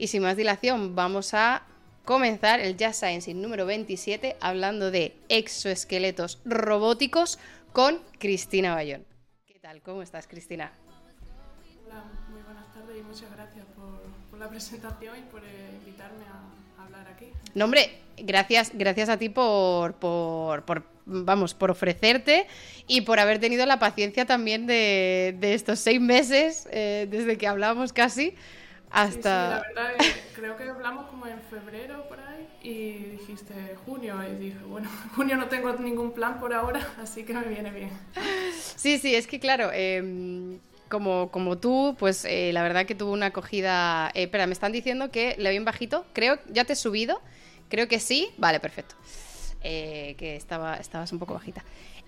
Y sin más dilación, vamos a comenzar el Jazz Science número 27 hablando de exoesqueletos robóticos con Cristina Bayón. ¿Qué tal? ¿Cómo estás, Cristina? Hola, muy buenas tardes y muchas gracias por, la presentación y por eh, invitarme a, hablar aquí. No, hombre, gracias, gracias a ti por, por, vamos, por ofrecerte y por haber tenido la paciencia también de, estos seis meses, eh, desde que hablamos casi, hasta... Sí, la verdad, creo que hablamos como en febrero por ahí y dijiste junio y dije, bueno, junio no tengo ningún plan por ahora, así que me viene bien. Sí, sí, es que claro, em, como, como tú, pues eh, la verdad que tuvo una acogida... Eh, espera, me están diciendo que le bien bajito, creo, ya te he subido, creo que sí, vale, perfecto. Eh, que estaba, estabas un poco bajita.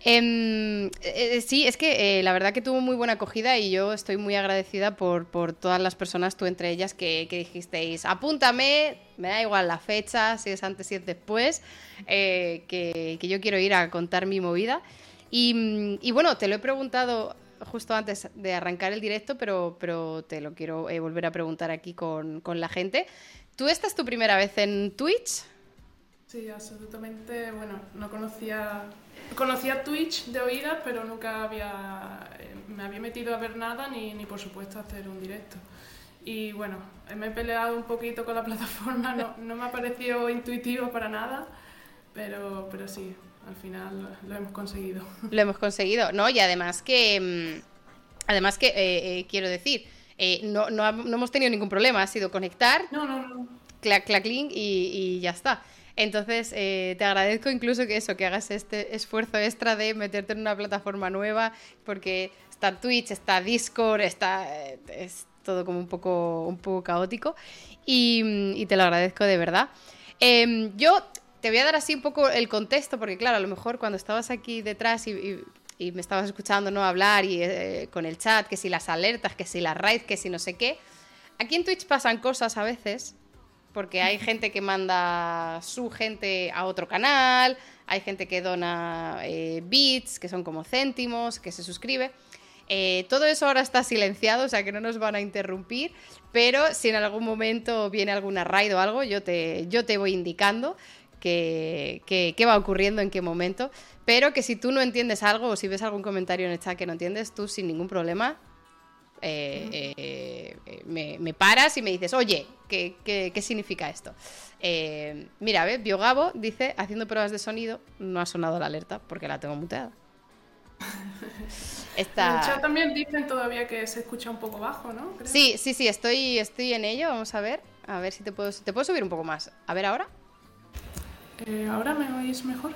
Em, eh, sí, es que eh, la verdad que tuvo muy buena acogida y yo estoy muy agradecida por, todas las personas, tú entre ellas, que, dijisteis, apúntame, me da igual la fecha, si es antes, si es después, eh, que, yo quiero ir a contar mi movida. Y, bueno, te lo he preguntado justo antes de arrancar el directo, pero, pero te lo quiero volver a preguntar aquí con, con la gente. ¿Tú esta es tu primera vez en Twitch? Sí, absolutamente. Bueno, no conocía Conocía Twitch de oídas, pero nunca había, eh, me había metido a ver nada ni, ni por supuesto a hacer un directo. Y bueno, me he peleado un poquito con la plataforma, no, no me ha parecido intuitivo para nada, pero, pero sí, al final lo hemos conseguido. Lo hemos conseguido, ¿no? Y además que, mm, además que eh, eh, quiero decir, no, no, no, hemos tenido ningún problema, ha sido conectar, no, no, no. clac, clac, link y, y ya está. Entonces, eh, te agradezco incluso que eso, que hagas este esfuerzo extra de meterte en una plataforma nueva, porque está Twitch, está Discord, está eh, es todo como un poco, un poco caótico y, te lo agradezco de verdad. Em, yo te voy a dar así un poco el contexto, porque claro, a lo mejor cuando estabas aquí detrás y, me estabas escuchando no hablar y eh, con el chat, que si las alertas, que si las raids, que si no sé qué, aquí en Twitch pasan cosas a veces porque hay gente que manda su gente a otro canal, hay gente que dona eh, bits, que son como céntimos, que se suscribe. Eh, todo eso ahora está silenciado, o sea que no nos van a interrumpir, pero si en algún momento viene alguna raid o algo, yo te, yo te voy indicando qué que, va ocurriendo en qué momento. Pero que si tú no entiendes algo o si ves algún comentario en el chat que no entiendes, tú sin ningún problema eh, eh, me, paras y me dices, oye, ¿qué, significa esto? Eh, mira, ¿ves? Biogabo dice, haciendo pruebas de sonido, no ha sonado la alerta porque la tengo muteada. Está... En el chat también dicen todavía que se escucha un poco bajo, ¿no? Sí, sí, sí, estoy, estoy en ello. Vamos a ver. A ver si te puedo, te puedo subir un poco más. A ver ahora. ¿Ahora me oís mejor?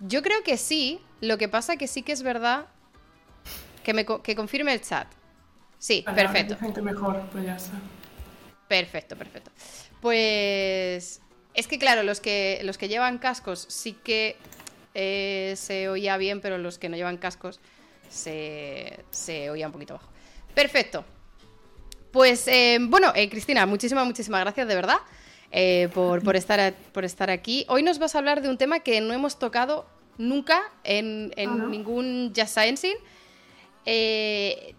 Yo creo que sí. Lo que pasa que sí que es verdad que, me, que confirme el chat. Sí, perfecto. Gente mejor, pues ya está. Perfecto, perfecto. Pues es que claro, los que, los que llevan cascos sí que eh, se oía bien, pero los que no llevan cascos se, se oía un poquito bajo. Perfecto. Pues eh, bueno, eh, Cristina, muchísimas, muchísimas gracias de verdad por, por, estar, por estar aquí. Hoy nos vas a hablar de un tema que no hemos tocado nunca en, en ningún Just Sciencing eh,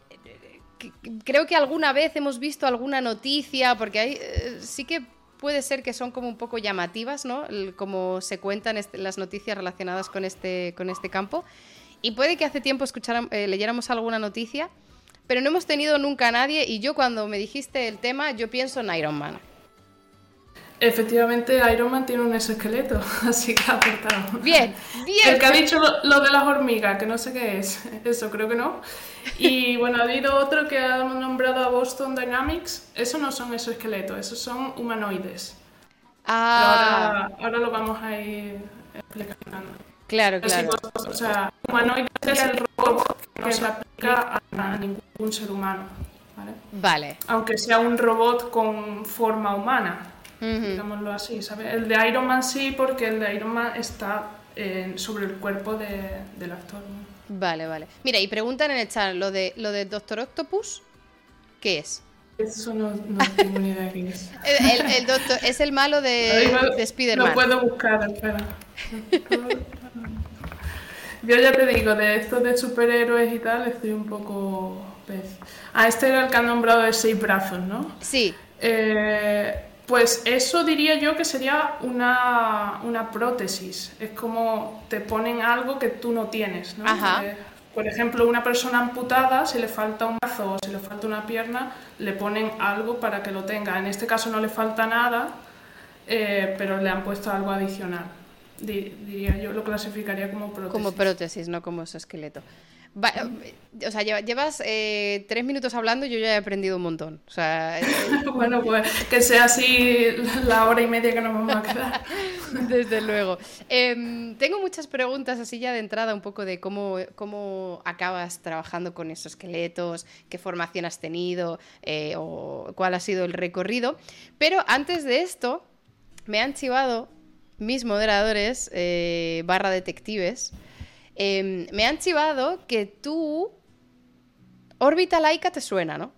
creo que alguna vez hemos visto alguna noticia, porque hay, eh, sí que puede ser que son como un poco llamativas, ¿no? como se cuentan las noticias relacionadas con este, con este campo. Y puede que hace tiempo eh, leyéramos alguna noticia, pero no hemos tenido nunca a nadie. Y yo cuando me dijiste el tema, yo pienso en Iron Man. Efectivamente, Iron Man tiene un exoesqueleto, así que ha aportado. Bien, bien. El que ha dicho lo, de las hormigas, que no sé qué es, eso creo que no. Y bueno, ha habido otro que ha nombrado a Boston Dynamics. Eso no son exoesqueletos, esos son humanoides. Ah. ahora, lo vamos a ir explicando. Claro, claro. o sea, humanoides es el robot que no se aplica a ningún ser humano. ¿vale? Vale. Aunque sea un robot con forma humana digámoslo así, ¿sabes? El de Iron Man sí, porque el de Iron Man está eh, sobre el cuerpo del actor. Vale, vale. Mira, y preguntan en el chat, ¿lo de, lo de Doctor Octopus qué es? Eso no, tengo ni idea de qué es. El, doctor, es el malo de, de Spider-Man. Lo puedo buscar, espera. Yo ya te digo, de estos de superhéroes y tal, estoy un poco pez. Ah, este era el que han nombrado de seis brazos, ¿no? Sí. Eh, pues eso diría yo que sería una, prótesis. Es como te ponen algo que tú no tienes. ¿no? Eh, por ejemplo, una persona amputada, si le falta un brazo o si le falta una pierna, le ponen algo para que lo tenga. En este caso no le falta nada, eh, pero le han puesto algo adicional. Diría yo lo clasificaría como prótesis. Como prótesis, no como esqueleto. Eh, o sea, llevas eh, tres minutos hablando y yo ya he aprendido un montón. O sea, bueno, pues que sea así la hora y media que nos vamos a quedar. Desde luego. Em, tengo muchas preguntas así ya de entrada, un poco de cómo, cómo acabas trabajando con esos esqueletos, qué formación has tenido eh, o cuál ha sido el recorrido. Pero antes de esto, me han chivado mis moderadores barra detectives Em, me han chivado que tú, órbita laica te suena, ¿no?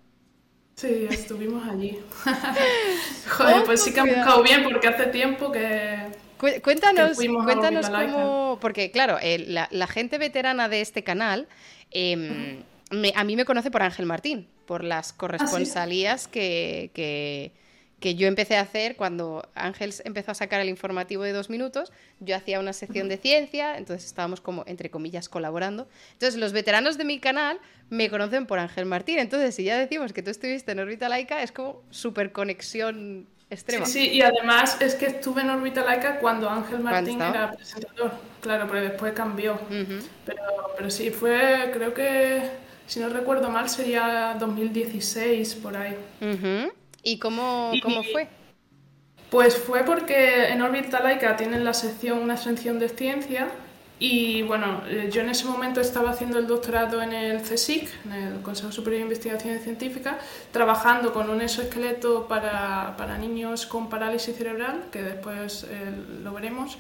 Sí, estuvimos allí. Joder, pues sí que han buscado bien porque hace tiempo que... Cuéntanos, cuéntanos cómo... Porque claro, la, gente veterana de este canal em, a mí me conoce por Ángel Martín, por las ah, corresponsalías que que yo empecé a hacer cuando Ángel empezó a sacar el informativo de dos minutos, yo hacía una sección de ciencia, entonces estábamos como, entre comillas, colaborando. Entonces los veteranos de mi canal me conocen por Ángel Martín, entonces si ya decimos que tú estuviste en órbita laica, es como súper conexión extrema. Sí, y además es que estuve en órbita laica cuando Ángel Martín era presentador, claro, pero después cambió. pero, pero sí, fue, creo que, si no recuerdo mal, sería 2016 por ahí. ¿Y cómo, cómo fue? Pues fue porque en órbita laica tienen la sección, una sección de ciencia y bueno, eh, yo en ese momento estaba haciendo el doctorado en el CSIC, en el Consejo Superior de Investigaciones Científicas, trabajando con un exoesqueleto para, para niños con parálisis cerebral, que después eh, lo veremos.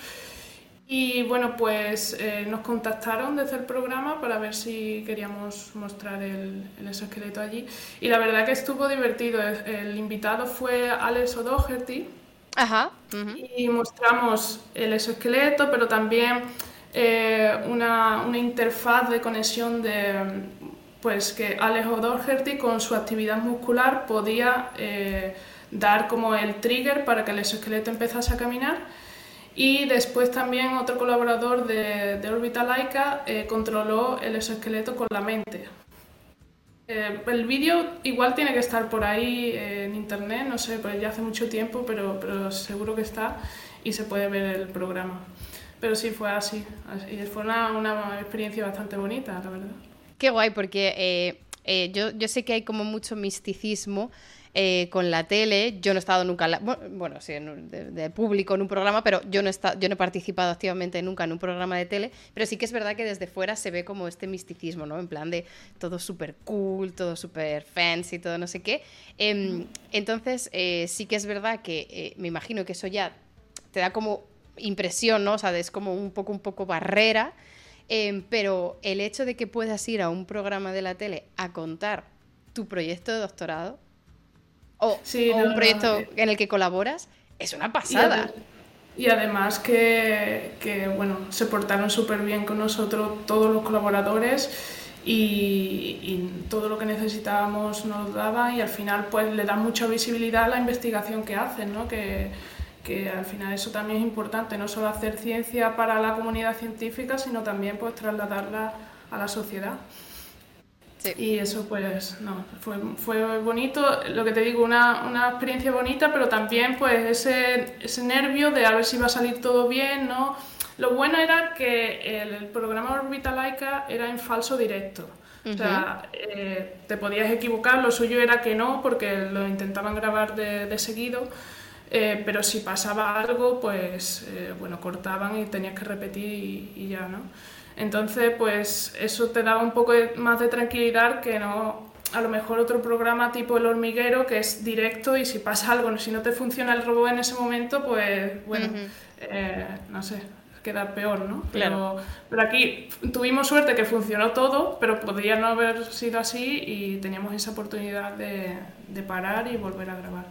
Y bueno, pues eh, nos contactaron desde el programa para ver si queríamos mostrar el, el exoesqueleto allí. Y la verdad que estuvo divertido. El, invitado fue Alex O'Doherty. Ajá. Y mostramos el exoesqueleto, pero también eh, una, una, interfaz de conexión de pues que Alex O'Doherty con su actividad muscular podía eh, dar como el trigger para que el exoesqueleto empezase a caminar y después también otro colaborador de, de Orbita Laika eh, controló el exoesqueleto con la mente. Eh, el vídeo igual tiene que estar por ahí eh, en internet, no sé, pues ya hace mucho tiempo, pero, pero seguro que está y se puede ver el programa. Pero sí, fue así. Y fue una, una experiencia bastante bonita, la verdad. Qué guay, porque yo, yo sé que hay como mucho misticismo eh, con la tele. Yo no he estado nunca, bueno, sí, de, público en un programa, pero yo no, he yo no he participado activamente nunca en un programa de tele, pero sí que es verdad que desde fuera se ve como este misticismo, ¿no? En plan de todo súper cool, todo súper fancy, todo no sé qué. Em, entonces, eh, sí que es verdad que eh, me imagino que eso ya te da como impresión, ¿no? O sea, es como un poco, un poco barrera. Em, pero el hecho de que puedas ir a un programa de la tele a contar tu proyecto de doctorado, o, un proyecto eh, en el que colaboras, es una pasada. Y, además que, bueno, se portaron súper bien con nosotros todos los colaboradores y, todo lo que necesitábamos nos daba y al final pues le da mucha visibilidad a la investigación que hacen, ¿no? Que, que al final eso también es importante, no solo hacer ciencia para la comunidad científica, sino también pues trasladarla a la sociedad. Y eso pues, no, fue, fue bonito, lo que te digo, una, una, experiencia bonita, pero también pues ese, ese nervio de a ver si va a salir todo bien, ¿no? Lo bueno era que el, programa Orbita Laika era en falso directo. O sea, eh, te podías equivocar, lo suyo era que no, porque lo intentaban grabar de, de seguido, eh, pero si pasaba algo, pues, eh, bueno, cortaban y tenías que repetir y, y ya, ¿no? Entonces, pues eso te daba un poco más de tranquilidad que no a lo mejor otro programa tipo El Hormiguero que es directo y si pasa algo, si no te funciona el robot en ese momento, pues bueno, eh, no sé, queda peor, ¿no? Pero, pero aquí tuvimos suerte que funcionó todo, pero podría no haber sido así y teníamos esa oportunidad de, de parar y volver a grabar.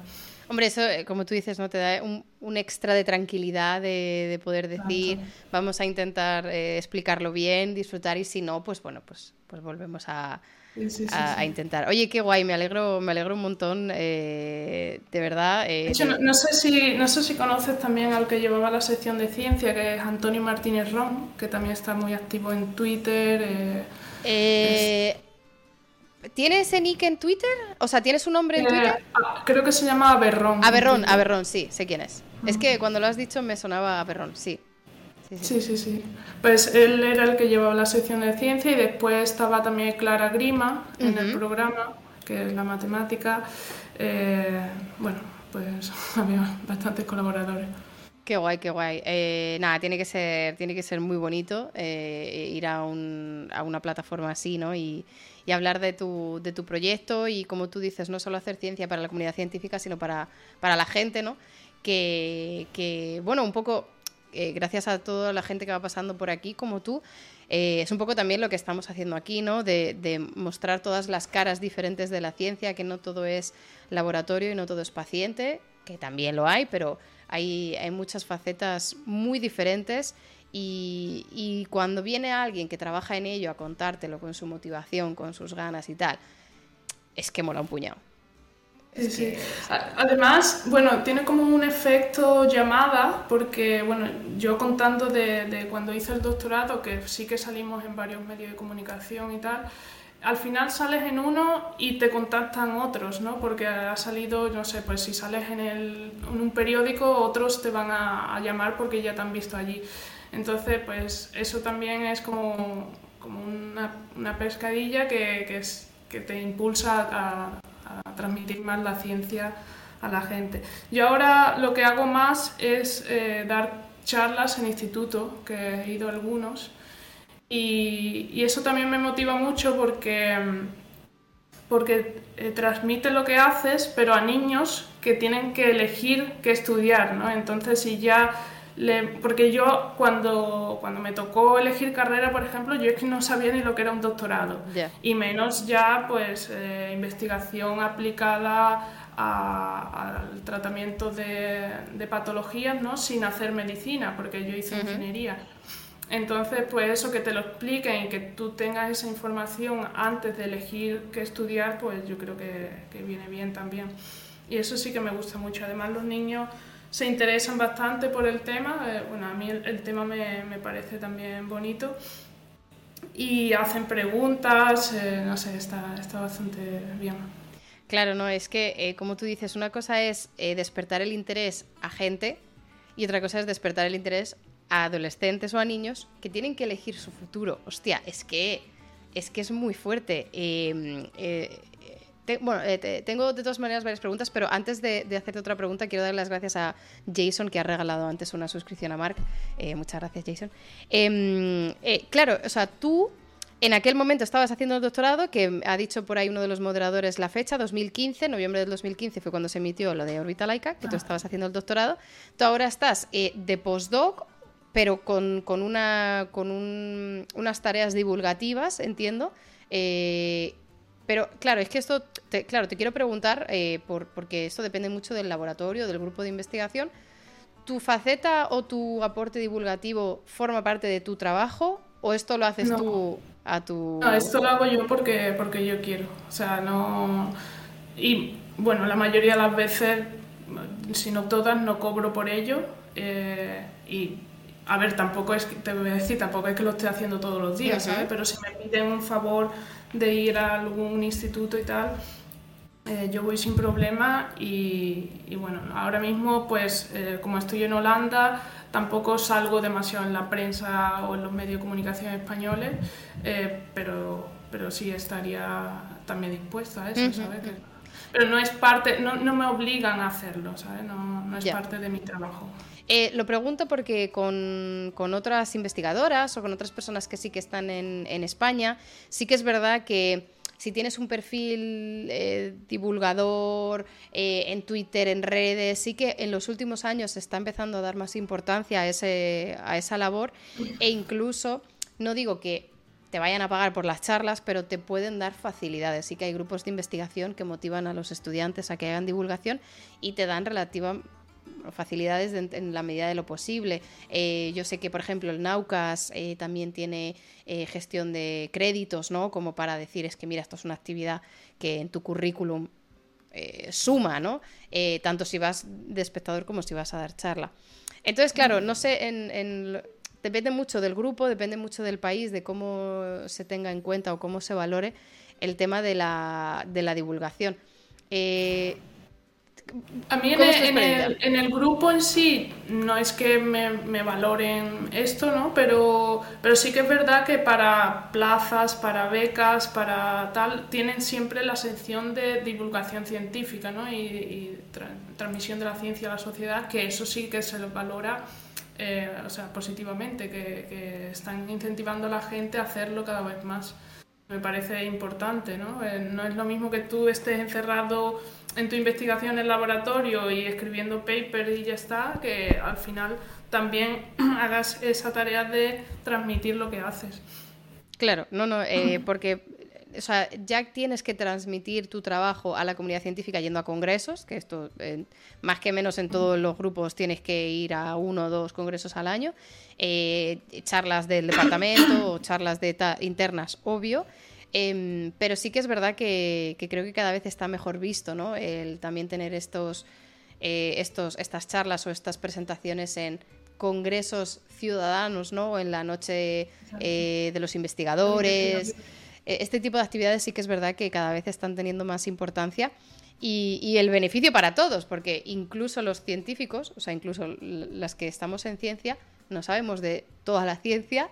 Hombre, eso, eh, como tú dices, ¿no? Te da un, extra de tranquilidad de, poder decir, vamos a intentar eh, explicarlo bien, disfrutar, y si no, pues bueno, pues, pues volvemos a, a, intentar. Oye, qué guay, me alegro, me alegro un montón, eh, de verdad. Eh, no, sé si, no sé si conoces también al que llevaba la sección de ciencia, que es Antonio Martínez Ron, que también está muy activo en Twitter. Eh, ¿Tienes ese nick en Twitter? O sea, ¿tienes un nombre en Twitter? Ah, creo que se llama Aberrón. Aberrón, Aberrón, sí, sé quién es. Es que cuando lo has dicho me sonaba Aberrón, sí. Sí sí. sí, Pues él era el que llevaba la sección de ciencia y después estaba también Clara Grima en el programa, que es la matemática. Eh, bueno, pues había bastantes colaboradores. Qué guay, qué guay. Eh, nada, tiene que ser, tiene que ser muy bonito eh, ir a, un, a, una plataforma así, ¿no? Y, y, hablar de tu, de tu proyecto y, como tú dices, no solo hacer ciencia para la comunidad científica, sino para, para la gente, ¿no? Que, que, bueno, un poco eh, gracias a toda la gente que va pasando por aquí, como tú, eh, es un poco también lo que estamos haciendo aquí, ¿no? De, mostrar todas las caras diferentes de la ciencia, que no todo es laboratorio y no todo es paciente, que también lo hay, pero hay, hay muchas facetas muy diferentes. Y, y, cuando viene alguien que trabaja en ello a contártelo con su motivación, con sus ganas y tal, es que mola un puñado. Sí, Además, bueno, tiene como un efecto llamada, porque, bueno, yo contando de, cuando hice el doctorado, que sí que salimos en varios medios de comunicación y tal, al final sales en uno y te contactan otros, ¿no? Porque ha salido, no sé, pues si sales en, el, en un periódico, otros te van a, llamar porque ya te han visto allí. Entonces, pues eso también es como, como una, una pescadilla que, que, te impulsa a transmitir más la ciencia a la gente. Yo ahora lo que hago más es eh, dar charlas en instituto, que he ido algunos, y, eso también me motiva mucho porque, porque eh, transmite lo que haces, pero a niños que tienen que elegir qué estudiar, ¿no? Entonces, si ya porque yo cuando, cuando me tocó elegir carrera, por ejemplo, yo es que no sabía ni lo que era un doctorado. Y menos ya pues eh, investigación aplicada al tratamiento de, de, patologías, ¿no? Sin hacer medicina, porque yo hice ingeniería. Entonces, pues eso que te lo expliquen y que tú tengas esa información antes de elegir qué estudiar, pues yo creo que, que viene bien también. Y eso sí que me gusta mucho. Además, los niños se interesan bastante por el tema. Eh, bueno, a mí el, tema me, me, parece también bonito. Y hacen preguntas, eh, no sé, está, está bastante bien. Claro, no, es que, eh, como tú dices, una cosa es despertar el interés a gente y otra cosa es despertar el interés a adolescentes o a niños que tienen que elegir su futuro. Hostia, es que es, que es muy fuerte bueno, eh, tengo de todas maneras varias preguntas, pero antes de, hacerte otra pregunta, quiero dar las gracias a Jason, que ha regalado antes una suscripción a Mark. Eh, muchas gracias, Jason. Em, eh, claro, o sea, tú en aquel momento estabas haciendo el doctorado, que ha dicho por ahí uno de los moderadores la fecha, 2015, noviembre del 2015 fue cuando se emitió lo de Orbital Laika, que tú ah. estabas haciendo el doctorado. Tú ahora estás de postdoc, pero con, una, con unas tareas divulgativas, entiendo. Pero claro, es que esto, te, claro, te quiero preguntar, eh, por, porque esto depende mucho del laboratorio, del grupo de investigación. ¿Tu faceta o tu aporte divulgativo forma parte de tu trabajo o esto lo haces tú a tu...? No, esto lo hago yo porque, porque yo quiero. O sea, no... Y bueno, la mayoría de las veces, si no todas, no cobro por ello. Eh, y a ver, tampoco es que, te voy a decir, tampoco es que lo esté haciendo todos los días, ¿sabes? Pero si me piden un favor de ir a algún instituto y tal, eh, yo voy sin problema y, bueno, ahora mismo pues eh, como estoy en Holanda tampoco salgo demasiado en la prensa o en los medios de comunicación españoles, eh, pero, pero sí estaría también dispuesta a eso, ¿sabes? pero no es parte, no, no, me obligan a hacerlo, ¿sabes? No, no es parte de mi trabajo. Eh, lo pregunto porque con, otras investigadoras o con otras personas que sí que están en, España, sí que es verdad que si tienes un perfil eh, divulgador eh, en Twitter, en redes, sí que en los últimos años se está empezando a dar más importancia a, ese, a esa labor e incluso, no digo que te vayan a pagar por las charlas, pero te pueden dar facilidades. Sí que hay grupos de investigación que motivan a los estudiantes a que hagan divulgación y te dan relativa facilidades en la medida de lo posible. Eh, yo sé que, por ejemplo, el Naucas eh, también tiene eh, gestión de créditos, ¿no? Como para decir, es que mira, esto es una actividad que en tu currículum suma, ¿no? tanto si vas de espectador como si vas a dar charla. Entonces, claro, no sé, en, depende mucho del grupo, depende mucho del país, de cómo se tenga en cuenta o cómo se valore el tema de la divulgación. A mí en el, grupo en sí no es que me, valoren esto, ¿no? Pero, pero sí que es verdad que para plazas, para becas, para tal, tienen siempre la sección de divulgación científica, ¿no? Y, transmisión de la ciencia a la sociedad, que eso sí que se lo valora eh, o sea, positivamente, que, que están incentivando a la gente a hacerlo cada vez más me parece importante, ¿no? Eh, no es lo mismo que tú estés encerrado en tu investigación en laboratorio y escribiendo paper y ya está, que al final también hagas esa tarea de transmitir lo que haces. Claro, no, no, eh, porque o sea, ya tienes que transmitir tu trabajo a la comunidad científica yendo a congresos, que esto eh, más que menos en todos los grupos tienes que ir a uno o dos congresos al año, charlas del departamento o charlas de internas, obvio, Em, pero sí que es verdad que, creo que cada vez está mejor visto, ¿no? El también tener estos, eh, estos, estas charlas o estas presentaciones en congresos ciudadanos, ¿no? O en la noche eh, de los investigadores. E, este tipo de actividades sí que es verdad que cada vez están teniendo más importancia. Y, y, el beneficio para todos, porque incluso los científicos, o sea, incluso las que estamos en ciencia, no sabemos de toda la ciencia,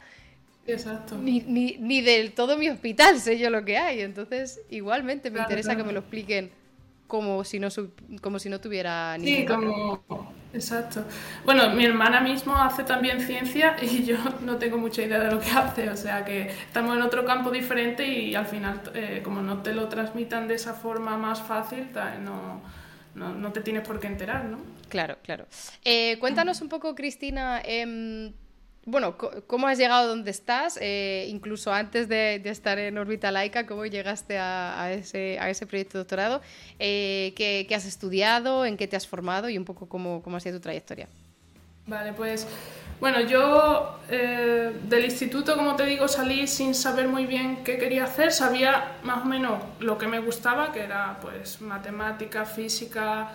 Exacto. Ni, ni, ni, del todo mi hospital sé yo lo que hay. Entonces, igualmente me interesa que me lo expliquen como si no, como si no tuviera ni Sí, como... Exacto. Bueno, mi hermana mismo hace también ciencia y yo no tengo mucha idea de lo que hace, o sea que estamos en otro campo diferente y al final, eh, como no te lo transmitan de esa forma más fácil, no, no, no te tienes por qué enterar, ¿no? Claro, claro. Eh, cuéntanos un poco, Cristina, eh, bueno, ¿cómo has llegado donde estás? Eh, incluso antes de, estar en órbita laica, ¿cómo llegaste a, ese, proyecto de doctorado? Eh, ¿qué, has estudiado? ¿En qué te has formado? Y un poco cómo, cómo ha sido tu trayectoria. Vale, pues bueno, yo eh, del instituto, como te digo, salí sin saber muy bien qué quería hacer. Sabía más o menos lo que me gustaba, que era pues matemática, física,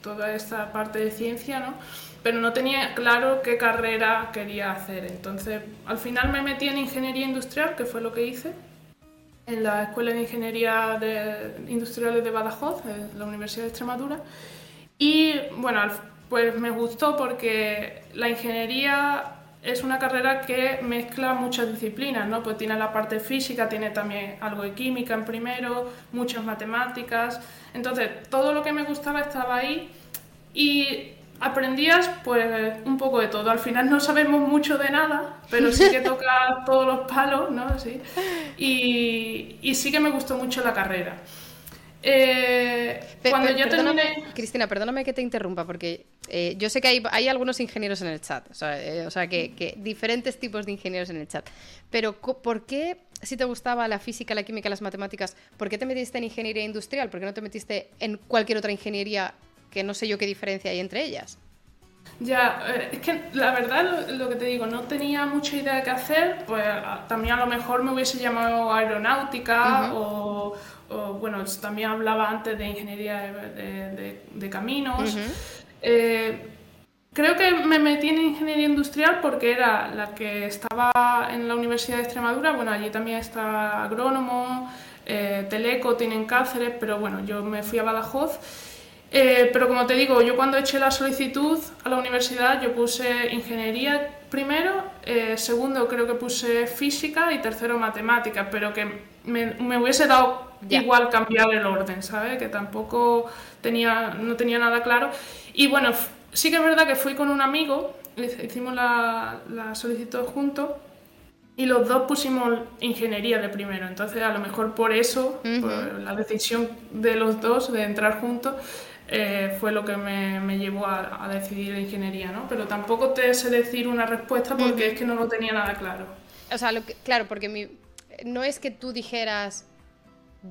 toda esta parte de ciencia, ¿no? Pero no tenía claro qué carrera quería hacer. Entonces, al final me metí en ingeniería industrial, que fue lo que hice, en la Escuela de Ingeniería de Industriales de Badajoz, en la Universidad de Extremadura. Y bueno, pues me gustó porque la ingeniería es una carrera que mezcla muchas disciplinas, ¿no? Pues tiene la parte física, tiene también algo de química en primero, muchas matemáticas. Entonces, todo lo que me gustaba estaba ahí y aprendías pues un poco de todo. Al final no sabemos mucho de nada, pero sí que toca todos los palos, ¿no? Sí. Y, sí que me gustó mucho la carrera. Eh, cuando yo terminé... Cristina, perdóname que te interrumpa, porque eh, yo sé que hay, hay, algunos ingenieros en el chat, o sea, eh, o sea que, que, diferentes tipos de ingenieros en el chat. Pero ¿por qué, si te gustaba la física, la química, las matemáticas, por qué te metiste en ingeniería industrial? ¿Por qué no te metiste en cualquier otra ingeniería que no sé yo qué diferencia hay entre ellas. Ya, eh, es que la verdad lo, que te digo, no tenía mucha idea de qué hacer, pues también a lo mejor me hubiese llamado aeronáutica o, bueno, también hablaba antes de ingeniería de, caminos. Eh, creo que me metí en ingeniería industrial porque era la que estaba en la Universidad de Extremadura, bueno, allí también está agrónomo, eh, Teleco, tienen Cáceres, pero bueno, yo me fui a Badajoz eh, pero como te digo, yo cuando eché la solicitud a la universidad, yo puse ingeniería primero, eh, segundo creo que puse física y tercero matemática, pero que me, me hubiese dado igual cambiar el orden, ¿sabes? Que tampoco tenía, no tenía nada claro. Y bueno, sí que es verdad que fui con un amigo, hicimos la, la solicitud juntos y los dos pusimos ingeniería de primero. Entonces, a lo mejor por eso, por la decisión de los dos de entrar juntos, eh, fue lo que me, llevó a, decidir ingeniería, ¿no? Pero tampoco te sé decir una respuesta porque es que no lo tenía nada claro. O sea, claro, porque no es que tú dijeras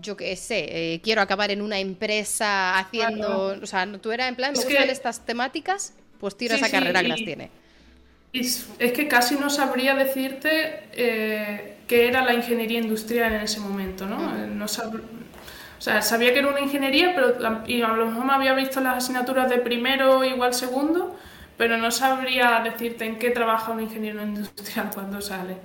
yo qué sé, eh, quiero acabar en una empresa haciendo, o sea, tú eras en plan, me gustan estas temáticas, pues tira esa carrera que las tiene. Es, que casi no sabría decirte eh, qué era la ingeniería industrial en ese momento, ¿no? No o sea, sabía que era una ingeniería, pero y a lo mejor me había visto las asignaturas de primero igual segundo, pero no sabría decirte en qué trabaja un ingeniero industrial cuando sale.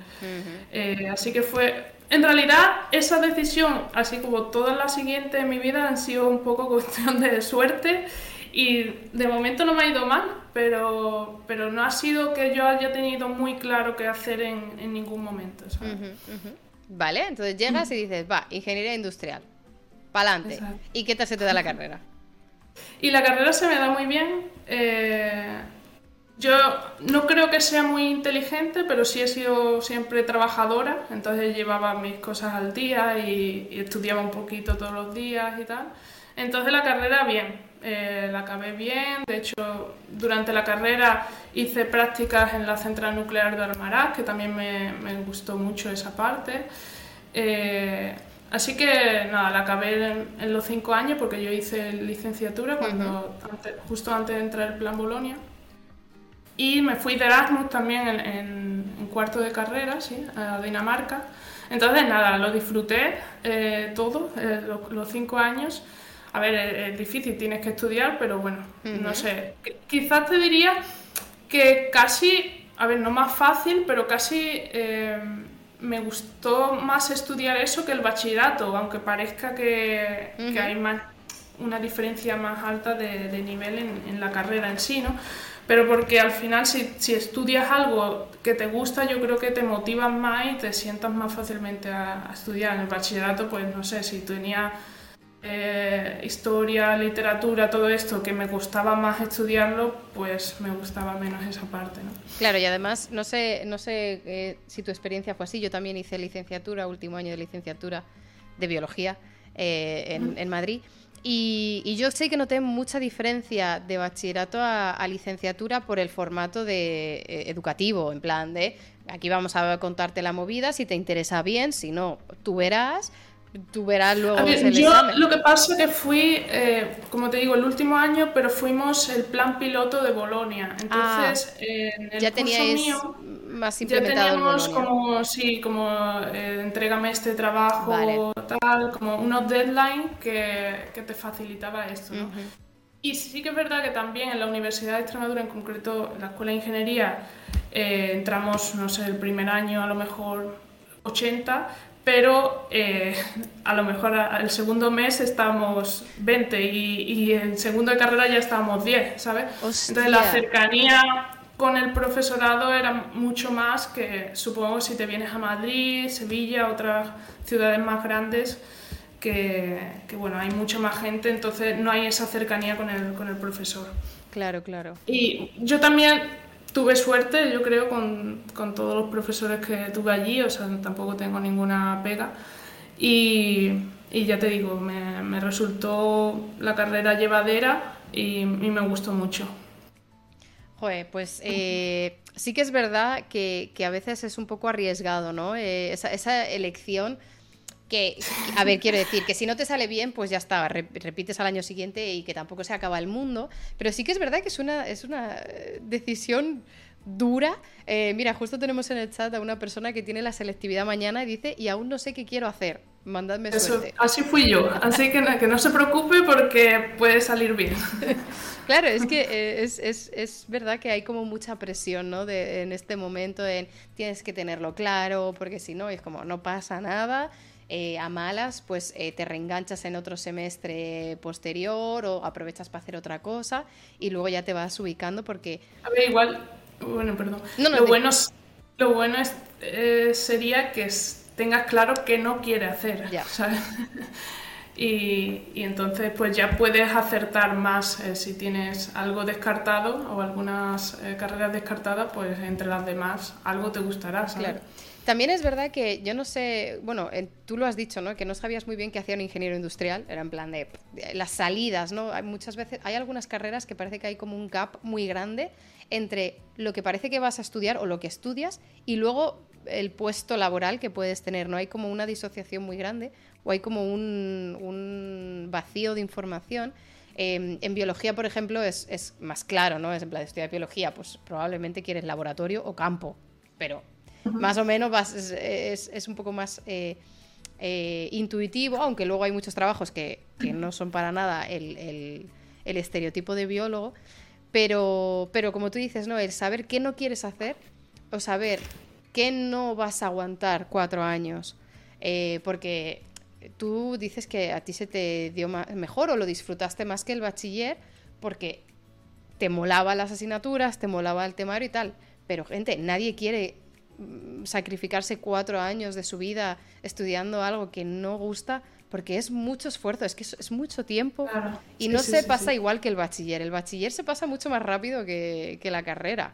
Eh, así que fue, en realidad, esa decisión, así como todas las siguientes en mi vida, han sido un poco cuestión de suerte y de momento no me ha ido mal, pero, pero no ha sido que yo haya tenido muy claro qué hacer en, en ningún momento. Vale, entonces llegas y dices, va, ingeniería industrial, pa'lante. ¿Y qué tal se te da la carrera? Y la carrera se me da muy bien. Eh, yo no creo que sea muy inteligente, pero sí he sido siempre trabajadora, entonces llevaba mis cosas al día y, estudiaba un poquito todos los días y tal. Entonces la carrera bien, eh, la acabé bien, de hecho durante la carrera hice prácticas en la central nuclear de Armaraz, que también me, gustó mucho esa parte. Eh, así que nada, la acabé en, los cinco años porque yo hice licenciatura cuando, justo antes de entrar el plan Bolonia. Y me fui de Erasmus también en, cuarto de carrera, sí, a Dinamarca. Entonces, nada, lo disfruté eh, todo, eh, los, cinco años. A ver, es, difícil, tienes que estudiar, pero bueno, no sé. Quizás te diría que casi, a ver, no más fácil, pero casi eh, me gustó más estudiar eso que el bachillerato, aunque parezca que, hay más, una diferencia más alta de, nivel en, en, la carrera en sí, ¿no? pero porque al final si, si, estudias algo que te gusta, yo creo que te motivas más y te sientas más fácilmente a, estudiar. En el bachillerato, pues no sé, si tenía eh, historia, literatura, todo esto que me gustaba más estudiarlo, pues me gustaba menos esa parte. ¿no? Claro, y además, no sé, no sé eh, si tu experiencia fue así, yo también hice licenciatura, último año de licenciatura de biología eh, en, Madrid. Y, yo sé que noté mucha diferencia de bachillerato a, licenciatura por el formato de educativo, en plan de aquí vamos a contarte la movida, si te interesa bien, si no, tú verás, tú verás luego yo lo que pasa es que fui, eh, como te digo, el último año, pero fuimos el plan piloto de Bolonia. Entonces, ah, en el ya teníais mío, más implementado ya teníamos como, sí, como eh, entrégame este trabajo, tal, como unos deadlines que, que te facilitaba esto, ¿no? Y sí que es verdad que también en la Universidad de Extremadura, en concreto en la Escuela de Ingeniería, eh, entramos, no sé, el primer año a lo mejor 80, pero eh, a lo mejor el segundo mes estamos 20 y, y en segundo de carrera ya estábamos 10, ¿sabes? Entonces la cercanía con el profesorado era mucho más que supongo si te vienes a Madrid, Sevilla, otras ciudades más grandes, que, que, bueno, hay mucha más gente, entonces no hay esa cercanía con el, con el profesor. Claro, claro. Y yo también tuve suerte, yo creo, con, con, todos los profesores que tuve allí, o sea, tampoco tengo ninguna pega. Y, y ya te digo, me, me, resultó la carrera llevadera y, y, me gustó mucho. Joder, pues eh, sí que es verdad que, que, a veces es un poco arriesgado, ¿no? Eh, esa, esa elección que, a ver, quiero decir, que si no te sale bien, pues ya está, repites al año siguiente y que tampoco se acaba el mundo. Pero sí que es verdad que es una, es una eh, decisión dura. Eh, mira, justo tenemos en el chat a una persona que tiene la selectividad mañana y dice, y aún no sé qué quiero hacer. Mandadme suerte. Así fui yo, así que, que no se preocupe porque puede salir bien. Claro, es que eh, es, es, es, verdad que hay como mucha presión, ¿no? De, en este momento en tienes que tenerlo claro, porque si no, es como no pasa nada eh, a malas, pues eh, te reenganchas en otro semestre posterior o aprovechas para hacer otra cosa y luego ya te vas ubicando porque... A ver, igual, bueno, perdón. lo, bueno, lo bueno es, eh, sería que tengas claro qué no quiere hacer, ya. ¿sabes? Y, y, entonces pues ya puedes acertar más si tienes algo descartado o algunas carreras descartadas, pues entre las demás algo te gustará, ¿sabes? Claro. También es verdad que yo no sé, bueno, tú lo has dicho, ¿no? Que no sabías muy bien qué hacía un ingeniero industrial, era en plan de, las salidas, ¿no? Hay muchas veces, hay algunas carreras que parece que hay como un gap muy grande entre lo que parece que vas a estudiar o lo que estudias y luego el puesto laboral que puedes tener, ¿no? Hay como una disociación muy grande. o hay como un, vacío de información. Em, en biología, por ejemplo, es, es, más claro, ¿no? Es en plan de estudiar biología, pues probablemente quieres laboratorio o campo, pero más o menos es, es, un poco más eh, eh, intuitivo, aunque luego hay muchos trabajos que, que no son para nada el, el, estereotipo de biólogo, pero, pero como tú dices, ¿no? El saber qué no quieres hacer o saber qué no vas a aguantar cuatro años, eh, porque tú dices que a ti se te dio mejor o lo disfrutaste más que el bachiller porque te molaba las asignaturas, te molaba el temario y tal. Pero gente, nadie quiere sacrificarse cuatro años de su vida estudiando algo que no gusta porque es mucho esfuerzo, es que es, mucho tiempo y no se pasa igual que el bachiller. El bachiller se pasa mucho más rápido que, la carrera.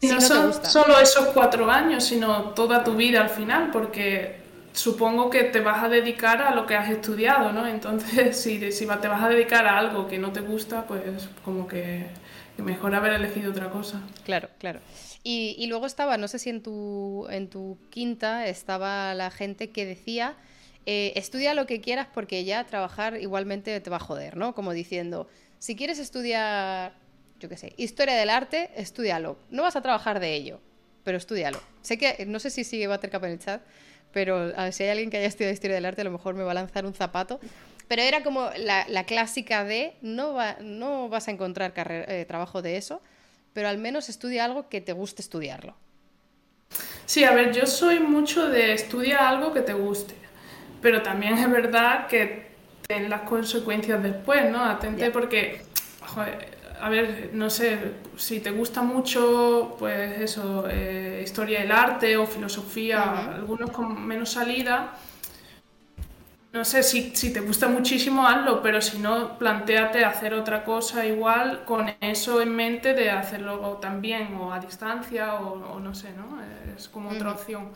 Y no, son solo esos cuatro años, sino toda tu vida al final, porque supongo que te vas a dedicar a lo que has estudiado, ¿no? Entonces, si, si te vas a dedicar a algo que no te gusta, pues como que, mejor haber elegido otra cosa. Claro, claro. Y, luego estaba, no sé si en tu, en tu quinta estaba la gente que decía, eh, estudia lo que quieras porque ya trabajar igualmente te va a joder, ¿no? Como diciendo, si quieres estudiar, yo qué sé, historia del arte, estudialo. No vas a trabajar de ello, pero estudialo. Sé que, no sé si sigue Buttercup en el chat, pero si hay alguien que haya estudiado historia del arte, a lo mejor me va a lanzar un zapato. Pero era como la, clásica de no, no vas a encontrar eh, trabajo de eso, pero al menos estudia algo que te guste estudiarlo. Sí, a ver, yo soy mucho de estudiar algo que te guste, pero también es verdad que ten las consecuencias después, ¿no? Atente porque, a ver, no sé, si te gusta mucho, pues eso, eh, historia del arte o filosofía, algunos con menos salida, no sé, si, si, te gusta muchísimo, hazlo, pero si no, planteate hacer otra cosa igual con eso en mente de hacerlo también o a distancia o, no sé, ¿no? Es como otra opción.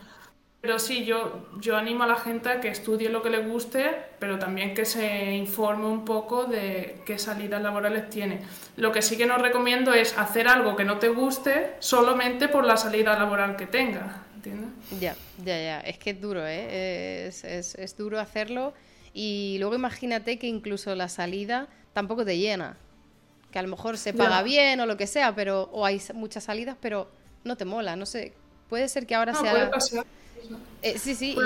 Pero sí, yo, yo animo a la gente a que estudie lo que le guste, pero también que se informe un poco de qué salidas laborales tiene. Lo que sí que no recomiendo es hacer algo que no te guste solamente por la salida laboral que tenga, ¿entiendes? Ya, ya, ya. Es que es duro, ¿eh? Es, es, es duro hacerlo y luego imagínate que incluso la salida tampoco te llena. Que a lo mejor se paga bien o lo que sea, pero o hay muchas salidas, pero no te mola, no sé. Puede ser que ahora no, sea... Puede pasar eh, sí, sí.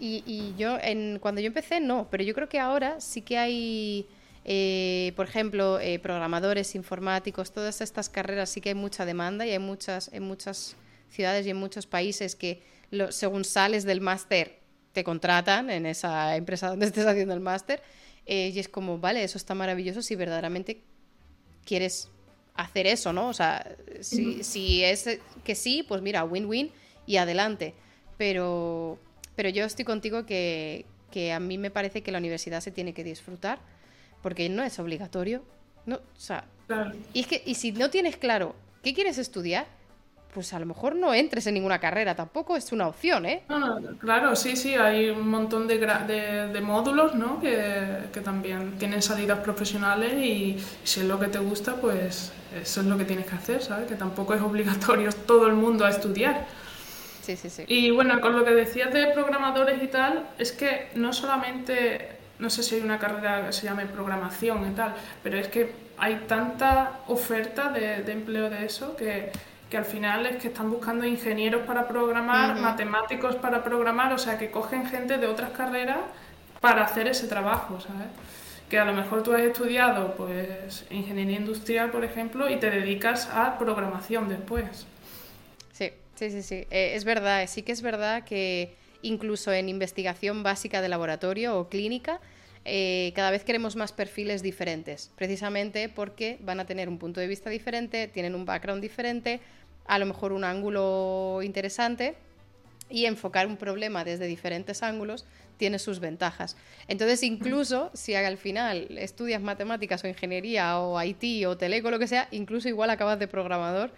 Y, y, yo, en, cuando yo empecé, no, pero yo creo que ahora sí que hay, eh, por ejemplo, eh, programadores informáticos, todas estas carreras sí que hay mucha demanda y hay muchas, en muchas ciudades y en muchos países que según sales del máster te contratan en esa empresa donde estés haciendo el máster y es como, vale, eso está maravilloso si verdaderamente quieres hacer eso, ¿no? O sea, si, si es que sí, pues mira, win-win y adelante pero, pero yo estoy contigo que, que a mí me parece que la universidad se tiene que disfrutar porque no es obligatorio. No, o sea, y, es que, y si no tienes claro qué quieres estudiar, pues a lo mejor no entres en ninguna carrera, tampoco es una opción, ¿eh? claro, sí, sí, hay un montón de, de, módulos, ¿no? Que, que, también tienen salidas profesionales y, si es lo que te gusta, pues eso es lo que tienes que hacer, ¿sabes? Que tampoco es obligatorio todo el mundo a estudiar. Sí, sí, sí. Y bueno, con lo que decías de programadores y tal, es que no solamente, no sé si hay una carrera que se llame programación y tal, pero es que hay tanta oferta de, empleo de eso que, que, al final es que están buscando ingenieros para programar, matemáticos para programar, o sea, que cogen gente de otras carreras para hacer ese trabajo, ¿sabes? Que a lo mejor tú has estudiado pues ingeniería industrial, por ejemplo, y te dedicas a programación después. Sí, sí, sí. Eh, es verdad, sí que es verdad que incluso en investigación básica de laboratorio o clínica, eh, cada vez queremos más perfiles diferentes, precisamente porque van a tener un punto de vista diferente, tienen un background diferente, a lo mejor un ángulo interesante y enfocar un problema desde diferentes ángulos tiene sus ventajas. Entonces, incluso si al final estudias matemáticas o ingeniería o IT o teleco, lo que sea, incluso igual acabas de programador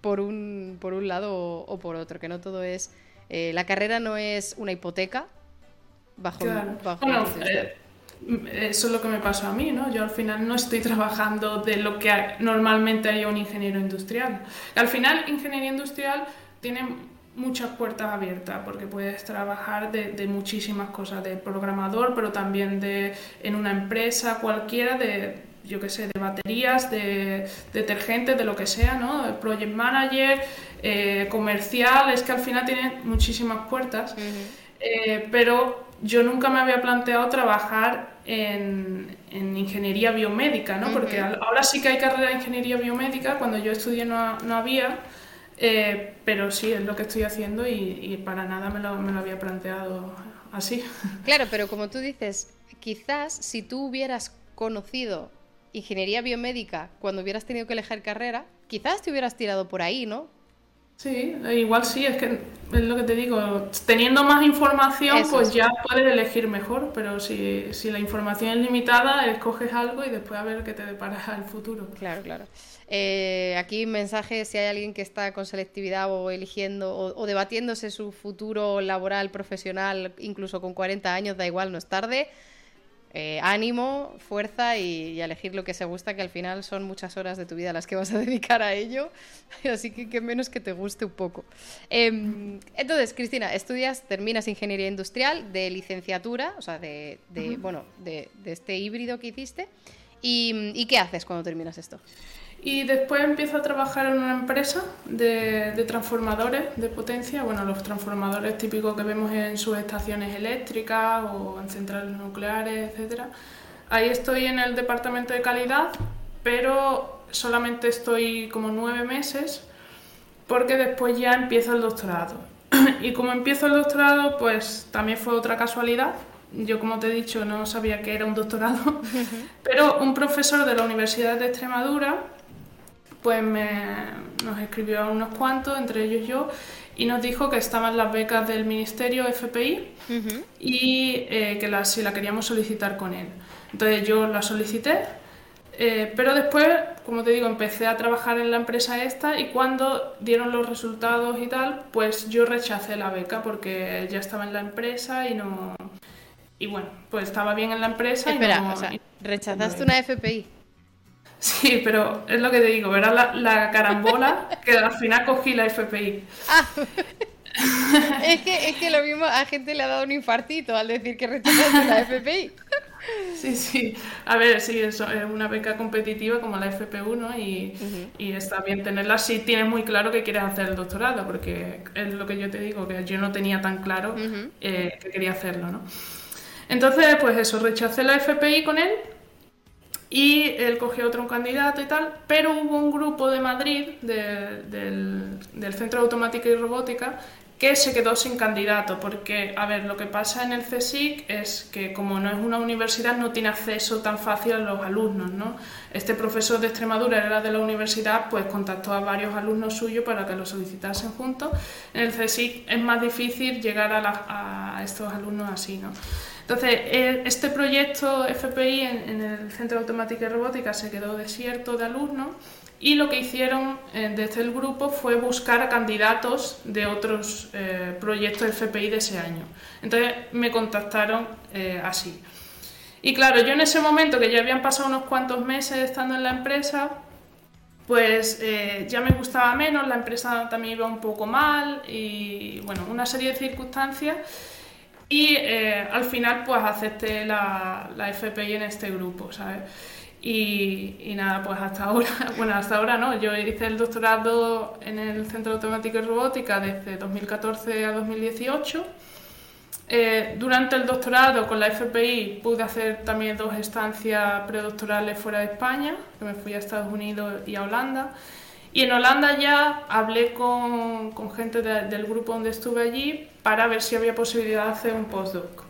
por un, por un lado o, por otro, que no todo es... Eh, la carrera no es una hipoteca bajo... bueno, eh, eso es lo que me pasó a mí, ¿no? Yo al final no estoy trabajando de lo que normalmente haría un ingeniero industrial. Al final, ingeniería industrial tiene muchas puertas abiertas porque puedes trabajar de, muchísimas cosas, de programador, pero también de en una empresa cualquiera, de yo qué sé, de baterías, de, detergentes, de lo que sea, ¿no? Project manager, eh, comercial, es que al final tiene muchísimas puertas, eh, pero yo nunca me había planteado trabajar en, ingeniería biomédica, ¿no? Porque ahora sí que hay carrera de ingeniería biomédica, cuando yo estudié no, no había. Eh, pero sí, es lo que estoy haciendo y, para nada me lo, me lo, había planteado así. Claro, pero como tú dices, quizás si tú hubieras conocido ingeniería biomédica cuando hubieras tenido que elegir carrera, quizás te hubieras tirado por ahí, ¿no? Sí, igual sí, es que es lo que te digo, teniendo más información pues ya puedes elegir mejor, pero si, si, la información es limitada, escoges algo y después a ver qué te depara el futuro. Claro, claro. Eh, aquí mensaje si hay alguien que está con selectividad o eligiendo o, debatiéndose su futuro laboral, profesional, incluso con 40 años, da igual, no es tarde. Eh, ánimo, fuerza y, elegir lo que se gusta, que al final son muchas horas de tu vida las que vas a dedicar a ello, así que que menos que te guste un poco. Em, entonces, Cristina, estudias, terminas ingeniería industrial de licenciatura, o sea, de, bueno, de, este híbrido que hiciste, ¿Y qué haces cuando terminas esto? Y después empiezo a trabajar en una empresa de, transformadores de potencia, bueno, los transformadores típicos que vemos en subestaciones eléctricas o en centrales nucleares, etc. Ahí estoy en el departamento de calidad, pero solamente estoy como nueve meses porque después ya empiezo el doctorado. y como empiezo el doctorado, pues también fue otra casualidad. Yo, como te he dicho, no sabía que era un doctorado, pero un profesor de la Universidad de Extremadura pues nos escribió a unos cuantos, entre ellos yo, y nos dijo que estaban las becas del Ministerio FPI y eh, que si la queríamos solicitar con él. Entonces yo la solicité, eh, pero después, como te digo, empecé a trabajar en la empresa esta y cuando dieron los resultados y tal, pues yo rechacé la beca porque ya estaba en la empresa y no... Y bueno, pues estaba bien en la empresa y no... ¿rechazaste una FPI? Sí, pero es lo que te digo, verás la, carambola que al final cogí la FPI. Ah. es, que, es que lo mismo a gente le ha dado un infartito al decir que rechazaste la FPI. Sí, sí. A ver, sí, eso es una beca competitiva como la FP1 y, y, está bien tenerla si tienes muy claro que quieres hacer el doctorado, porque es lo que yo te digo, que yo no tenía tan claro eh, que quería hacerlo, ¿no? Entonces, pues eso, rechacé la FPI con él y él cogió otro candidato y tal, pero hubo un grupo de Madrid, del, del, Centro de Automática y Robótica, que se quedó sin candidato, porque, a ver, lo que pasa en el CSIC es que como no es una universidad, no tiene acceso tan fácil a los alumnos, ¿no? Este profesor de Extremadura era de la universidad, pues contactó a varios alumnos suyos para que lo solicitasen juntos. En el CSIC es más difícil llegar a, a estos alumnos así, ¿no? Entonces, este proyecto FPI en, el Centro de Automática y Robótica se quedó desierto de alumnos y lo que hicieron eh, desde el grupo fue buscar a candidatos de otros eh, proyectos FPI de ese año. Entonces me contactaron eh, así. Y claro, yo en ese momento, que ya habían pasado unos cuantos meses estando en la empresa, pues ya me gustaba menos, la empresa también iba un poco mal y bueno, una serie de circunstancias y eh, al final pues acepté la, la, FPI en este grupo, ¿sabes? Y, y, nada, pues hasta ahora, bueno, hasta ahora no, yo hice el doctorado en el Centro de Automática y Robótica desde 2014 a 2018. Eh, durante el doctorado con la FPI pude hacer también dos estancias predoctorales fuera de España, que me fui a Estados Unidos y a Holanda. Y en Holanda ya hablé con, con gente del grupo donde estuve allí para ver si había posibilidad de hacer un postdoc.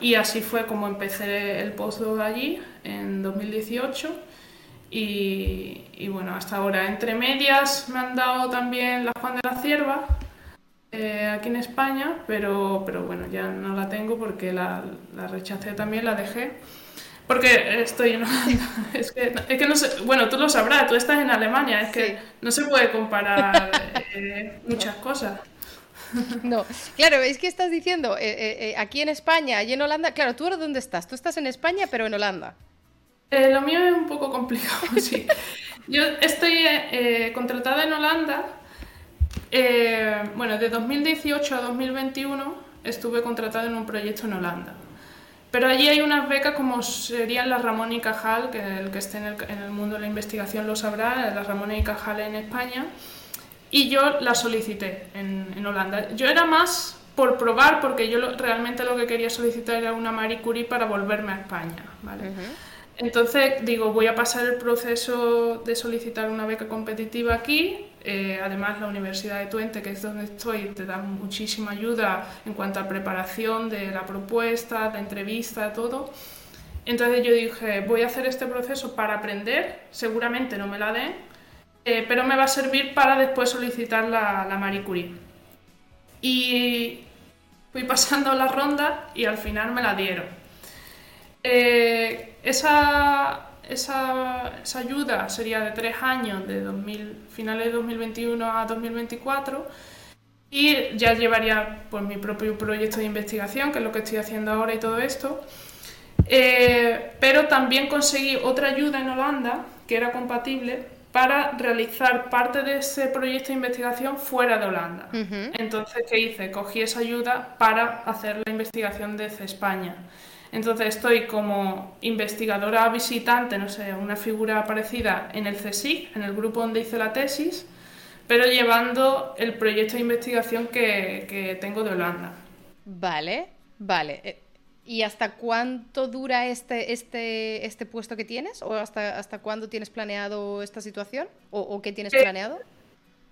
Y así fue como empecé el postdoc allí en 2018. Y, y, bueno, hasta ahora, entre medias, me han dado también la Juan de la Cierva eh, aquí en España, pero, pero bueno, ya no la tengo porque la, la rechacé también, la dejé. Porque estoy en es que, es que no sé, bueno, tú lo sabrás, tú estás en Alemania, es que no se puede comparar eh, muchas cosas. No, claro, es que estás diciendo, eh, eh, aquí en España y en Holanda, claro, ¿tú dónde estás? Tú estás en España, pero en Holanda. lo mío es un poco complicado, sí. Yo estoy contratada en Holanda Eh, bueno, de 2018 a 2021 estuve contratado en un proyecto en Holanda. Pero allí hay unas becas como serían la Ramón y Cajal, que el que esté en el, mundo de la investigación lo sabrá, la Ramón y Cajal en España, y yo la solicité en, Holanda. Yo era más por probar, porque yo realmente lo que quería solicitar era una Marie Curie para volverme a España. ¿vale? Entonces digo, voy a pasar el proceso de solicitar una beca competitiva aquí. Eh, además, la Universidad de Twente, que es donde estoy, te da muchísima ayuda en cuanto a preparación de la propuesta, de entrevista, todo. Entonces yo dije, voy a hacer este proceso para aprender, seguramente no me la den, eh, pero me va a servir para después solicitar la, la Marie Curie. Y fui pasando la ronda y al final me la dieron. Eh, esa, esa, ayuda sería de tres años, de 2000, finales de 2021 a 2024, y ya llevaría pues, mi propio proyecto de investigación, que es lo que estoy haciendo ahora y todo esto. Eh, pero también conseguí otra ayuda en Holanda, que era compatible, para realizar parte de ese proyecto de investigación fuera de Holanda. Entonces, ¿qué hice? Cogí esa ayuda para hacer la investigación desde España. Entonces estoy como investigadora visitante, no sé, una figura parecida en el CSIC, en el grupo donde hice la tesis, pero llevando el proyecto de investigación que, tengo de Holanda. Vale, vale. ¿Y hasta cuánto dura este, este, este puesto que tienes? ¿O hasta, hasta cuándo tienes planeado esta situación? ¿O, qué tienes eh, planeado?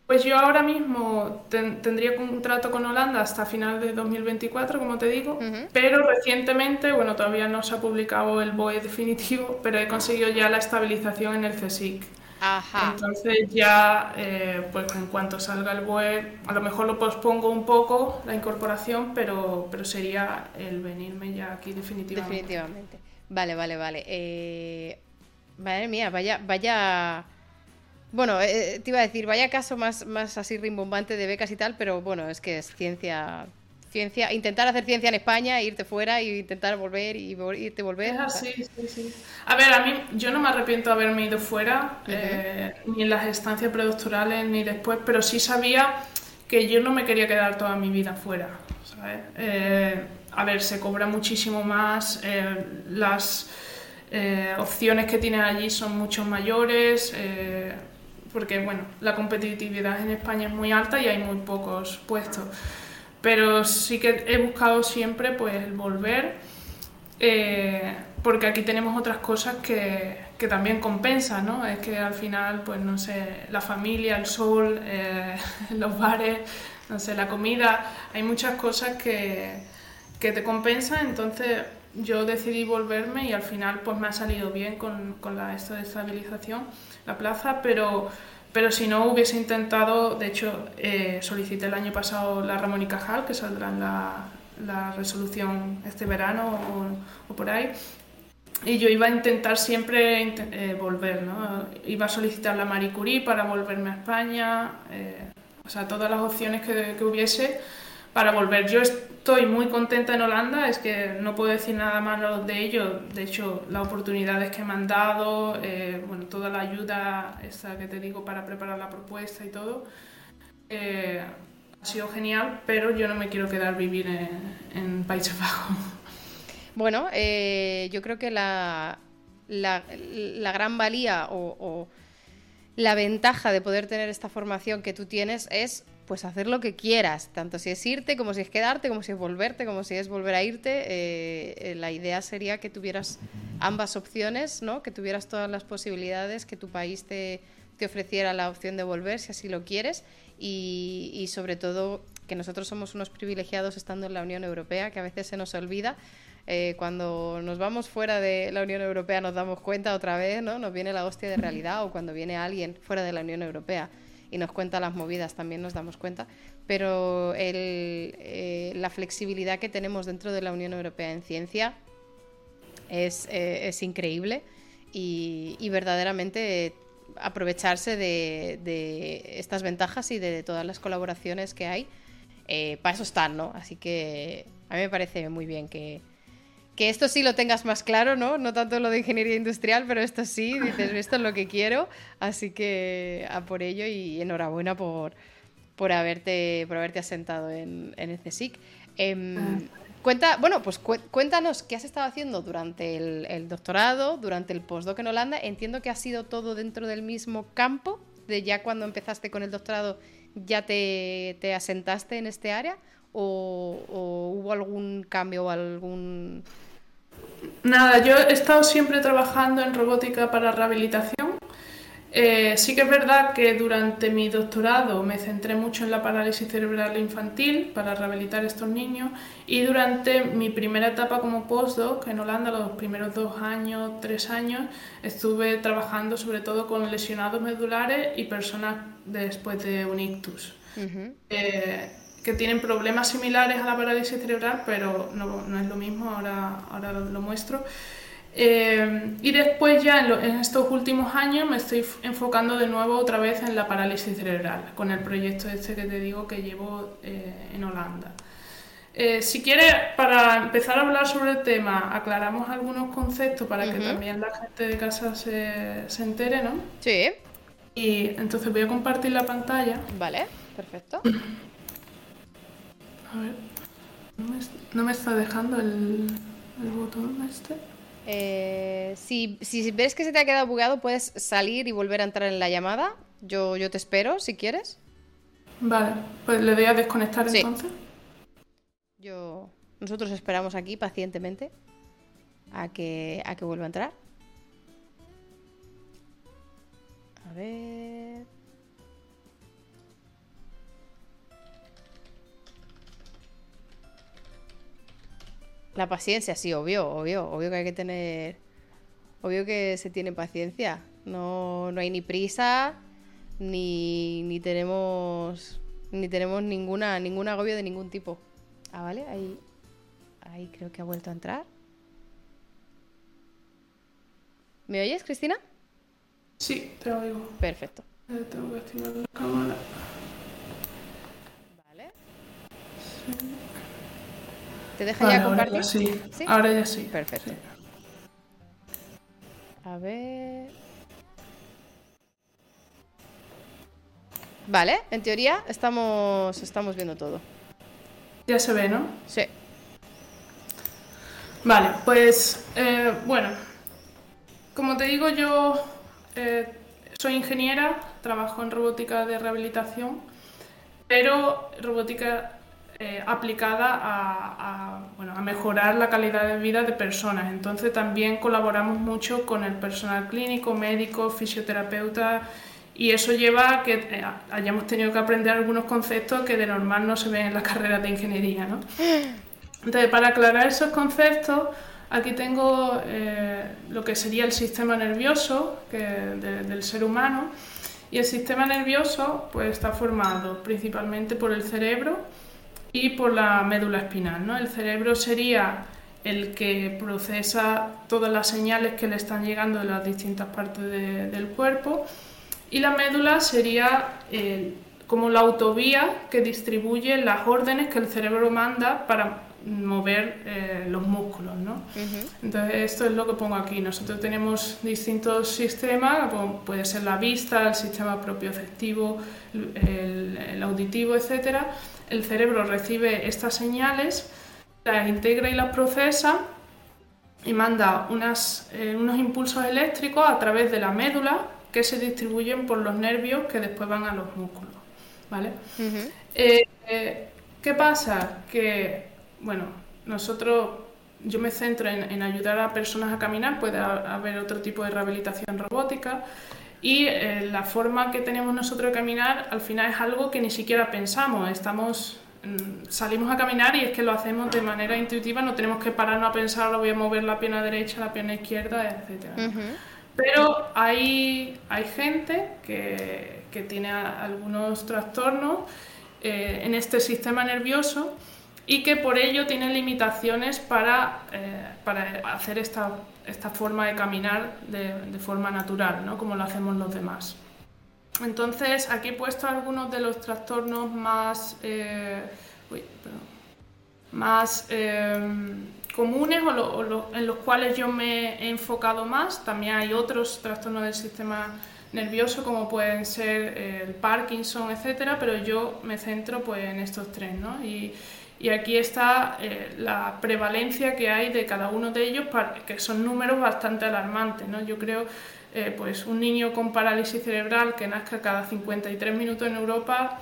Pues yo ahora mismo tendría contrato con Holanda hasta final de 2024, como te digo, pero recientemente, bueno, todavía no se ha publicado el BOE definitivo, pero he conseguido ya la estabilización en el CSIC. Ajá. Entonces ya, eh, pues en cuanto salga el BOE, a lo mejor lo pospongo un poco la incorporación, pero, pero sería el venirme ya aquí definitivamente. Definitivamente. Vale, vale, vale. Eh, madre mía, vaya, vaya bueno, eh, te iba a decir, vaya caso más, más así rimbombante de becas y tal, pero bueno, es que es ciencia, ciencia, intentar hacer ciencia en España, irte fuera y intentar volver y irte volver. sí, sí, sí. A ver, a mí yo no me arrepiento de haberme ido fuera, eh, ni en las estancias predoctorales ni después, pero sí sabía que yo no me quería quedar toda mi vida fuera, a ver, se cobra muchísimo más, las opciones que tienen allí son mucho mayores porque bueno, la competitividad en España es muy alta y hay muy pocos puestos. Pero sí que he buscado siempre pues volver, eh, porque aquí tenemos otras cosas que, que, también compensan, ¿no? Es que al final, pues no sé, la familia, el sol, eh, los bares, no sé, la comida, hay muchas cosas que, que te compensan, entonces yo decidí volverme y al final pues me ha salido bien con, con la, esto de estabilización la plaza, pero, pero si no hubiese intentado, de hecho eh, solicité el año pasado la Ramón y Cajal, que saldrá en la, la resolución este verano o, por ahí, y yo iba a intentar siempre eh, volver, ¿no? Iba a solicitar la Marie Curie para volverme a España, eh, o sea, todas las opciones que, que hubiese para volver. Yo estoy muy contenta en Holanda, es que no puedo decir nada malo de ello. De hecho, las oportunidades que me han dado, eh, bueno, toda la ayuda esa que te digo para preparar la propuesta y todo, eh, ha sido genial, pero yo no me quiero quedar vivir en, Países Bajos. Bueno, eh, yo creo que la, gran valía o la ventaja de poder tener esta formación que tú tienes es pues hacer lo que quieras, tanto si es irte, como si es quedarte, como si es volverte, como si es volver a irte. Eh, eh, la idea sería que tuvieras ambas opciones, ¿no? que tuvieras todas las posibilidades, que tu país te, ofreciera la opción de volver si así lo quieres y, sobre todo que nosotros somos unos privilegiados estando en la Unión Europea, que a veces se nos olvida. Eh, cuando nos vamos fuera de la Unión Europea nos damos cuenta otra vez, ¿no? Nos viene la hostia de realidad o cuando viene alguien fuera de la Unión Europea y nos cuenta las movidas, también nos damos cuenta, pero eh, la flexibilidad que tenemos dentro de la Unión Europea en ciencia es, eh, increíble y, verdaderamente aprovecharse de, estas ventajas y de, todas las colaboraciones que hay, eh, para eso están, ¿no? Así que a mí me parece muy bien que, que esto sí lo tengas más claro, ¿no? No tanto lo de ingeniería industrial, pero esto sí, dices, esto es lo que quiero, así que a por ello y enhorabuena por, por haberte, por haberte asentado en, en el CSIC. Em, cuenta, bueno, pues cuéntanos qué has estado haciendo durante el, doctorado, durante el postdoc en Holanda. Entiendo que ha sido todo dentro del mismo campo, de ya cuando empezaste con el doctorado ya te, te asentaste en este área, o, o hubo algún cambio o algún... Nada, yo he estado siempre trabajando en robótica para rehabilitación. Eh, sí que es verdad que durante mi doctorado me centré mucho en la parálisis cerebral infantil para rehabilitar a estos niños y durante mi primera etapa como postdoc en Holanda, los primeros dos años, tres años, estuve trabajando sobre todo con lesionados medulares y personas después de un ictus, eh, que tienen problemas similares a la parálisis cerebral, pero no, no es lo mismo, ahora, ahora lo muestro. Eh, y después ya en, estos últimos años me estoy enfocando de nuevo otra vez en la parálisis cerebral, con el proyecto este que te digo que llevo eh, en Holanda. Eh, si quieres, para empezar a hablar sobre el tema, aclaramos algunos conceptos para que también la gente de casa se, se entere, ¿no? Sí. Y entonces voy a compartir la pantalla. Vale, perfecto. A ver, no me, está dejando el, el botón este. Eh, si, si, ves que se te ha quedado bugado, puedes salir y volver a entrar en la llamada. Yo, yo te espero, si quieres. Vale, pues le doy a desconectar entonces. Yo. Nosotros esperamos aquí pacientemente a que, a que vuelva a entrar. A ver. La paciencia, sí, obvio, obvio, obvio que hay que tener. Obvio que se tiene paciencia. No, no hay ni prisa, ni, ni tenemos. Ni tenemos ninguna, ningún agobio de ningún tipo. Ah, vale, ahí. Ahí creo que ha vuelto a entrar. ¿Me oyes, Cristina? Sí, te oigo. Perfecto. Eh, tengo que activar la cámara. Vale. Sí. ¿Te deja ya compartir? Ahora sí. ahora ya sí. Perfecto. A ver. Vale, en teoría estamos, estamos viendo todo. Ya se ve, ¿no? Sí. Vale, pues eh, bueno, como te digo, yo eh, soy ingeniera, trabajo en robótica de rehabilitación, pero robótica eh, aplicada a, mejorar la calidad de vida de personas. Entonces también colaboramos mucho con el personal clínico, médico, fisioterapeuta y eso lleva a que eh, hayamos tenido que aprender algunos conceptos que de normal no se ven en la carrera de ingeniería. ¿no? Entonces, para aclarar esos conceptos, aquí tengo eh, lo que sería el sistema nervioso del ser humano. Y el sistema nervioso pues, está formado principalmente por el cerebro, y por la médula espinal. ¿no? El cerebro sería el que procesa todas las señales que le están llegando de las distintas partes del cuerpo y la médula sería eh, como la autovía que distribuye las órdenes que el cerebro manda para mover eh, los músculos. ¿no? Entonces esto es lo que pongo aquí. Nosotros tenemos distintos sistemas, como puede ser la vista, el sistema propioceptivo, el, el auditivo, etcétera el cerebro recibe estas señales, las integra y las procesa y manda eh, unos impulsos eléctricos a través de la médula que se distribuyen por los nervios que después van a los músculos. ¿vale? Eh, eh, ¿Qué pasa? Que, bueno, nosotros, yo me centro en, ayudar a personas a caminar, puede haber otro tipo de rehabilitación robótica, y eh, la forma que tenemos nosotros de caminar al final es algo que ni siquiera pensamos. Estamos, mm, salimos a caminar y es que lo hacemos de manera intuitiva, no tenemos que pararnos a pensar, ahora voy a mover la pierna derecha, la pierna izquierda, etc. Pero hay, hay gente que, que tiene algunos trastornos eh, en este sistema nervioso y que por ello tiene limitaciones para, eh, para hacer esta esta forma de caminar de, forma natural, ¿no? como lo hacemos los demás. Entonces, aquí he puesto algunos de los trastornos más, eh, más eh, comunes o, en los cuales yo me he enfocado más. También hay otros trastornos del sistema nervioso como pueden ser el Parkinson, etcétera, pero yo me centro pues en estos tres, ¿no? Y, y aquí está eh, la prevalencia que hay de cada uno de ellos, que son números bastante alarmantes. ¿no? Yo creo eh, pues un niño con parálisis cerebral que nazca cada 53 minutos en Europa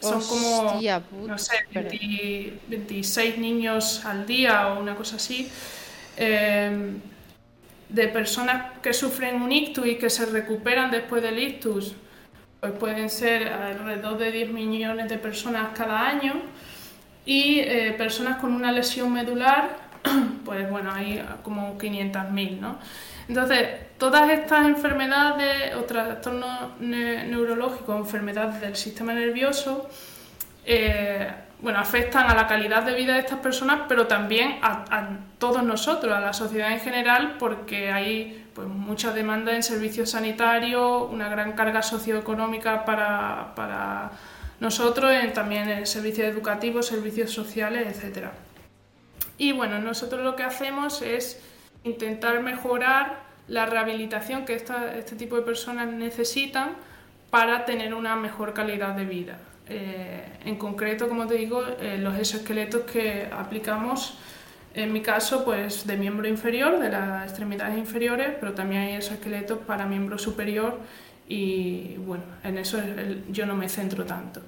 son como, no sé, 26 niños al día o una cosa así. Em, de personas que sufren un ictus y que se recuperan después del ictus, pues pueden ser alrededor de 10 millones de personas cada año y eh, personas con una lesión medular, pues bueno, hay como 500.000, ¿no? Entonces, todas estas enfermedades o trastornos neurológicos, enfermedades del sistema nervioso, eh, bueno, afectan a la calidad de vida de estas personas, pero también a, todos nosotros, a la sociedad en general, porque hay pues, mucha demanda en servicios sanitarios, una gran carga socioeconómica para, para nosotros, también en servicios educativos, servicios sociales, etc. Y bueno, nosotros lo que hacemos es intentar mejorar la rehabilitación que este tipo de personas necesitan para tener una mejor calidad de vida. Eh, en concreto, como te digo, eh, los exoesqueletos que aplicamos, en mi caso, pues de miembro inferior, de las extremidades inferiores, pero también hay exoesqueletos para miembro superior y bueno, en eso yo no me centro tanto.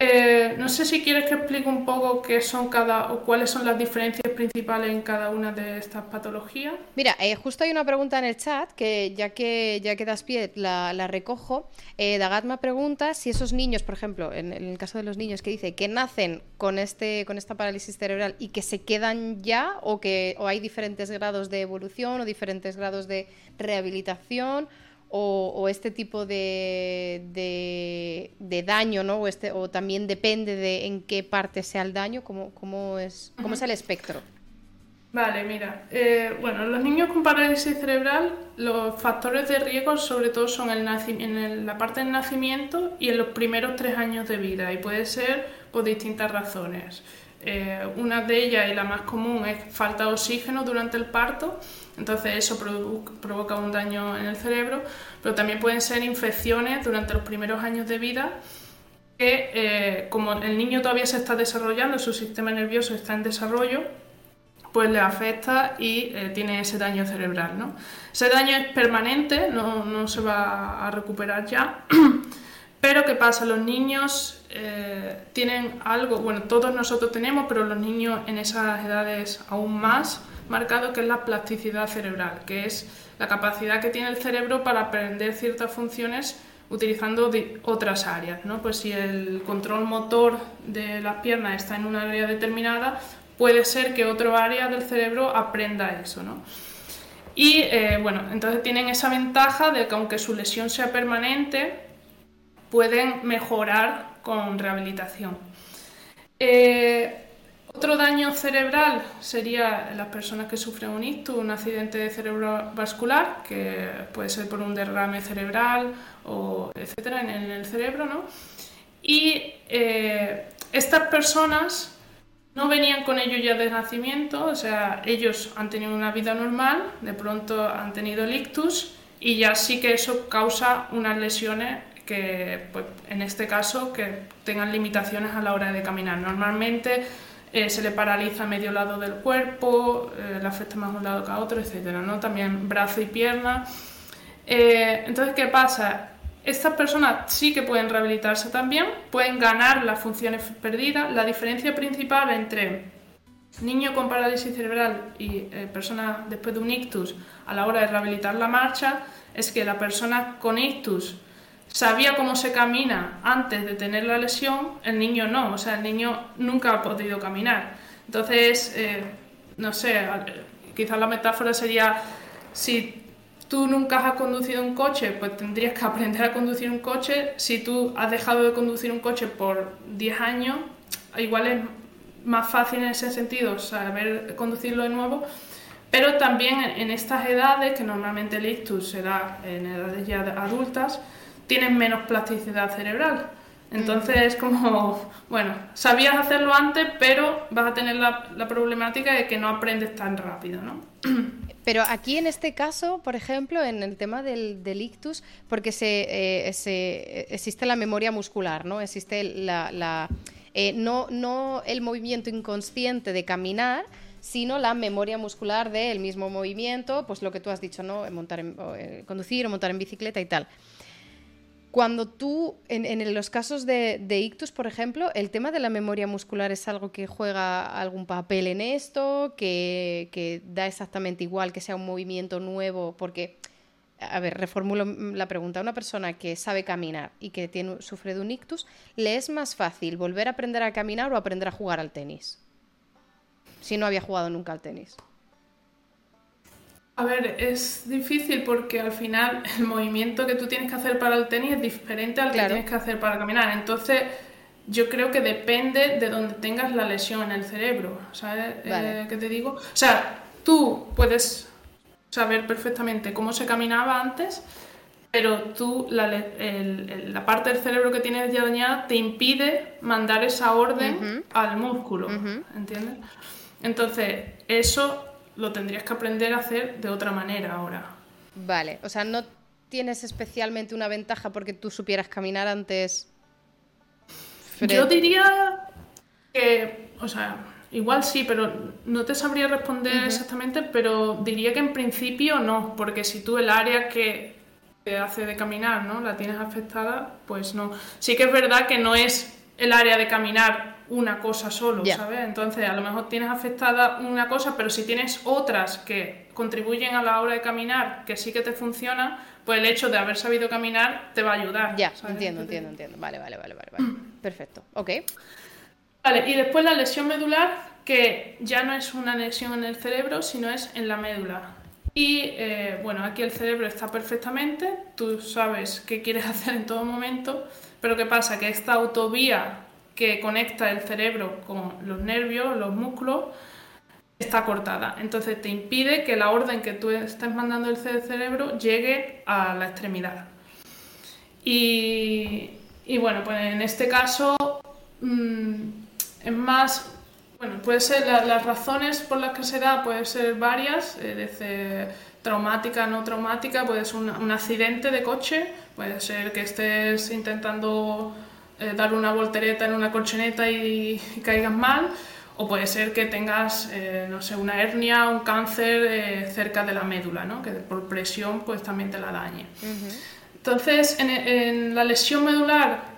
Eh, no sé si quieres que explique un poco qué son cada o cuáles son las diferencias principales en cada una de estas patologías. Mira, eh, justo hay una pregunta en el chat que ya que ya que das pie la, recojo. Eh, Dagatma pregunta si esos niños, por ejemplo, en, el caso de los niños que dice que nacen con este con esta parálisis cerebral y que se quedan ya o que o hay diferentes grados de evolución o diferentes grados de rehabilitación o, este tipo de, de, daño, ¿no? O, este, o también depende de en qué parte sea el daño, ¿cómo, cómo es, cómo es el espectro? Vale, mira, eh, bueno, los niños con parálisis cerebral, los factores de riesgo sobre todo son el en la parte del nacimiento y en los primeros tres años de vida, y puede ser por distintas razones. Eh, una de ellas y la más común es falta de oxígeno durante el parto, entonces eso provoca un daño en el cerebro, pero también pueden ser infecciones durante los primeros años de vida que eh, como el niño todavía se está desarrollando, su sistema nervioso está en desarrollo, pues le afecta y eh, tiene ese daño cerebral. ¿no? Ese daño es permanente, no, no se va a recuperar ya. Pero ¿qué pasa? Los niños eh, tienen algo, bueno, todos nosotros tenemos, pero los niños en esas edades aún más marcado, que es la plasticidad cerebral, que es la capacidad que tiene el cerebro para aprender ciertas funciones utilizando otras áreas. ¿no? Pues si el control motor de las piernas está en una área determinada, puede ser que otro área del cerebro aprenda eso. ¿no? Y eh, bueno, entonces tienen esa ventaja de que aunque su lesión sea permanente, pueden mejorar con rehabilitación. Eh, otro daño cerebral sería las personas que sufren un ictus, un accidente cerebrovascular, que puede ser por un derrame cerebral o etcétera en, el cerebro, ¿no? Y eh, estas personas no venían con ello ya de nacimiento, o sea, ellos han tenido una vida normal, de pronto han tenido el ictus y ya sí que eso causa unas lesiones que, pues, en este caso, que tengan limitaciones a la hora de caminar. Normalmente eh, se le paraliza medio lado del cuerpo, eh, le afecta más un lado que a otro, etc. ¿no? También brazo y pierna. Eh, entonces, ¿qué pasa? Estas personas sí que pueden rehabilitarse también, pueden ganar las funciones perdidas. La diferencia principal entre niño con parálisis cerebral y persona después de un ictus a la hora de rehabilitar la marcha es que la persona con ictus sabía cómo se camina antes de tener la lesión, el niño no, o sea, el niño nunca ha podido caminar. Entonces, eh, no sé, quizás la metáfora sería, si tú nunca has conducido un coche, pues tendrías que aprender a conducir un coche. Si tú has dejado de conducir un coche por 10 años, igual es más fácil en ese sentido saber conducirlo de nuevo. Pero también en estas edades, que normalmente el ictus se da en edades ya adultas, tienen menos plasticidad cerebral. Entonces es como, bueno, sabías hacerlo antes, pero vas a tener la, problemática de que no aprendes tan rápido, ¿no? Pero aquí en este caso, por ejemplo, en el tema del, ictus, porque se, se, existe la memoria muscular, ¿no? Existe la, no, no el movimiento inconsciente de caminar, sino la memoria muscular del mismo movimiento, pues lo que tú has dicho, ¿no? Montar conducir o montar en bicicleta y tal. Cuando tú, en, los casos de, ictus, por ejemplo, el tema de la memoria muscular es algo que juega algún papel en esto, que, da exactamente igual que sea un movimiento nuevo, porque, a ver, reformulo la pregunta, una persona que sabe caminar y que tiene, sufre de un ictus, ¿le es más fácil volver a aprender a caminar o aprender a jugar al tenis? Si no había jugado nunca al tenis. A ver, es difícil porque al final el movimiento que tú tienes que hacer para el tenis es diferente al que tienes que hacer para caminar. Entonces, yo creo que depende de donde tengas la lesión en el cerebro. ¿Sabes eh, qué te digo? O sea, tú puedes saber perfectamente cómo se caminaba antes, pero tú, la, la parte del cerebro que tienes ya dañada te impide mandar esa orden al músculo. ¿Entiendes? Entonces, eso lo tendrías que aprender a hacer de otra manera ahora. Vale, o sea, no tienes especialmente una ventaja porque tú supieras caminar antes. Yo diría que, o sea, igual sí, pero no te sabría responder exactamente, pero diría que en principio no, porque si tú el área que te hace de caminar, ¿no? La tienes afectada, pues no. Sí que es verdad que no es el área de caminar una cosa solo, ¿sabes? Entonces, a lo mejor tienes afectada una cosa, pero si tienes otras que contribuyen a la hora de caminar, que sí que te funciona, pues el hecho de haber sabido caminar te va a ayudar. Ya, entiendo, entiendo, entiendo. Vale, vale, vale, vale, vale. Perfecto, ok. Vale, y después la lesión medular, que ya no es una lesión en el cerebro, sino es en la médula. Y eh, bueno, aquí el cerebro está perfectamente, tú sabes qué quieres hacer en todo momento, pero ¿qué pasa? Que esta autovía que conecta el cerebro con los nervios, los músculos, está cortada. Entonces te impide que la orden que tú estás mandando el cerebro llegue a la extremidad. Y, bueno, pues en este caso mm, es más, bueno, puede ser las razones por las que se da, pueden ser varias, eh, desde traumática, no traumática, puede ser un accidente de coche, puede ser que estés intentando eh, dar una voltereta en una colchoneta y, caigas mal, o puede ser que tengas, eh, no sé, una hernia, un cáncer eh, cerca de la médula, ¿no? que por presión pues también te la dañe. Entonces, en, en, la lesión medular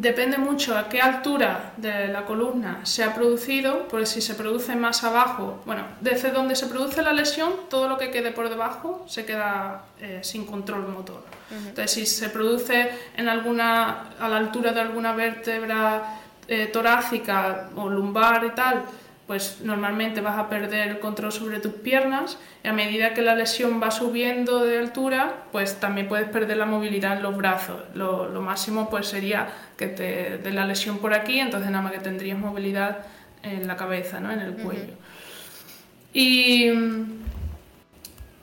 depende mucho a qué altura de la columna se ha producido, porque si se produce más abajo, bueno, desde donde se produce la lesión, todo lo que quede por debajo se queda sin control motor. Entonces, si se produce en alguna, a la altura de alguna vértebra eh, torácica o lumbar y tal, pues normalmente vas a perder el control sobre tus piernas y a medida que la lesión va subiendo de altura, pues también puedes perder la movilidad en los brazos. Lo, máximo pues sería que te dé la lesión por aquí, entonces nada más que tendrías movilidad en la cabeza, ¿no? en el cuello. Y,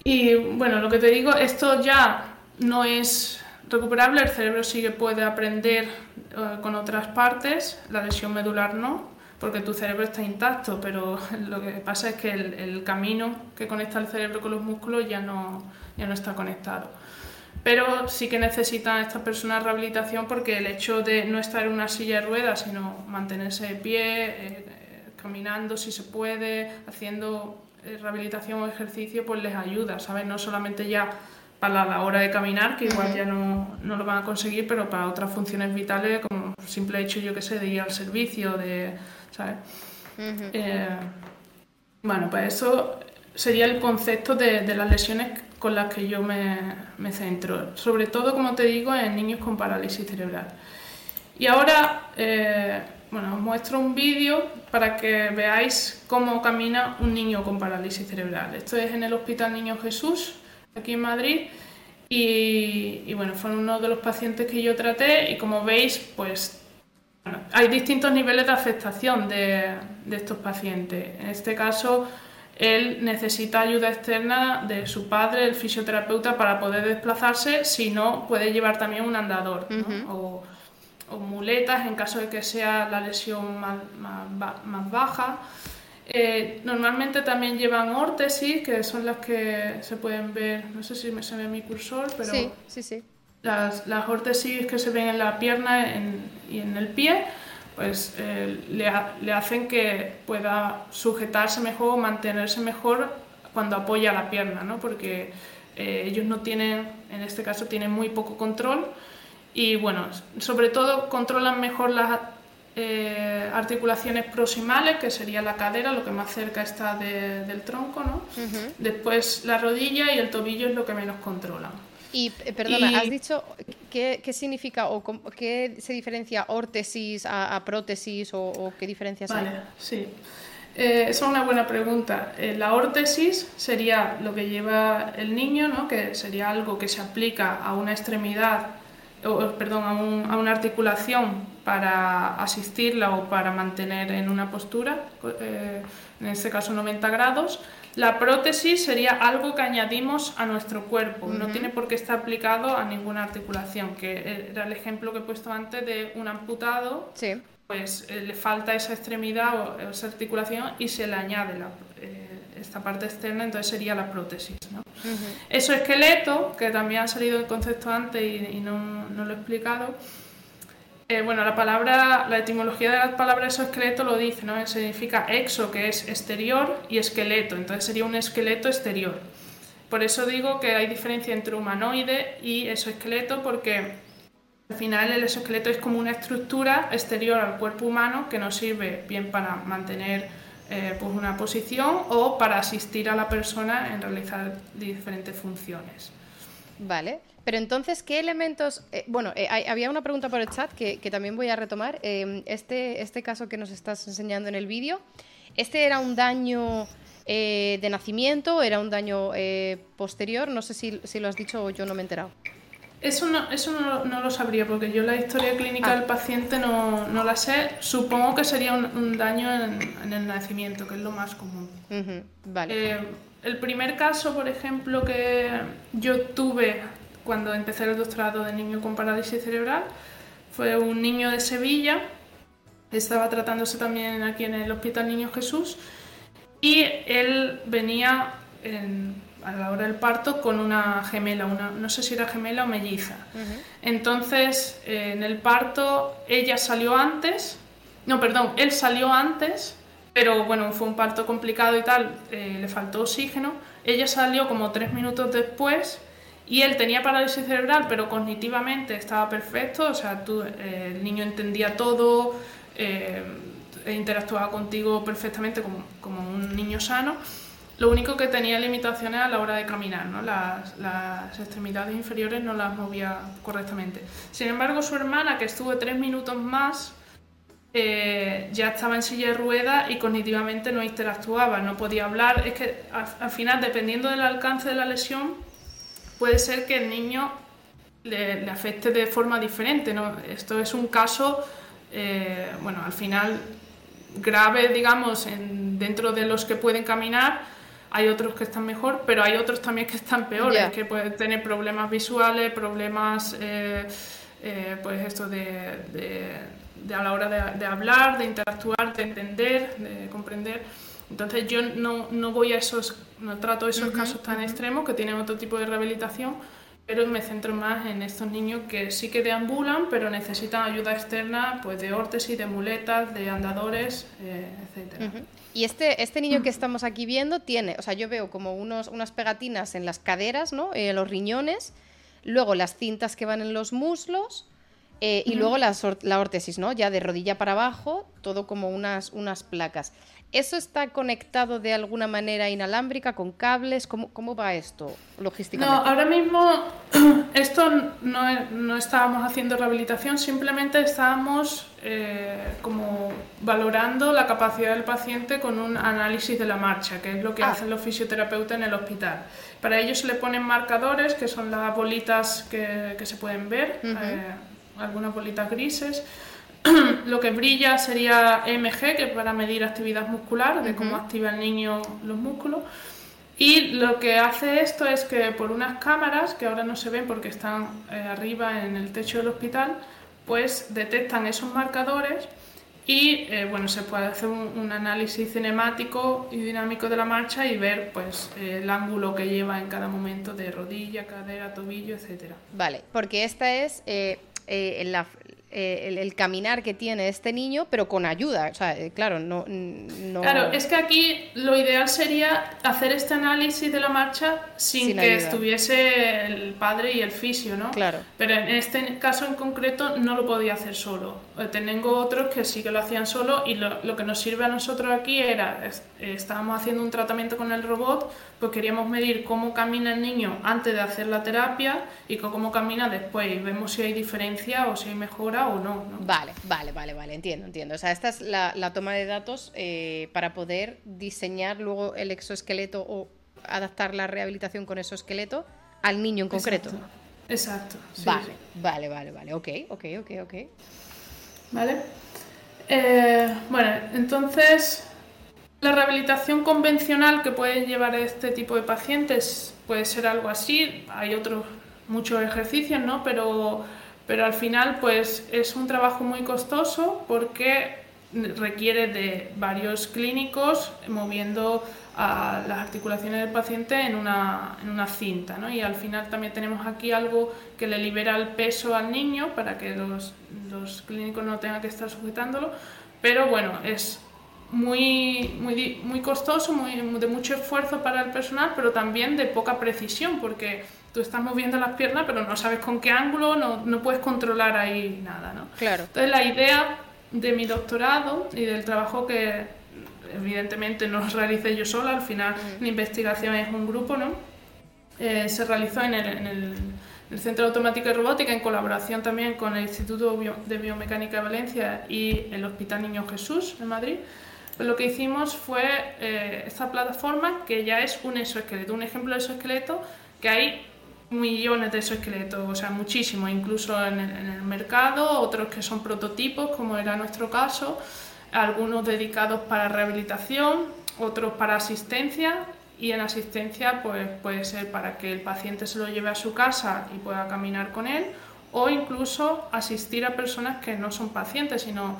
y bueno, lo que te digo, esto ya no es recuperable, el cerebro sí que puede aprender eh, con otras partes, la lesión medular no, porque tu cerebro está intacto, pero lo que pasa es que el, camino que conecta el cerebro con los músculos ya no, ya no está conectado. Pero sí que necesitan estas personas rehabilitación porque el hecho de no estar en una silla de ruedas, sino mantenerse de pie, eh, caminando si se puede, haciendo eh, rehabilitación o ejercicio, pues les ayuda, ¿sabes? No solamente ya para la hora de caminar, que igual ya no, no, lo van a conseguir, pero para otras funciones vitales, como simple hecho, yo que sé, de ir al servicio, de, ¿sabes? Eh, bueno, pues eso sería el concepto de, de, las lesiones con las que yo me, me, centro, sobre todo, como te digo, en niños con parálisis cerebral. Y ahora, eh, bueno, os muestro un vídeo para que veáis cómo camina un niño con parálisis cerebral. Esto es en el Hospital Niño Jesús, aquí en Madrid. Y, bueno, fueron uno de los pacientes que yo traté y como veis, pues hay distintos niveles de afectación de, de, estos pacientes. En este caso, él necesita ayuda externa de su padre, el fisioterapeuta, para poder desplazarse, si no, puede llevar también un andador o, o, muletas en caso de que sea la lesión más, más, más baja. Eh, normalmente también llevan órtesis, que son las que se pueden ver, no sé si me se ve mi cursor, pero Sí, sí, sí. Las, las órtesis que se ven en la pierna en- y en el pie, pues eh, le hacen que pueda sujetarse mejor o mantenerse mejor cuando apoya la pierna, ¿no? Porque eh, ellos no tienen, en este caso, tienen muy poco control y, bueno, sobre todo controlan mejor las eh, articulaciones proximales, que sería la cadera, lo que más cerca está de- del tronco, ¿no? Después la rodilla y el tobillo es lo que menos controlan. Y eh, perdona, Y- has dicho qué, qué significa o cómo- qué se diferencia órtesis a, a prótesis o, o qué diferencias Vale, hay. sí. Eh, esa es una buena pregunta. Eh, la órtesis sería lo que lleva el niño, ¿no? que sería algo que se aplica a una extremidad, o, o, perdón, a, un- a una articulación para asistirla o para mantener en una postura, eh, en este caso 90 grados. La prótesis sería algo que añadimos a nuestro cuerpo, no tiene por qué estar aplicado a ninguna articulación, que era el ejemplo que he puesto antes de un amputado Sí. pues eh, le falta esa extremidad o esa articulación y se le añade la- eh, esta parte externa, entonces sería la prótesis. ¿no? Eso esqueleto, que también ha salido el concepto antes y, y no, no lo he explicado, eh, bueno, la palabra, la etimología de la palabra exoesqueleto lo dice, ¿no? Significa exo, que es exterior, y esqueleto, entonces sería un esqueleto exterior. Por eso digo que hay diferencia entre humanoide y exoesqueleto, porque al final el exoesqueleto es como una estructura exterior al cuerpo humano que nos sirve bien para mantener eh, pues una posición o para asistir a la persona en realizar diferentes funciones. Vale. Pero entonces, ¿qué elementos...? eh, bueno, eh, hay- había una pregunta por el chat que, que también voy a retomar. Eh, este, este caso que nos estás enseñando en el vídeo, ¿este era un daño eh, de nacimiento? ¿Era un daño posterior? No sé si, si lo has dicho o yo no me he enterado. Eso no, eso no, lo- no lo sabría porque yo la historia clínica Ah. del paciente no, no la sé. Supongo que sería un, un daño en, en el nacimiento, que es lo más común. Vale. El primer caso, por ejemplo, que yo tuve cuando empecé el doctorado de niño con parálisis cerebral fue un niño de Sevilla. Estaba tratándose también aquí en el Hospital Niño Jesús y él venía en- a la hora del parto con una gemela, una, no sé si era gemela o melliza. Entonces, eh, en el parto, ella salió antes, no, perdón, él salió antes, pero bueno, fue un parto complicado y tal, eh, le faltó oxígeno. Ella salió como tres minutos después y él tenía parálisis cerebral, pero cognitivamente estaba perfecto, o sea, tú, eh, el niño entendía todo, eh, interactuaba contigo perfectamente como, como un niño sano. Lo único que tenía limitaciones a la hora de caminar, ¿no? las, las extremidades inferiores no las movía correctamente. Sin embargo, su hermana, que estuvo tres minutos más, eh, ya estaba en silla de ruedas y cognitivamente no interactuaba, no podía hablar. Es que al final, dependiendo del alcance de la lesión, puede ser que el niño le, le afecte de forma diferente. ¿no? Esto es un caso, eh, bueno, al final grave, digamos, en- dentro de los que pueden caminar. Hay otros que están mejor, pero hay otros también que están peores, que pueden tener problemas visuales, problemas, eh, eh, pues esto de, de- de a la hora de, de hablar, de interactuar, de entender, de comprender. Entonces yo no, no voy a esos, no trato esos casos tan extremos que tienen otro tipo de rehabilitación, pero me centro más en estos niños que sí que deambulan, pero necesitan ayuda externa, pues de órtesis, de muletas, de andadores, eh. Ujú. Y este, este niño que estamos aquí viendo tiene, o sea, yo veo como unos, unas pegatinas en las caderas, ¿no? Eh, los riñones, luego las cintas que van en los muslos eh, y luego or- la órtesis, ¿no? Ya de rodilla para abajo, todo como unas, unas placas. ¿Eso está conectado de alguna manera inalámbrica con cables? ¿Cómo, cómo va esto No, logísticamente? ahora mismo esto no, no estábamos haciendo rehabilitación, simplemente estábamos eh, como valorando la capacidad del paciente con un análisis de la marcha, que es lo que Ah. hacen los fisioterapeutas en el hospital. Para ello se le ponen marcadores, que son las bolitas que, que se pueden ver, eh, algunas bolitas grises. Lo que brilla sería EMG, que es para medir actividad muscular, de cómo activa el niño los músculos. Y lo que hace esto es que por unas cámaras, que ahora no se ven porque están eh, arriba en el techo del hospital, pues detectan esos marcadores y eh, bueno, se puede hacer un, análisis cinemático y dinámico de la marcha y ver pues el ángulo que lleva en cada momento de rodilla, cadera, tobillo, etcétera. Vale, porque esta es eh, la, eh, el, caminar que tiene este niño, pero con ayuda. O sea, eh, claro, no, Claro, es que aquí lo ideal sería hacer este análisis de la marcha sin, que estuviese el padre y el fisio, ¿no? Claro. Pero en este caso en concreto no lo podía hacer solo. Eh, tengo otros que sí que lo hacían solo y lo, lo que nos sirve a nosotros aquí era, estábamos haciendo un tratamiento con el robot, pues queríamos medir cómo camina el niño antes de hacer la terapia y cómo camina después. Y vemos si hay diferencia o si hay mejora o no, Vale, vale, vale, vale, entiendo, entiendo. O sea, esta es la, toma de datos eh, para poder diseñar luego el exoesqueleto o adaptar la rehabilitación con exoesqueleto al niño en concreto. Exacto. vale, vale, vale, vale. Ok, ok, ok, ok. Vale. Eh, bueno, entonces la rehabilitación convencional que pueden llevar este tipo de pacientes puede ser algo así. Hay otros muchos ejercicios, ¿no? Pero pero al final pues es un trabajo muy costoso porque requiere de varios clínicos moviendo las articulaciones del paciente en una, en una cinta ¿no? y al final también tenemos aquí algo que le libera el peso al niño para que los, los clínicos no tengan que estar sujetándolo pero bueno es muy, muy, muy costoso, muy, de mucho esfuerzo para el personal, pero también de poca precisión, porque tú estás moviendo las piernas, pero no sabes con qué ángulo, no, no puedes controlar ahí nada, ¿no? Claro. Entonces la idea de mi doctorado y del trabajo que evidentemente no realicé yo sola, al final mm. mi investigación es un grupo, ¿no? Eh, se realizó en el, en el, Centro de Automática y Robótica en colaboración también con el Instituto de Biomecánica de Valencia y el Hospital Niño Jesús en Madrid. Pues lo que hicimos fue eh, esta plataforma que ya es un exoesqueleto, un ejemplo de exoesqueleto que hay millones de exoesqueletos, o sea, muchísimos, incluso en el, mercado, otros que son prototipos, como era nuestro caso, algunos dedicados para rehabilitación, otros para asistencia y en asistencia pues puede ser para que el paciente se lo lleve a su casa y pueda caminar con él o incluso asistir a personas que no son pacientes, sino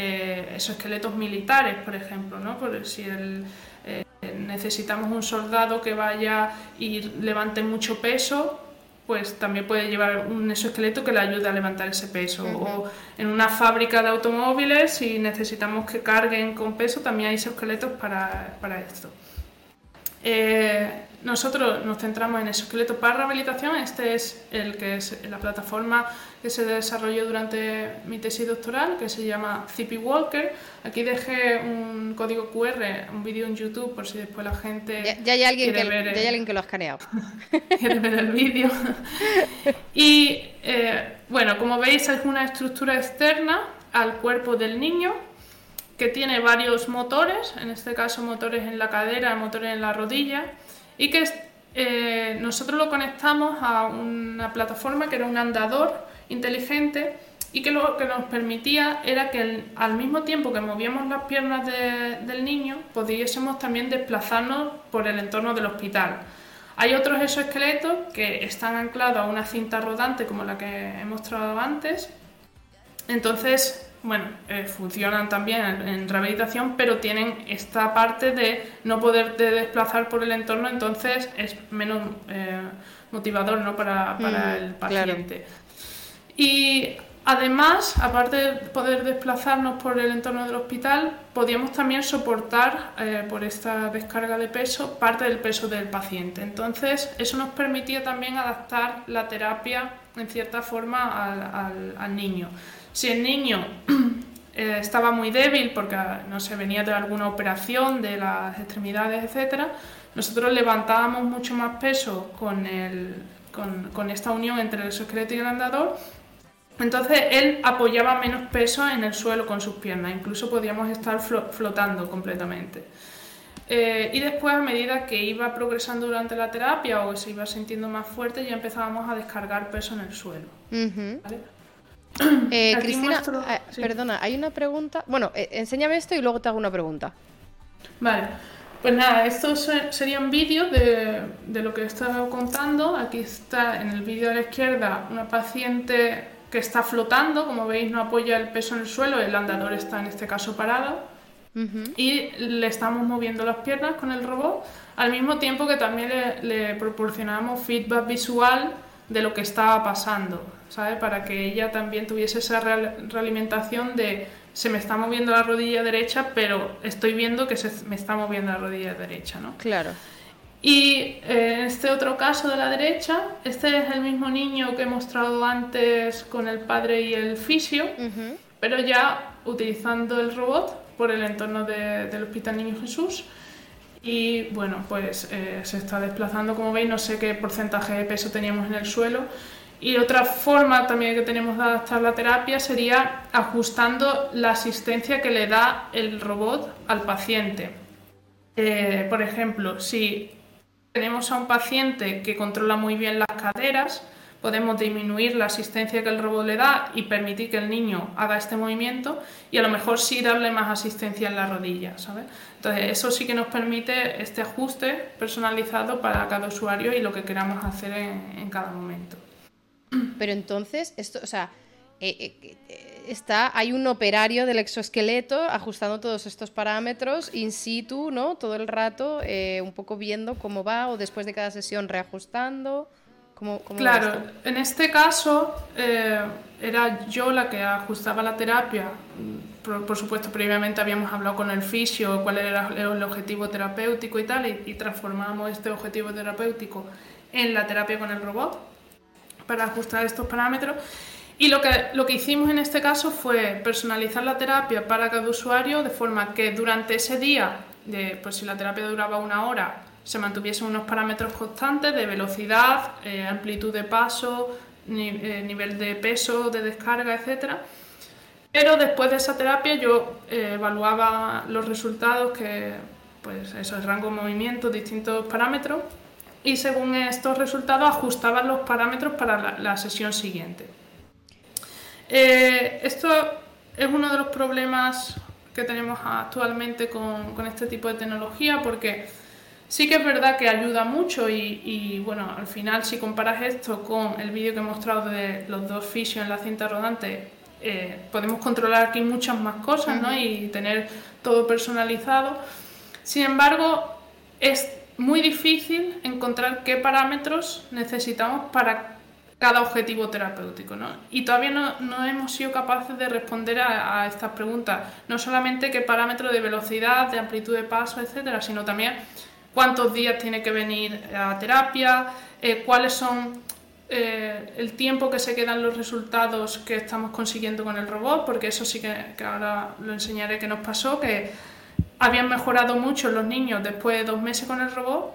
eh, esos esqueletos militares, por ejemplo, ¿no? Por si el, necesitamos un soldado que vaya y levante mucho peso, pues también puede llevar un exoesqueleto que le ayude a levantar ese peso. O en una fábrica de automóviles, si necesitamos que carguen con peso, también hay exoesqueletos para, para esto. Eh, nosotros nos centramos en exoesqueletos para rehabilitación. Este es el que es la plataforma que se desarrolló durante mi tesis doctoral, que se llama Zippy Walker. Aquí dejé un código QR, un vídeo en YouTube, por si después la gente. Ya, hay, alguien que, ver, ya hay alguien que lo ha escaneado. quiere ver el vídeo. y eh, bueno, como veis, es una estructura externa al cuerpo del niño que tiene varios motores, en este caso motores en la cadera, motores en la rodilla, y que eh, nosotros lo conectamos a una plataforma que era un andador inteligente y que lo que nos permitía era que al mismo tiempo que movíamos las piernas del niño, pudiésemos también desplazarnos por el entorno del hospital. Hay otros exoesqueletos que están anclados a una cinta rodante como la que he mostrado antes. Entonces, bueno, eh, funcionan también en, rehabilitación, pero tienen esta parte de no poder desplazar por el entorno, entonces es menos eh, motivador ¿no? para, mm, el paciente. Y además, aparte de poder desplazarnos por el entorno del hospital, podíamos también soportar eh, por esta descarga de peso parte del peso del paciente. Entonces, eso nos permitía también adaptar la terapia en cierta forma al niño. Si el niño eh, estaba muy débil porque no se venía de alguna operación de las extremidades, etcétera, nosotros levantábamos mucho más peso con, con, esta unión entre el exoesqueleto y el andador entonces él apoyaba menos peso en el suelo con sus piernas, incluso podíamos estar flotando completamente. Eh, y después, a medida que iba progresando durante la terapia o se iba sintiendo más fuerte, ya empezábamos a descargar peso en el suelo. Eh, Cristina, ah, perdona, hay una pregunta. Bueno, eh, enséñame esto y luego te hago una pregunta. Vale. Pues nada, estos serían vídeos de, de, lo que he estado contando. Aquí está en el vídeo a la izquierda una paciente que está flotando, como veis no apoya el peso en el suelo, el andador está en este caso parado y le estamos moviendo las piernas con el robot al mismo tiempo que también le, proporcionamos feedback visual de lo que estaba pasando, ¿sabes? Para que ella también tuviese esa realimentación de se me está moviendo la rodilla derecha, pero estoy viendo que se me está moviendo la rodilla derecha, ¿no? Claro. Y eh, en este otro caso de la derecha, este es el mismo niño que he mostrado antes con el padre y el fisio, pero ya utilizando el robot por el entorno del Hospital Niño Jesús. Y bueno, pues eh, se está desplazando, como veis, no sé qué porcentaje de peso teníamos en el suelo. Y otra forma también que tenemos de adaptar la terapia sería ajustando la asistencia que le da el robot al paciente. Eh, por ejemplo, si tenemos a un paciente que controla muy bien las caderas, podemos disminuir la asistencia que el robot le da y permitir que el niño haga este movimiento y a lo mejor sí darle más asistencia en la rodilla, ¿sabes? Entonces eso sí que nos permite este ajuste personalizado para cada usuario y lo que queramos hacer en, cada momento. Pero entonces, esto, o sea, eh, eh, está, hay un operario del exoesqueleto ajustando todos estos parámetros in situ, ¿no? Todo el rato, eh, un poco viendo cómo va o después de cada sesión reajustando claro, en este caso eh, era yo la que ajustaba la terapia. Por, supuesto, previamente habíamos hablado con el fisio, cuál era el objetivo terapéutico y tal, y, transformamos este objetivo terapéutico en la terapia con el robot para ajustar estos parámetros. Y lo que, lo que hicimos en este caso fue personalizar la terapia para cada usuario de forma que durante ese día, pues si la terapia duraba una hora, se mantuviesen unos parámetros constantes de velocidad, eh, amplitud de paso, eh, nivel de peso, de descarga, etc. Pero después de esa terapia yo eh, evaluaba los resultados, que pues eso, el rango de movimiento, distintos parámetros, y según estos resultados ajustaba los parámetros para la, sesión siguiente. esto es uno de los problemas que tenemos actualmente con, con este tipo de tecnología porque Sí que es verdad que ayuda mucho y, bueno, al final si comparas esto con el vídeo que he mostrado de los dos fisios en la cinta rodante, eh, podemos controlar aquí muchas más cosas ¿no? y tener todo personalizado. Sin embargo, es muy difícil encontrar qué parámetros necesitamos para cada objetivo terapéutico. ¿no? Y todavía no, hemos sido capaces de responder a, a, estas preguntas. No solamente qué parámetro de velocidad, de amplitud de paso, etcétera, sino también cuántos días tiene que venir a terapia, eh, cuáles son eh, el tiempo que se quedan los resultados que estamos consiguiendo con el robot, porque eso sí que, ahora lo enseñaré que nos pasó, que habían mejorado mucho los niños después de dos meses con el robot,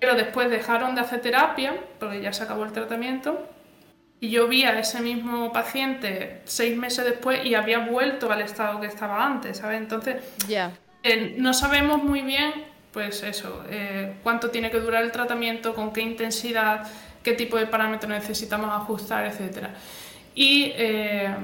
pero después dejaron de hacer terapia, porque ya se acabó el tratamiento, y yo vi a ese mismo paciente seis meses después y había vuelto al estado que estaba antes, ¿sabes? Entonces, ya eh, no sabemos muy bien pues eso, eh, cuánto tiene que durar el tratamiento, con qué intensidad, qué tipo de parámetros necesitamos ajustar, etc. Y eh,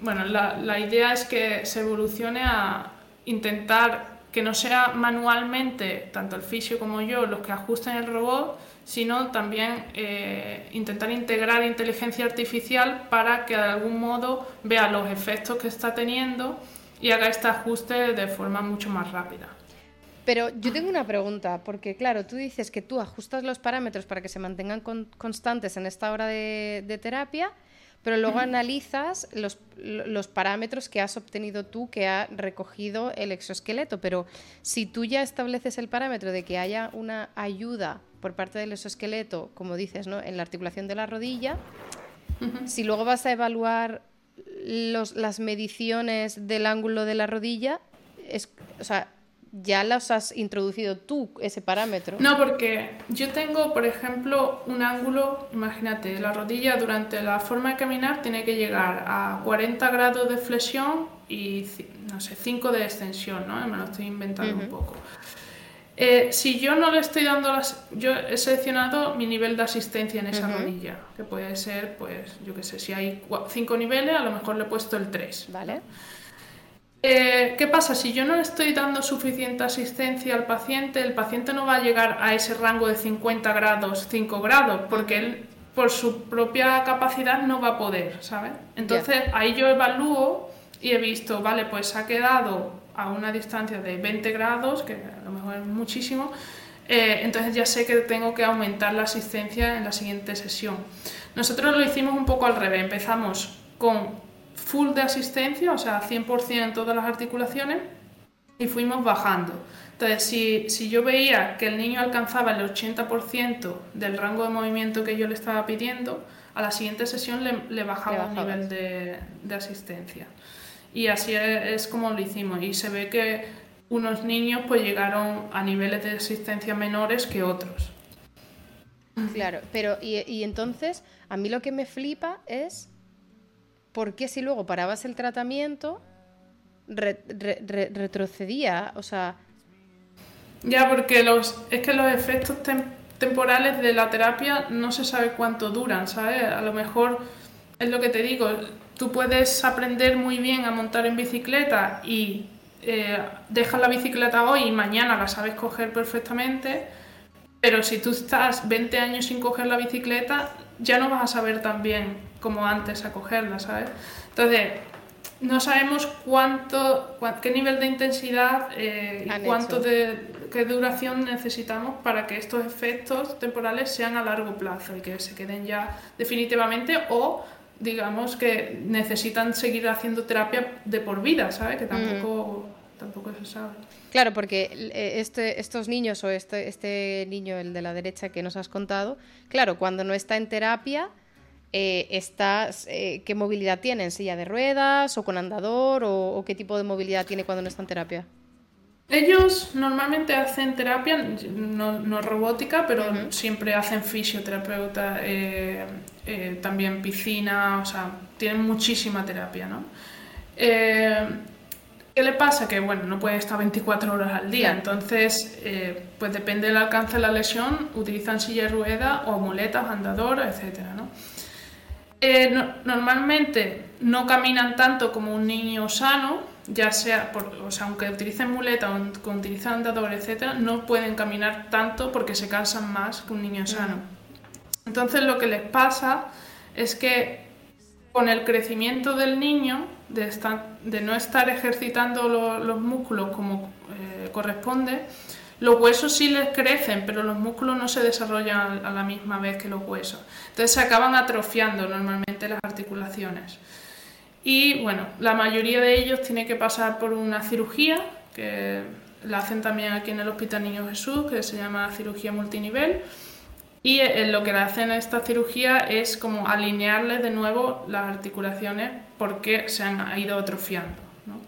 bueno, la, idea es que se evolucione a intentar que no sea manualmente, tanto el fisio como yo, los que ajusten el robot, sino también eh, intentar integrar inteligencia artificial para que de algún modo vea los efectos que está teniendo y haga este ajuste de forma mucho más rápida. Pero yo tengo una pregunta, porque claro, tú dices que tú ajustas los parámetros para que se mantengan constantes en esta hora de, terapia, pero luego analizas los, parámetros que has obtenido tú, que ha recogido el exoesqueleto. Pero si tú ya estableces el parámetro de que haya una ayuda por parte del exoesqueleto, como dices, ¿no? en la articulación de la rodilla, si luego vas a evaluar las mediciones del ángulo de la rodilla, es, o sea, ya los has introducido tú, ese parámetro. No, porque yo tengo, por ejemplo, un ángulo, imagínate, la rodilla durante la forma de caminar tiene que llegar a 40 grados de flexión y, no sé, 5 de extensión, ¿no? Me lo estoy inventando un poco. Eh, si yo no le estoy dando las... Yo he seleccionado mi nivel de asistencia en esa rodilla, que puede ser, pues, yo qué sé, si hay 5 niveles, a lo mejor le he puesto el 3. Vale. Eh, ¿Qué pasa? Si yo no le estoy dando suficiente asistencia al paciente, el paciente no va a llegar a ese rango de 50 grados, 5 grados, porque él por su propia capacidad no va a poder, ¿sabes? Entonces ahí yo evalúo y he visto, vale, pues ha quedado a una distancia de 20 grados, que a lo mejor es muchísimo, eh, entonces ya sé que tengo que aumentar la asistencia en la siguiente sesión. Nosotros lo hicimos un poco al revés, empezamos con full de asistencia, o sea, 100% en todas las articulaciones, y fuimos bajando. Entonces, si, si, yo veía que el niño alcanzaba el 80% del rango de movimiento que yo le estaba pidiendo, a la siguiente sesión le, le bajaba el nivel de, de, asistencia. Y así es, como lo hicimos. Y se ve que unos niños pues llegaron a niveles de asistencia menores que otros. Claro, pero y, y entonces a mí lo que me flipa es por qué si luego parabas el tratamiento retrocedía, o sea... Ya, porque los, es que los efectos temporales de la terapia no se sabe cuánto duran, ¿sabes? A lo mejor es lo que te digo, tú puedes aprender muy bien a montar en bicicleta y eh, dejas la bicicleta hoy y mañana la sabes coger perfectamente, pero si tú estás 20 años sin coger la bicicleta, ya no vas a saber tan bien como antes a cogerla, ¿sabes? Entonces, no sabemos cuánto, qué nivel de intensidad eh, y cuánto de qué duración necesitamos para que estos efectos temporales sean a largo plazo y que se queden ya definitivamente o digamos que necesitan seguir haciendo terapia de por vida, ¿sabes? Que tampoco, tampoco se sabe. Claro, porque eh, este, estos niños o este, este niño, el de la derecha que nos has contado, claro, cuando no está en terapia, eh, estás, eh, ¿qué movilidad tiene? ¿En silla de ruedas o con andador? O, qué tipo de movilidad tiene cuando no está en terapia? Ellos normalmente hacen terapia, no, robótica, pero siempre hacen fisioterapeuta, eh, también piscina, o sea, tienen muchísima terapia, ¿no? ¿Qué le pasa? Que bueno, no puede estar 24 horas al día, entonces, pues depende del alcance de la lesión, utilizan silla de rueda o muletas, andador, etcétera, ¿no? Eh, normalmente no caminan tanto como un niño sano, ya sea, por, o sea, aunque utilicen muleta o utilicen andador, etc., no pueden caminar tanto porque se cansan más que un niño sano. Entonces lo que les pasa es que con el crecimiento del niño, de, de no estar ejercitando los músculos como eh, corresponde, los huesos sí les crecen, pero los músculos no se desarrollan a la misma vez que los huesos. Entonces se acaban atrofiando normalmente las articulaciones. Y bueno, la mayoría de ellos tiene que pasar por una cirugía, que la hacen también aquí en el Hospital Niño Jesús, que se llama cirugía multinivel. Y lo que le hacen a esta cirugía es como alinearles de nuevo las articulaciones porque se han ido atrofiando. ¿no?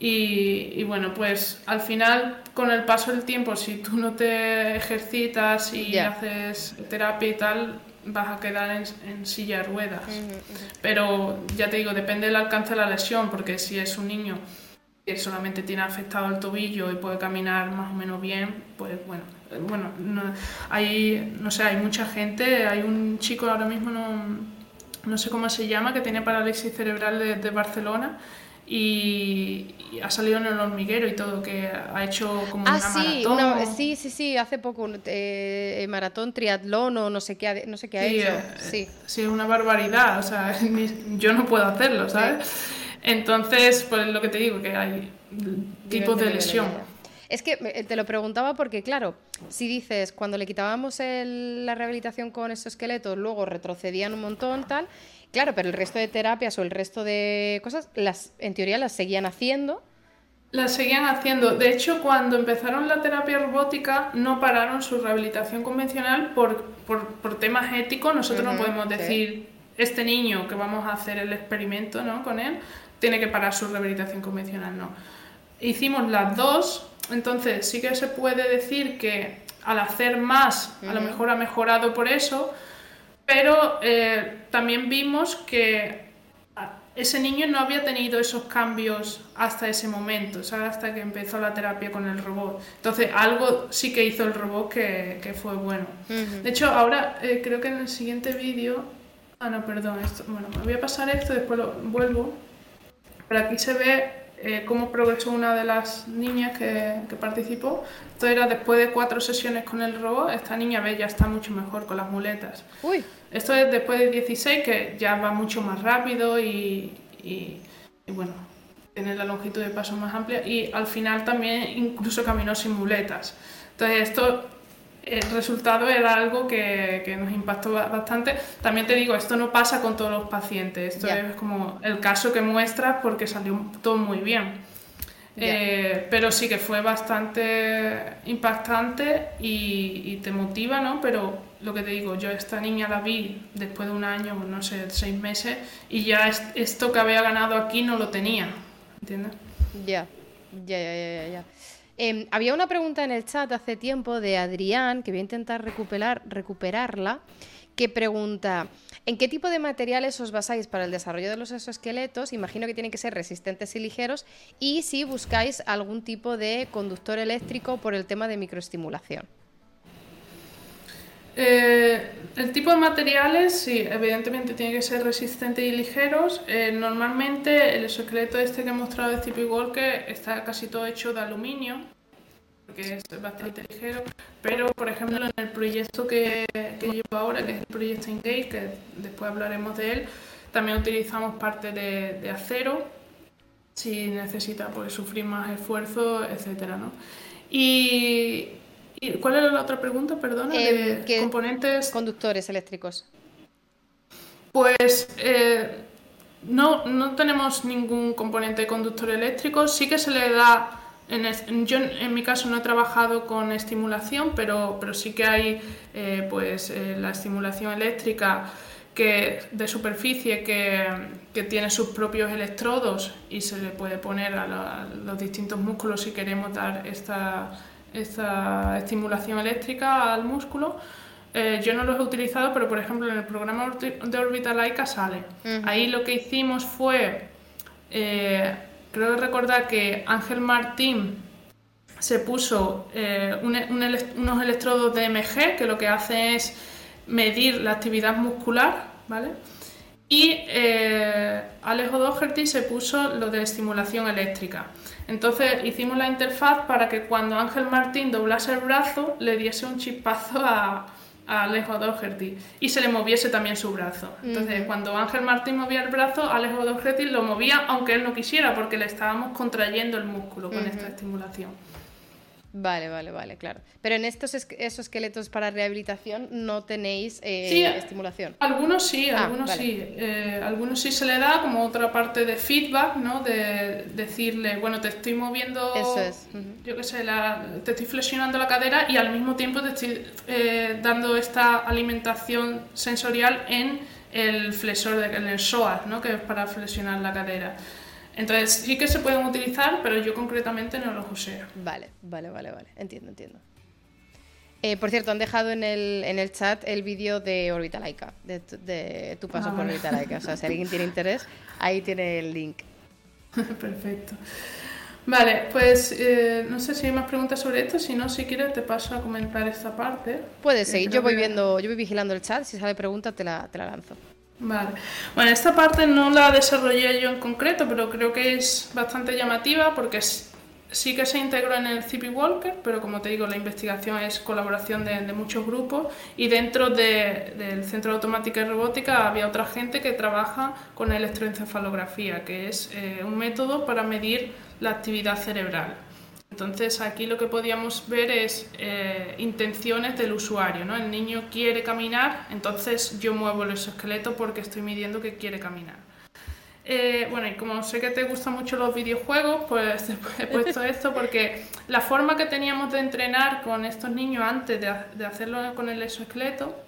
Y, bueno, pues al final, con el paso del tiempo, si tú no te ejercitas y haces terapia y tal, vas a quedar en, silla de ruedas. Pero ya te digo, depende del alcance de la lesión, porque si es un niño que solamente tiene afectado el tobillo y puede caminar más o menos bien, pues bueno, bueno, no, hay, no sé, hay mucha gente, hay un chico ahora mismo, no, no sé cómo se llama, que tiene parálisis cerebral de, de Barcelona y, ha salido en el hormiguero y todo, que ha hecho como ah, una sí, maratón. sí, sí, sí, hace poco eh, maratón, triatlón o no sé qué, no sé qué ha hecho. Eh, sí. sí, es una barbaridad, o sea, yo no puedo hacerlo, ¿sabes? Entonces, pues lo que te digo, que hay tipos de lesión. Es que eh, te lo preguntaba porque, claro, si dices, cuando le quitábamos la rehabilitación con esos esqueletos, luego retrocedían un montón, tal, Claro, pero el resto de terapias o el resto de cosas, las, en teoría las seguían haciendo. Las seguían haciendo. De hecho, cuando empezaron la terapia robótica, no pararon su rehabilitación convencional por, por, temas éticos. Nosotros no podemos decir, este niño que vamos a hacer el experimento ¿no? con él, tiene que parar su rehabilitación convencional. No. Hicimos las dos, entonces sí que se puede decir que al hacer más, a lo mejor ha mejorado por eso, pero eh, también vimos que ese niño no había tenido esos cambios hasta ese momento, hasta que empezó la terapia con el robot. Entonces, algo sí que hizo el robot que, fue bueno. De hecho, ahora eh, creo que en el siguiente vídeo... Ah, no, perdón. Esto, bueno, me voy a pasar esto, después lo vuelvo. Pero aquí se ve eh, cómo progresó una de las niñas que, que, participó. Esto era después de cuatro sesiones con el robot, esta niña ve ya está mucho mejor con las muletas. Uy. Esto es después de 16, que ya va mucho más rápido y, y, y bueno, tiene la longitud de paso más amplia y al final también incluso caminó sin muletas. Entonces esto el resultado era algo que, que, nos impactó bastante. También te digo, esto no pasa con todos los pacientes, esto yeah. es como el caso que muestras porque salió todo muy bien. Yeah. Eh, pero sí que fue bastante impactante y, y, te motiva, ¿no? Pero lo que te digo, yo esta niña la vi después de un año, no sé, seis meses, y ya es, esto que había ganado aquí no lo tenía, ¿entiendes? Ya, ya, ya, ya, ya. Eh, había una pregunta en el chat hace tiempo de Adrián, que voy a intentar recuperar, recuperarla, que pregunta, ¿en qué tipo de materiales os basáis para el desarrollo de los exoesqueletos? Imagino que tienen que ser resistentes y ligeros, y si buscáis algún tipo de conductor eléctrico por el tema de microestimulación. Eh, el tipo de materiales, sí, evidentemente tiene que ser resistentes y ligeros. Eh, normalmente el exoesqueleto este que he mostrado de Zippy Walker está casi todo hecho de aluminio, porque es bastante ligero, pero por ejemplo en el proyecto que, que llevo ahora, que es el proyecto Engage, que después hablaremos de él, también utilizamos parte de, de acero, si necesita pues, sufrir más esfuerzo, etcétera, ¿no? Y, ¿Y cuál era la otra pregunta, perdona? Eh, de componentes. Conductores eléctricos. Pues eh, no, no tenemos ningún componente de conductor eléctrico. Sí que se le da. En el, yo en mi caso no he trabajado con estimulación, pero, pero sí que hay eh, pues, la estimulación eléctrica que, de superficie que, que, tiene sus propios electrodos y se le puede poner a, la, a los distintos músculos si queremos dar esta esa estimulación eléctrica al músculo. Eh, yo no los he utilizado, pero por ejemplo en el programa de Orbitalica sale. Uh -huh. Ahí lo que hicimos fue, eh, creo recordar que Ángel Martín se puso eh, un, un ele unos electrodos de MG que lo que hace es medir la actividad muscular, ¿vale? Y eh, Alejo Doherty se puso lo de estimulación eléctrica. Entonces hicimos la interfaz para que cuando Ángel Martín doblase el brazo le diese un chispazo a, a Alejo Doherty y se le moviese también su brazo. Entonces uh -huh. cuando Ángel Martín movía el brazo, Alejo Doherty lo movía aunque él no quisiera porque le estábamos contrayendo el músculo con uh -huh. esta estimulación. Vale, vale, vale, claro. Pero en estos es esos esqueletos para rehabilitación no tenéis eh, sí, estimulación. Algunos sí, ah, algunos vale. sí. Eh, algunos sí se le da como otra parte de feedback, ¿no? De decirle, bueno, te estoy moviendo, Eso es. Uh -huh. yo qué sé, la, te estoy flexionando la cadera y al mismo tiempo te estoy eh, dando esta alimentación sensorial en el flexor, de, en el psoas, ¿no? Que es para flexionar la cadera. Entonces sí que se pueden utilizar, pero yo concretamente no los usé. Vale, vale, vale, vale. Entiendo, entiendo. Eh, por cierto, han dejado en el, en el chat el vídeo de Orbitalaika, de, de, tu paso ah, por Orbitalaika. O sea, si alguien tiene interés, ahí tiene el link. Perfecto. Vale, pues eh, no sé si hay más preguntas sobre esto, si no, si quieres te paso a comentar esta parte. Puedes seguir, yo voy viendo, yo voy vigilando el chat, si sale pregunta te la, te la lanzo. Vale. Bueno, esta parte no la desarrollé yo en concreto, pero creo que es bastante llamativa porque sí que se integró en el CP Walker, pero como te digo, la investigación es colaboración de, muchos grupos y dentro de, del Centro de Automática y Robótica había otra gente que trabaja con electroencefalografía, que es eh, un método para medir la actividad cerebral. Entonces aquí lo que podíamos ver es eh, intenciones del usuario, ¿no? El niño quiere caminar, entonces yo muevo el exoesqueleto porque estoy midiendo que quiere caminar. Eh, bueno, y como sé que te gustan mucho los videojuegos, pues he puesto esto porque la forma que teníamos de entrenar con estos niños antes de, de hacerlo con el exoesqueleto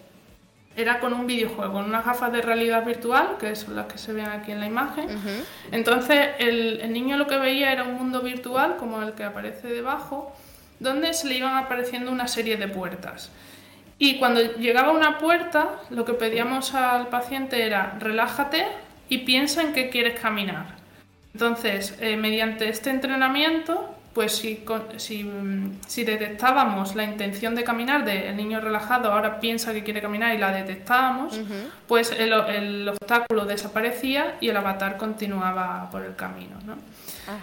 era con un videojuego, con unas gafas de realidad virtual, que son las que se ven aquí en la imagen. Uh -huh. Entonces, el, el, niño lo que veía era un mundo virtual, como el que aparece debajo, donde se le iban apareciendo una serie de puertas. Y cuando llegaba a una puerta, lo que pedíamos al paciente era relájate y piensa en qué quieres caminar. Entonces, eh, mediante este entrenamiento, pues si, si, mm, si, detectábamos la intención de caminar del niño relajado, ahora piensa que quiere caminar y la detectábamos, pues el, el, obstáculo desaparecía y el avatar continuaba por el camino. ¿no?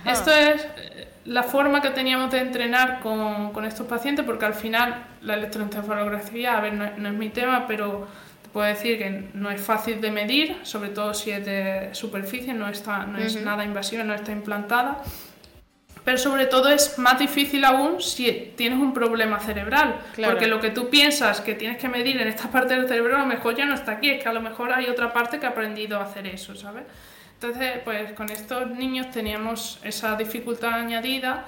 Esto es eh, la forma que teníamos de entrenar con, con estos pacientes, porque al final la electroencefalografía, a ver, no, no es mi tema, pero te puedo decir que no es fácil de medir, sobre todo si es de superficie, no, está, no es nada invasiva, no está implantada pero sobre todo es más difícil aún si tienes un problema cerebral, porque lo que tú piensas que tienes que medir en esta parte del cerebro a lo mejor ya no está aquí, es que a lo mejor hay otra parte que ha aprendido a hacer eso, ¿sabes? Entonces, pues con estos niños teníamos esa dificultad añadida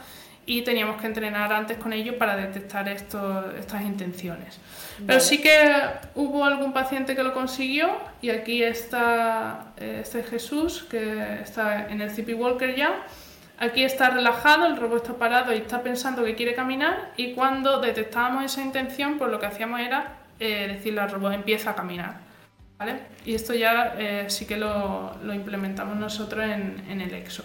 y teníamos que entrenar antes con ellos para detectar estas intenciones. Pero sí que hubo algún paciente que lo consiguió y aquí está este Jesús que está en el CP Walker ya Aquí está relajado, el robot está parado y está pensando que quiere caminar y cuando detectábamos esa intención, pues lo que hacíamos era eh, decirle al robot empieza a caminar. ¿vale? Y esto ya eh, sí que lo, implementamos nosotros en, el EXO.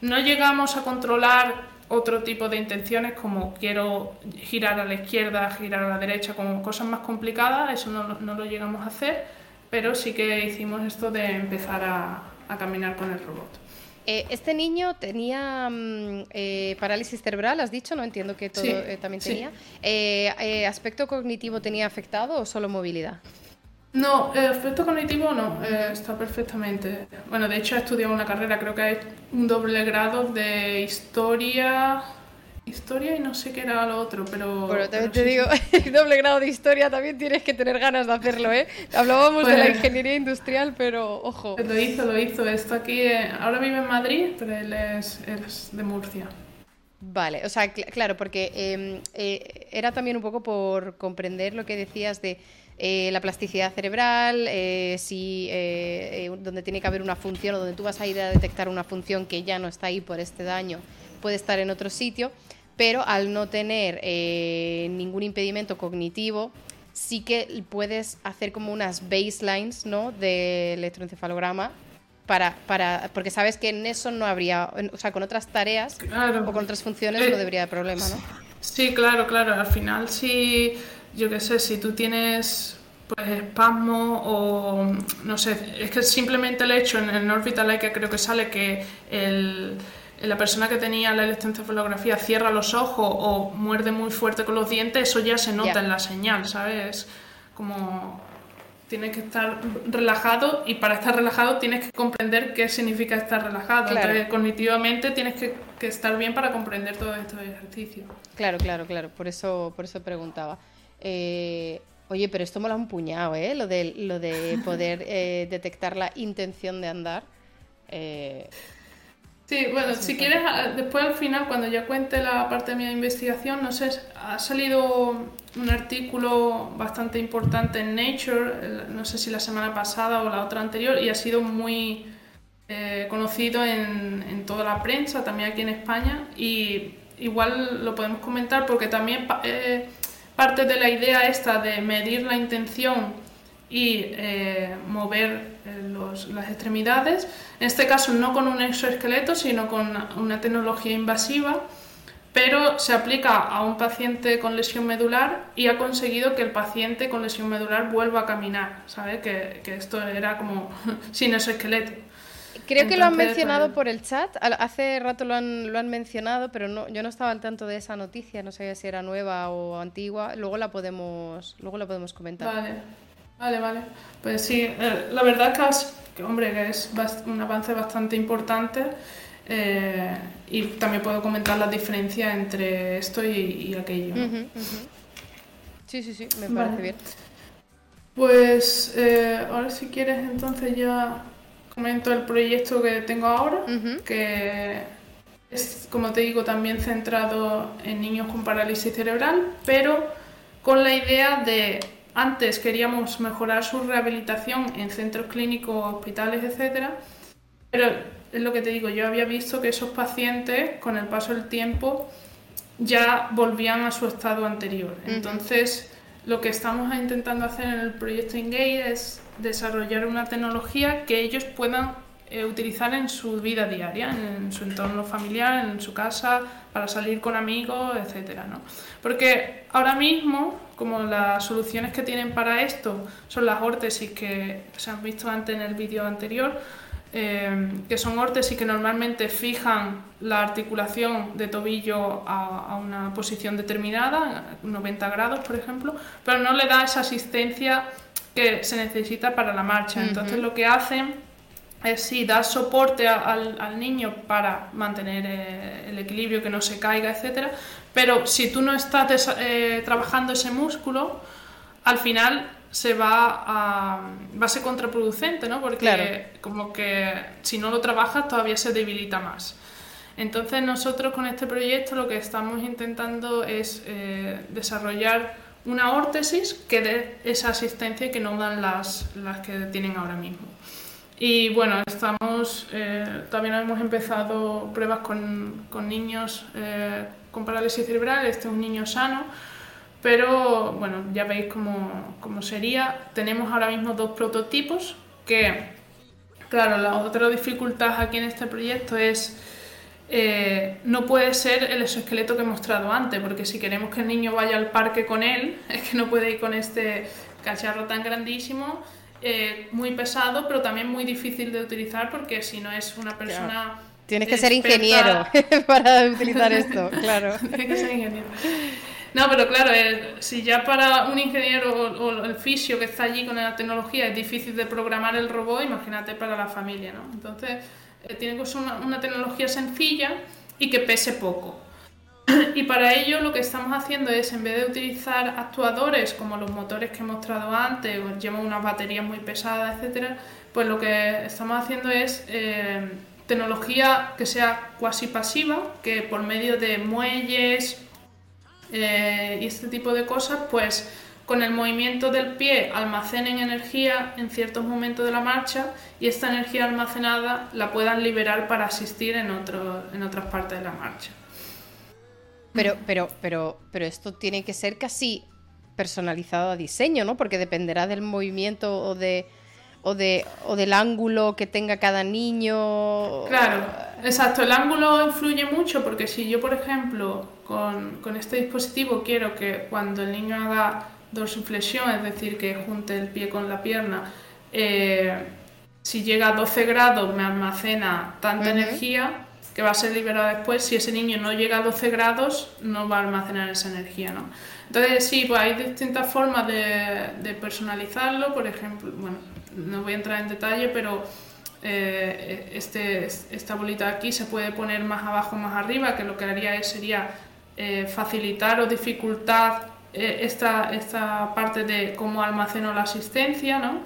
No llegamos a controlar otro tipo de intenciones como quiero girar a la izquierda, girar a la derecha, como cosas más complicadas, eso no, lo llegamos a hacer, pero sí que hicimos esto de empezar a caminar con el robot. Eh, este niño tenía mm, eh, parálisis cerebral, has dicho, no entiendo que todo eh, también tenía. ¿Aspecto cognitivo tenía afectado o solo movilidad? No, aspecto cognitivo no, está perfectamente. Bueno, de hecho ha estudiado una carrera, creo que hay un doble grado de historia, historia y no sé qué era lo otro, pero... Bueno, también te digo, el doble grado de historia también tienes que tener ganas de hacerlo, ¿eh? Hablábamos de la pues- ingeniería industrial, pero ojo. Lo hizo, lo hizo. Esto aquí, eh, ahora vive en Madrid, pero él es, de Murcia. Vale, o sea, claro, porque em, eh, era también un poco por comprender lo que decías de eh, la plasticidad cerebral, si donde tiene que haber una función o donde tú vas a ir a detectar una función que ya no está ahí por este daño, puede estar en otro sitio pero al no tener eh, ningún impedimento cognitivo, sí que puedes hacer como unas baselines ¿no? de electroencefalograma para, para, porque sabes que en eso no habría, o sea, con otras tareas o con otras funciones no eh, debería haber problema, ¿no? Sí, claro, claro. Al final, si, yo qué sé, si tú tienes pues espasmo o no sé, es que simplemente el hecho en el Orbital que creo que sale que el la persona que tenía la electroencefalografía cierra los ojos o muerde muy fuerte con los dientes, eso ya se nota en la señal, ¿sabes? Como tienes que estar relajado y para estar relajado tienes que comprender qué significa estar relajado. Entonces, cognitivamente tienes que, estar bien para comprender todo estos ejercicios. Claro, claro, claro. Por eso, por eso preguntaba. Eh, oye, pero esto ha un puñado, ¿eh? Lo de, lo de poder eh, detectar la intención de andar. Eh, Sí, bueno, si quieres, después al final, cuando ya cuente la parte de mi investigación, no sé, ha salido un artículo bastante importante en Nature, no sé si la semana pasada o la otra anterior, y ha sido muy eh, conocido en, en, toda la prensa, también aquí en España, y igual lo podemos comentar porque también eh, parte de la idea esta de medir la intención y eh, mover eh, las extremidades, en este caso no con un exoesqueleto, sino con una, tecnología invasiva, pero se aplica a un paciente con lesión medular y ha conseguido que el paciente con lesión medular vuelva a caminar, ¿sabe? Que, que esto era como sin exoesqueleto. Creo que lo han mencionado pues, por el chat, hace rato lo han, lo han mencionado, pero no, yo no estaba al tanto de esa noticia, no sabía si era nueva o antigua, luego la podemos, luego la podemos comentar. Vale. Vale, vale. Pues sí, eh, la verdad que, hombre, que es un avance bastante importante eh, y también puedo comentar las diferencias entre esto y, aquello. Sí, sí, sí, me parece bien. Pues eh, ahora si quieres entonces ya comento el proyecto que tengo ahora, que es, como te digo, también centrado en niños con parálisis cerebral, pero con la idea de antes queríamos mejorar su rehabilitación en centros clínicos, hospitales, etcétera, pero es lo que te digo, yo había visto que esos pacientes con el paso del tiempo ya volvían a su estado anterior. Entonces, lo que estamos intentando hacer en el proyecto Engage es desarrollar una tecnología que ellos puedan eh, utilizar en su vida diaria, en, su entorno familiar, en su casa, para salir con amigos, etcétera, ¿no? Porque ahora mismo, como las soluciones que tienen para esto son las órtesis que se han visto antes en el vídeo anterior, eh, que son órtesis que normalmente fijan la articulación de tobillo a, una posición determinada, 90 grados por ejemplo, pero no le da esa asistencia que se necesita para la marcha. Entonces lo que hacen es sí, dar soporte al, niño para mantener eh, el equilibrio, que no se caiga, etcétera, pero si tú no estás eh, trabajando ese músculo, al final se va a, va a ser contraproducente, ¿no? Porque como que si no lo trabajas todavía se debilita más. Entonces nosotros con este proyecto lo que estamos intentando es eh, desarrollar una órtesis que dé esa asistencia que no dan las, las que tienen ahora mismo. Y bueno, estamos, eh, también hemos empezado pruebas con, con niños eh, con parálisis cerebral, este es un niño sano, pero bueno, ya veis cómo, cómo, sería. Tenemos ahora mismo dos prototipos que, claro, la otra dificultad aquí en este proyecto es... Eh, no puede ser el exoesqueleto que he mostrado antes, porque si queremos que el niño vaya al parque con él, es que no puede ir con este cacharro tan grandísimo eh, muy pesado, pero también muy difícil de utilizar porque si no es una persona... Tienes que ser ingeniero para utilizar esto, claro. Tienes que ser ingeniero. No, pero claro, eh, si ya para un ingeniero o, el fisio que está allí con la tecnología es difícil de programar el robot, imagínate para la familia, ¿no? Entonces, eh, tiene que ser una tecnología sencilla y que pese poco. Y para ello lo que estamos haciendo es, en vez de utilizar actuadores como los motores que he mostrado antes, o llevan unas baterías muy pesadas, etcétera, pues lo que estamos haciendo es eh, tecnología que sea cuasi pasiva, que por medio de muelles eh, y este tipo de cosas, pues con el movimiento del pie almacenen energía en ciertos momentos de la marcha y esta energía almacenada la puedan liberar para asistir en, en otras partes de la marcha. Pero, pero, pero, pero esto tiene que ser casi personalizado a diseño, ¿no? Porque dependerá del movimiento o de o, de, o del ángulo que tenga cada niño. Claro, exacto. El ángulo influye mucho porque si yo, por ejemplo, con, con este dispositivo quiero que cuando el niño haga dorsiflexión, es decir, que junte el pie con la pierna, eh, si llega a 12 grados me almacena tanta energía, que va a ser liberada después, si ese niño no llega a 12 grados, no va a almacenar esa energía, ¿no? Entonces, sí, pues hay distintas formas de, personalizarlo, por ejemplo, bueno, no voy a entrar en detalle, pero eh, este, esta bolita aquí se puede poner más abajo, más arriba, que lo que haría sería eh, facilitar o dificultar eh, esta, esta parte de cómo almaceno la asistencia, ¿no?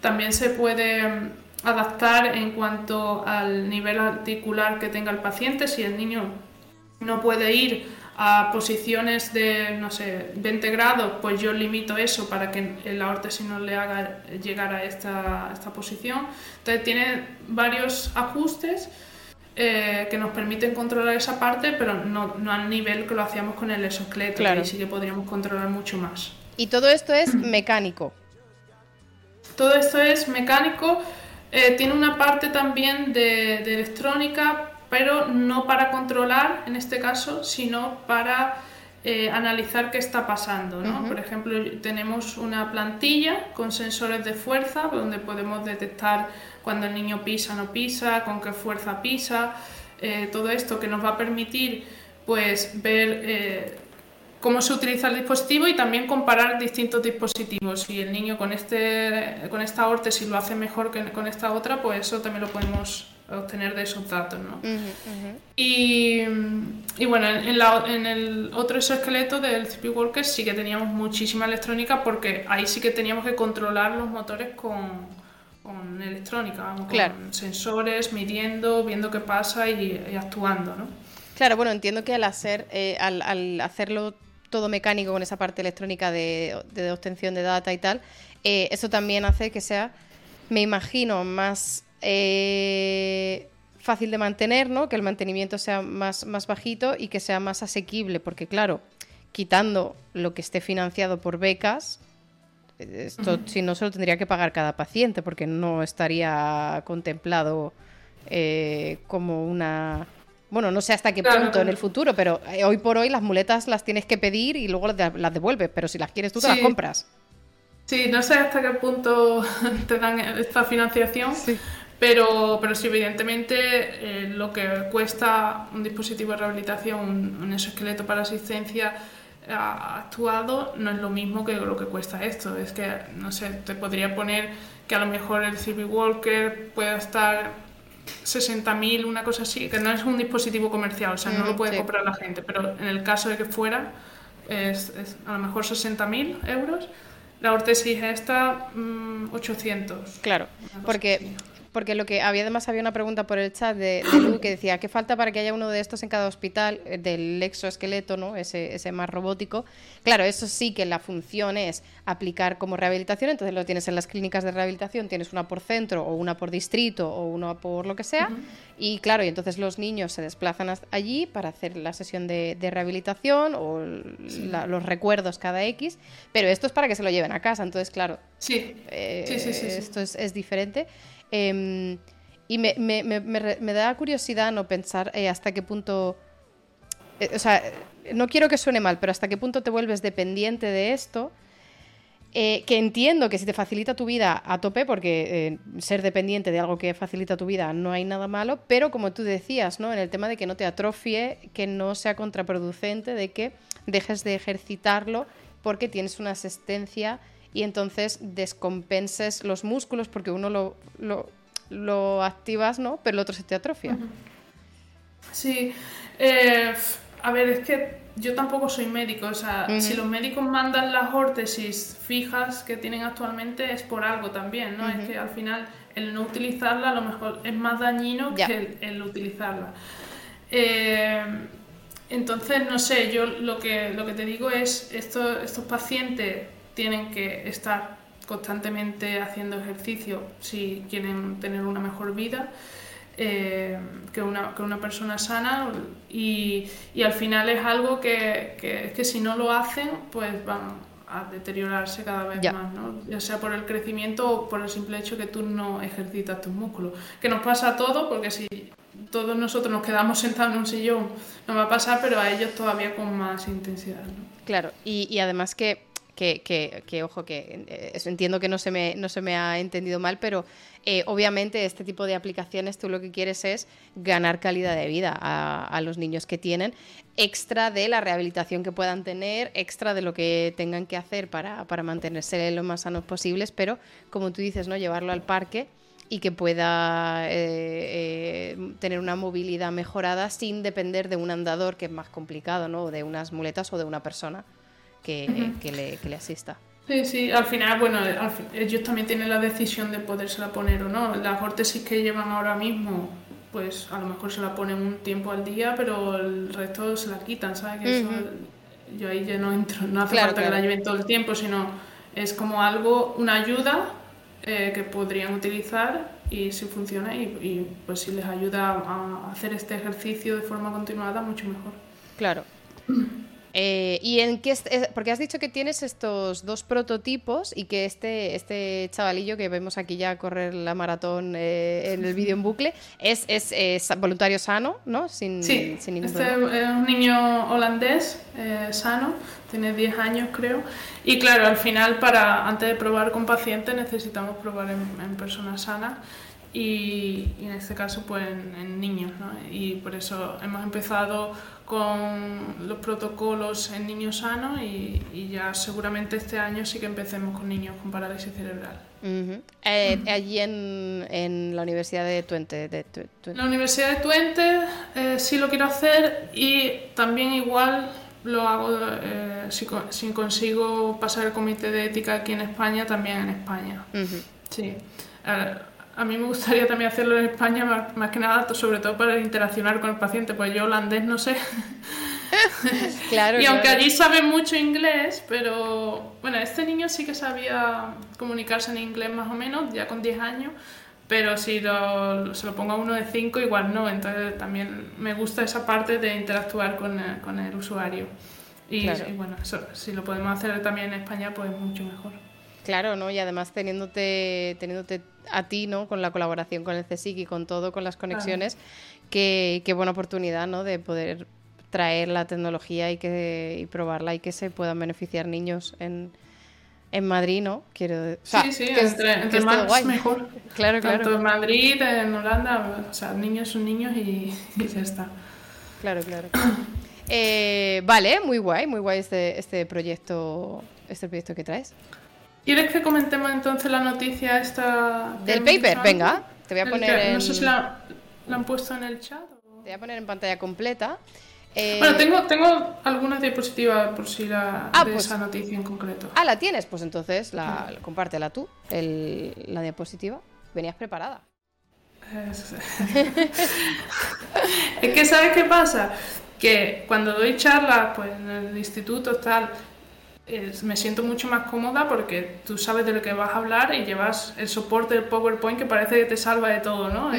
También se puede adaptar en cuanto al nivel articular que tenga el paciente. Si el niño no puede ir a posiciones de, no sé, 20 grados, pues yo limito eso para que la órtesis no le haga llegar a esta, esta posición. Entonces tiene varios ajustes eh, que nos permiten controlar esa parte, pero no, no al nivel que lo hacíamos con el exoesqueleto, claro. sí que podríamos controlar mucho más. Y todo esto es mecánico. Todo esto es mecánico. Eh, tiene una parte también de, electrónica, pero no para controlar en este caso, sino para eh, analizar qué está pasando. Por ejemplo, tenemos una plantilla con sensores de fuerza donde podemos detectar cuando el niño pisa o no pisa, con qué fuerza pisa, eh, todo esto que nos va a permitir pues ver cómo se utiliza el dispositivo y también comparar distintos dispositivos. Si el niño con, este, con esta órtesis lo hace mejor que con esta otra, pues eso también lo podemos obtener de esos datos. ¿no? Y, y, bueno, en, la, en, el otro exoesqueleto del CP Walker sí que teníamos muchísima electrónica porque ahí sí que teníamos que controlar los motores con, con electrónica, con sensores, midiendo, viendo qué pasa y, actuando. ¿no? Claro, bueno, entiendo que al hacer, eh, al, al hacerlo todo mecánico con esa parte electrónica de, obtención de data y tal, eh, eso también hace que sea, me imagino, más eh, fácil de mantener, ¿no? Que el mantenimiento sea más, más bajito y que sea más asequible, porque claro, quitando lo que esté financiado por becas, esto si no se lo tendría que pagar cada paciente porque no estaría contemplado eh, como una... Bueno, no sé hasta qué punto en el futuro, pero eh, hoy por hoy las muletas las tienes que pedir y luego las devuelves, pero si las quieres tú te las compras. Sí, no sé hasta qué punto te dan esta financiación, pero, pero sí, evidentemente eh, lo que cuesta un dispositivo de rehabilitación, un, un exoesqueleto para asistencia, actuado no es lo mismo que lo que cuesta esto. Es que, no sé, te podría poner que a lo mejor el CB Walker pueda estar 60.000, una cosa así, que no es un dispositivo comercial, o sea, no lo puede comprar la gente, pero en el caso de que fuera, es, a lo mejor 60.000 euros. La ortesis esta, 800. Mm, claro, porque porque lo que había además había una pregunta por el chat de, Lu que decía, ¿qué falta para que haya uno de estos en cada hospital eh, del exoesqueleto, ¿no? Ese, ese más robótico? Claro, eso sí que la función es aplicar como rehabilitación, entonces lo tienes en las clínicas de rehabilitación, tienes una por centro o una por distrito o una por lo que sea, y claro, y entonces los niños se desplazan allí para hacer la sesión de, rehabilitación o los recuerdos cada X, pero esto es para que se lo lleven a casa, entonces claro, sí. Eh, esto es, es diferente. Em, y me, me, me, me, da curiosidad no pensar eh, hasta qué punto... Eh, o sea, no quiero que suene mal, pero hasta qué punto te vuelves dependiente de esto. Eh, que entiendo que si te facilita tu vida a tope, porque ser dependiente de algo que facilita tu vida no hay nada malo, pero como tú decías, ¿no? En el tema de que no te atrofie, que no sea contraproducente, de que dejes de ejercitarlo porque tienes una asistencia y entonces descompenses los músculos porque uno lo, lo, activas, ¿no? Pero el otro se te atrofia. Sí. Eh, a ver, es que yo tampoco soy médico, o sea, si los médicos mandan las órtesis fijas que tienen actualmente es por algo también, ¿no? Es que al final el no utilizarla a lo mejor es más dañino que el, utilizarla. Eh, entonces, no sé, yo lo que, lo que te digo es, esto, estos pacientes tienen que estar constantemente haciendo ejercicio si quieren tener una mejor vida eh, que, una, que, una, persona sana y, y, al final es algo que, que, que, si no lo hacen pues van a deteriorarse cada vez más, ¿no? ya sea por el crecimiento o por el simple hecho que tú no ejercitas tus músculos. Que nos pasa a todos porque si todos nosotros nos quedamos sentados en un sillón no va a pasar, pero a ellos todavía con más intensidad. ¿no? Claro, y, y además que que, ojo, que eh, entiendo que no se, me, no se me ha entendido mal, pero eh, obviamente este tipo de aplicaciones tú lo que quieres es ganar calidad de vida a, los niños que tienen, extra de la rehabilitación que puedan tener, extra de lo que tengan que hacer para, para mantenerse lo más sanos posibles, pero como tú dices, ¿no? llevarlo al parque y que pueda eh, tener una movilidad mejorada sin depender de un andador que es más complicado, ¿no? o de unas muletas o de una persona que, le, que le asista. Sí, sí, al final, bueno, ellos también tienen la decisión de podérsela poner o no. Las órtesis que llevan ahora mismo, pues a lo mejor se la ponen un tiempo al día, pero el resto se la quitan, ¿sabes? Que eso, yo ahí ya no entro, no hace falta que la lleven todo el tiempo, sino es como algo, una ayuda eh, que podrían utilizar y si funciona y, y, pues si les ayuda a hacer este ejercicio de forma continuada, mucho mejor. Claro. Eh, ¿Y en qué? Porque has dicho que tienes estos dos prototipos y que este, este chavalillo que vemos aquí ya correr la maratón eh, en el vídeo en bucle es, es, voluntario sano, ¿no? Sin, sí, sin este es un niño holandés eh, sano, tiene 10 años creo. Y claro, al final, para antes de probar con pacientes necesitamos probar en, personas sanas. Y, en este caso pues en, niños ¿no? y por eso hemos empezado con los protocolos en niños sanos y, ya seguramente este año sí que empecemos con niños con parálisis cerebral. Eh, allí en, en, la Universidad de Twente. De La Universidad de Twente eh, sí lo quiero hacer y también igual lo hago eh, si, si, consigo pasar el comité de ética aquí en España, también en España. Sí a mí me gustaría también hacerlo en España, más, que nada, sobre todo para interaccionar con el paciente, pues yo holandés no sé. claro, y aunque allí sabe mucho inglés, pero bueno, este niño sí que sabía comunicarse en inglés más o menos, ya con 10 años, pero si lo, se lo pongo a uno de 5, igual no. Entonces también me gusta esa parte de interactuar con el, con el usuario. Y, y bueno, si lo podemos hacer también en España, pues mucho mejor. Claro, ¿no? Y además teniéndote, teniéndote a ti, ¿no? Con la colaboración con el CSIC y con todo, con las conexiones, qué, qué buena oportunidad, ¿no? De poder traer la tecnología y que y probarla y que se puedan beneficiar niños en, en Madrid, ¿no? Quiero, sí, sí, entre, más mejor. claro, claro. Tanto en Madrid, en Holanda, o sea, niños son niños y, y ya está. Claro, claro. Eh, vale, muy guay, muy guay este, este proyecto, este proyecto que traes. ¿Quieres que comentemos entonces la noticia esta? Del paper, venga, te voy a poner en... No sé si la, han puesto en el chat. Te voy a poner en pantalla completa. Eh, bueno, tengo, tengo algunas diapositivas por si la ah, de pues esa noticia en concreto. Ah, la tienes, pues entonces la, compártela tú, la diapositiva. Venías preparada. es que, ¿sabes qué pasa? Que cuando doy charlas pues, en el instituto, tal, me siento mucho más cómoda porque tú sabes de lo que vas a hablar y llevas el soporte del PowerPoint que parece que te salva de todo, ¿no?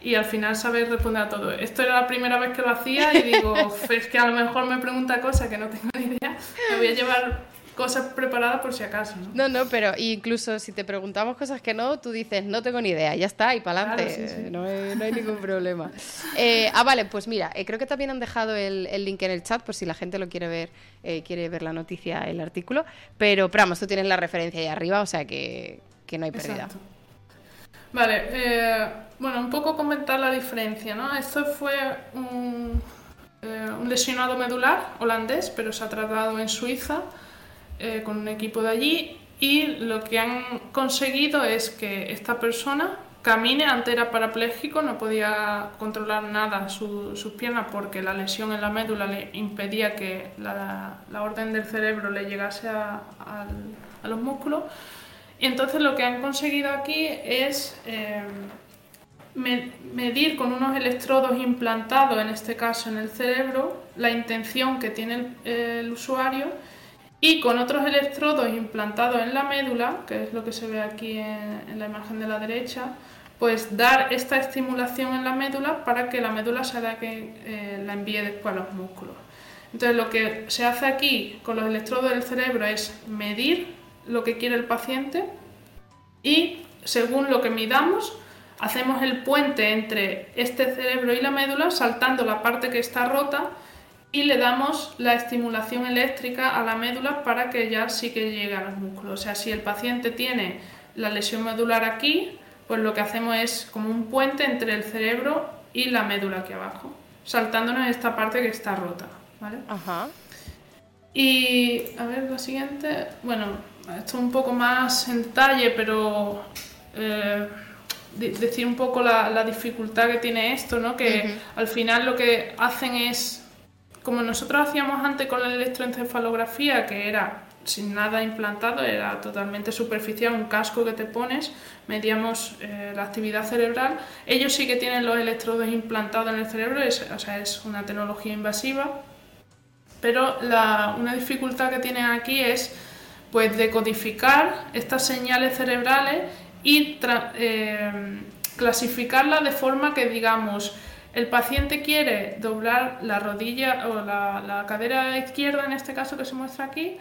y, al final sabes responder a todo. Esto era la primera vez que lo hacía y digo, es que a lo mejor me pregunta cosas que no tengo ni idea, me voy a llevar cosas preparadas por si acaso, ¿no? No, no, pero incluso si te preguntamos cosas que no, tú dices, no tengo ni idea, ya está, y para adelante, no, hay, ningún problema. Eh, ah, vale, pues mira, eh, creo que también han dejado el, link en el chat por si la gente lo quiere ver, eh, quiere ver la noticia, el artículo, pero, pero vamos, tú tienes la referencia ahí arriba, o sea que, no hay pérdida. Vale, bueno, un poco comentar la diferencia, ¿no? Esto fue un, un lesionado medular holandés, pero se ha tratado en Suiza eh, con un equipo de allí y lo que han conseguido es que esta persona camine, antes era parapléjico, no podía controlar nada sus piernas porque la lesión en la médula le impedía que la, orden del cerebro le llegase a, los músculos. Y entonces lo que han conseguido aquí es eh, medir con unos electrodos implantados, en este caso en el cerebro, la intención que tiene el usuario y con otros electrodos implantados en la médula, que es lo que se ve aquí en, la imagen de la derecha, pues dar esta estimulación en la médula para que la médula sea la que eh, la envíe después a los músculos. Entonces lo que se hace aquí con los electrodos del cerebro es medir lo que quiere el paciente y según lo que midamos hacemos el puente entre este cerebro y la médula saltando la parte que está rota y le damos la estimulación eléctrica a la médula para que ya sí que llegue a los músculos. O sea, si el paciente tiene la lesión medular aquí, pues lo que hacemos es como un puente entre el cerebro y la médula aquí abajo, saltándonos esta parte que está rota, ¿vale? Ajá. Y a ver, la siguiente, bueno, esto un poco más en detalle, pero eh, decir un poco la, dificultad que tiene esto, ¿no? Que al final lo que hacen es como nosotros hacíamos antes con la electroencefalografía, que era sin nada implantado, era totalmente superficial, un casco que te pones, medíamos eh, la actividad cerebral. Ellos sí que tienen los electrodos implantados en el cerebro, es, o sea, es una tecnología invasiva, pero una dificultad que tienen aquí es pues decodificar estas señales cerebrales y eh, clasificarlas de forma que digamos el paciente quiere doblar la rodilla o la, cadera izquierda, en este caso que se muestra aquí.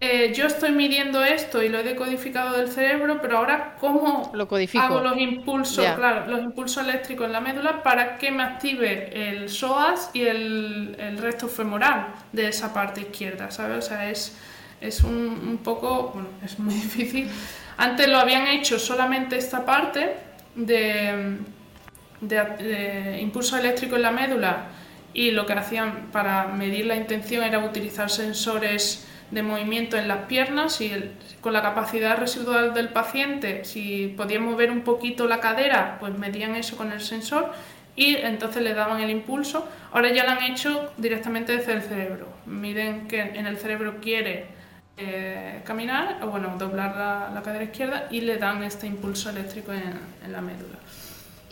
Eh, yo estoy midiendo esto y lo he decodificado del cerebro, pero ahora cómo lo hago los impulsos, claro, los impulsos eléctricos en la médula para que me active el psoas y el, el resto femoral de esa parte izquierda, ¿sabes? O sea, es, es un, un poco, bueno, es muy difícil. Antes lo habían hecho solamente esta parte de de, impulso eléctrico en la médula y lo que hacían para medir la intención era utilizar sensores de movimiento en las piernas y con la capacidad residual del paciente, si podía mover un poquito la cadera, pues medían eso con el sensor y entonces le daban el impulso. Ahora ya lo han hecho directamente desde el cerebro. Miden que en el cerebro quiere eh, caminar, o bueno, doblar la, cadera izquierda y le dan este impulso eléctrico en la médula.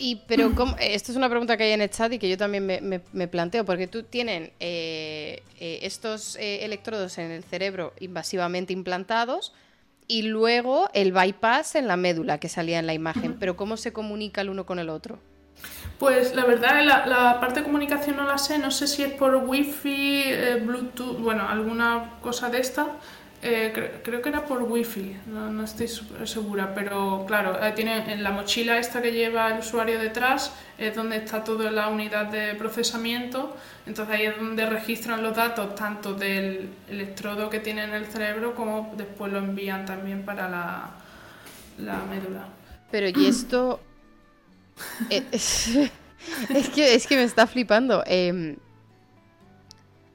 Y, pero esto es una pregunta que hay en el chat y que yo también me, planteo, porque tú tienen eh, eh, estos eh, electrodos en el cerebro invasivamente implantados y luego el bypass en la médula que salía en la imagen, pero ¿cómo se comunica el uno con el otro? Pues la verdad, la, la parte de comunicación no la sé, no sé si es por wifi, Bluetooth, bueno, alguna cosa de esta. Eh, creo, que era por wifi, no, no estoy segura, pero claro, tiene en la mochila esta que lleva el usuario detrás es donde está toda la unidad de procesamiento, entonces ahí es donde registran los datos tanto del electrodo que tiene en el cerebro como después lo envían también para la, la médula. Pero y esto... Eh, es, que, es que me está flipando. Em,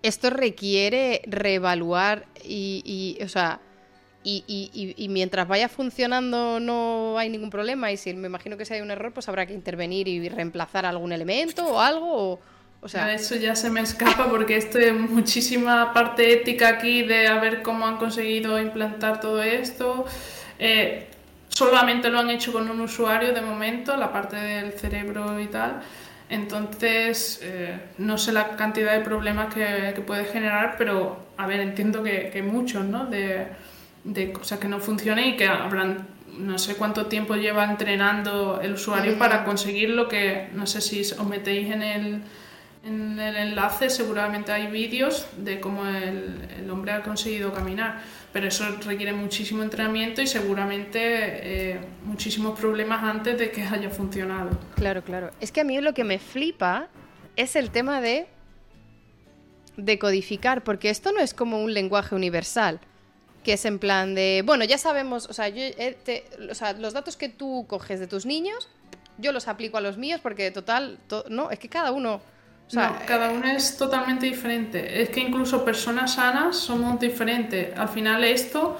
esto requiere reevaluar y, o sea, y, mientras vaya funcionando no hay ningún problema y si me imagino que si hay un error pues habrá que intervenir y reemplazar algún elemento o algo o, sea... Eso ya se me escapa porque esto es muchísima parte ética aquí de a ver cómo han conseguido implantar todo esto. Eh, solamente lo han hecho con un usuario de momento, la parte del cerebro y tal. Entonces, eh, no sé la cantidad de problemas que, puede generar, pero, a ver, entiendo que, que muchos, ¿no? De, de cosas que no funcionen y que habrán, no sé cuánto tiempo lleva entrenando el usuario para conseguir lo que, no sé si os metéis en el, en el enlace, seguramente hay vídeos de cómo el, el hombre ha conseguido caminar pero eso requiere muchísimo entrenamiento y seguramente eh, muchísimos problemas antes de que haya funcionado. Claro, claro. Es que a mí lo que me flipa es el tema de decodificar, porque esto no es como un lenguaje universal, que es en plan de, bueno, ya sabemos, o sea, yo, eh, o sea los datos que tú coges de tus niños, yo los aplico a los míos porque total, no, es que cada uno no, cada uno es totalmente diferente. Es que incluso personas sanas somos diferentes. Al final esto,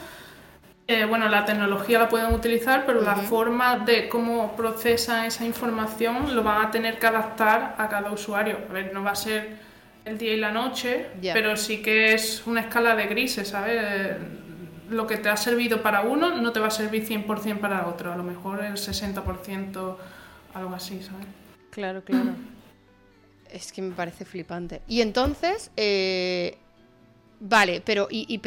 eh, bueno, la tecnología la pueden utilizar, pero la forma de cómo procesan esa información lo van a tener que adaptar a cada usuario. A ver, no va a ser el día y la noche, pero sí que es una escala de grises, ¿sabes? Lo que te ha servido para uno no te va a servir 100% para otro. A lo mejor el 60%, algo así, ¿sabes? Claro, claro. Es que me parece flipante. Y entonces, eh, vale, pero y,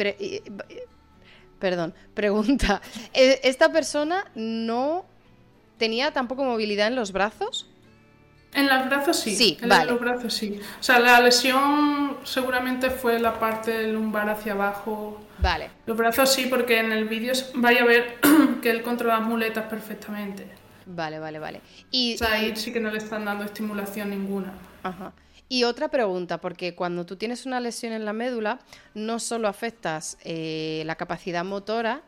perdón, pregunta. ¿e, ¿Esta persona no tenía tampoco movilidad en los brazos? En los brazos sí. Sí, en los brazos sí. O sea, la lesión seguramente fue la parte lumbar hacia abajo. Vale. Los brazos sí, porque en el vídeo vaya a ver que él controla las muletas perfectamente. Vale, vale, vale. Y, o sea, ahí sí que no le están dando estimulación ninguna. Ajá. Y otra pregunta, porque cuando tú tienes una lesión en la médula, no solo afectas eh, la capacidad motora,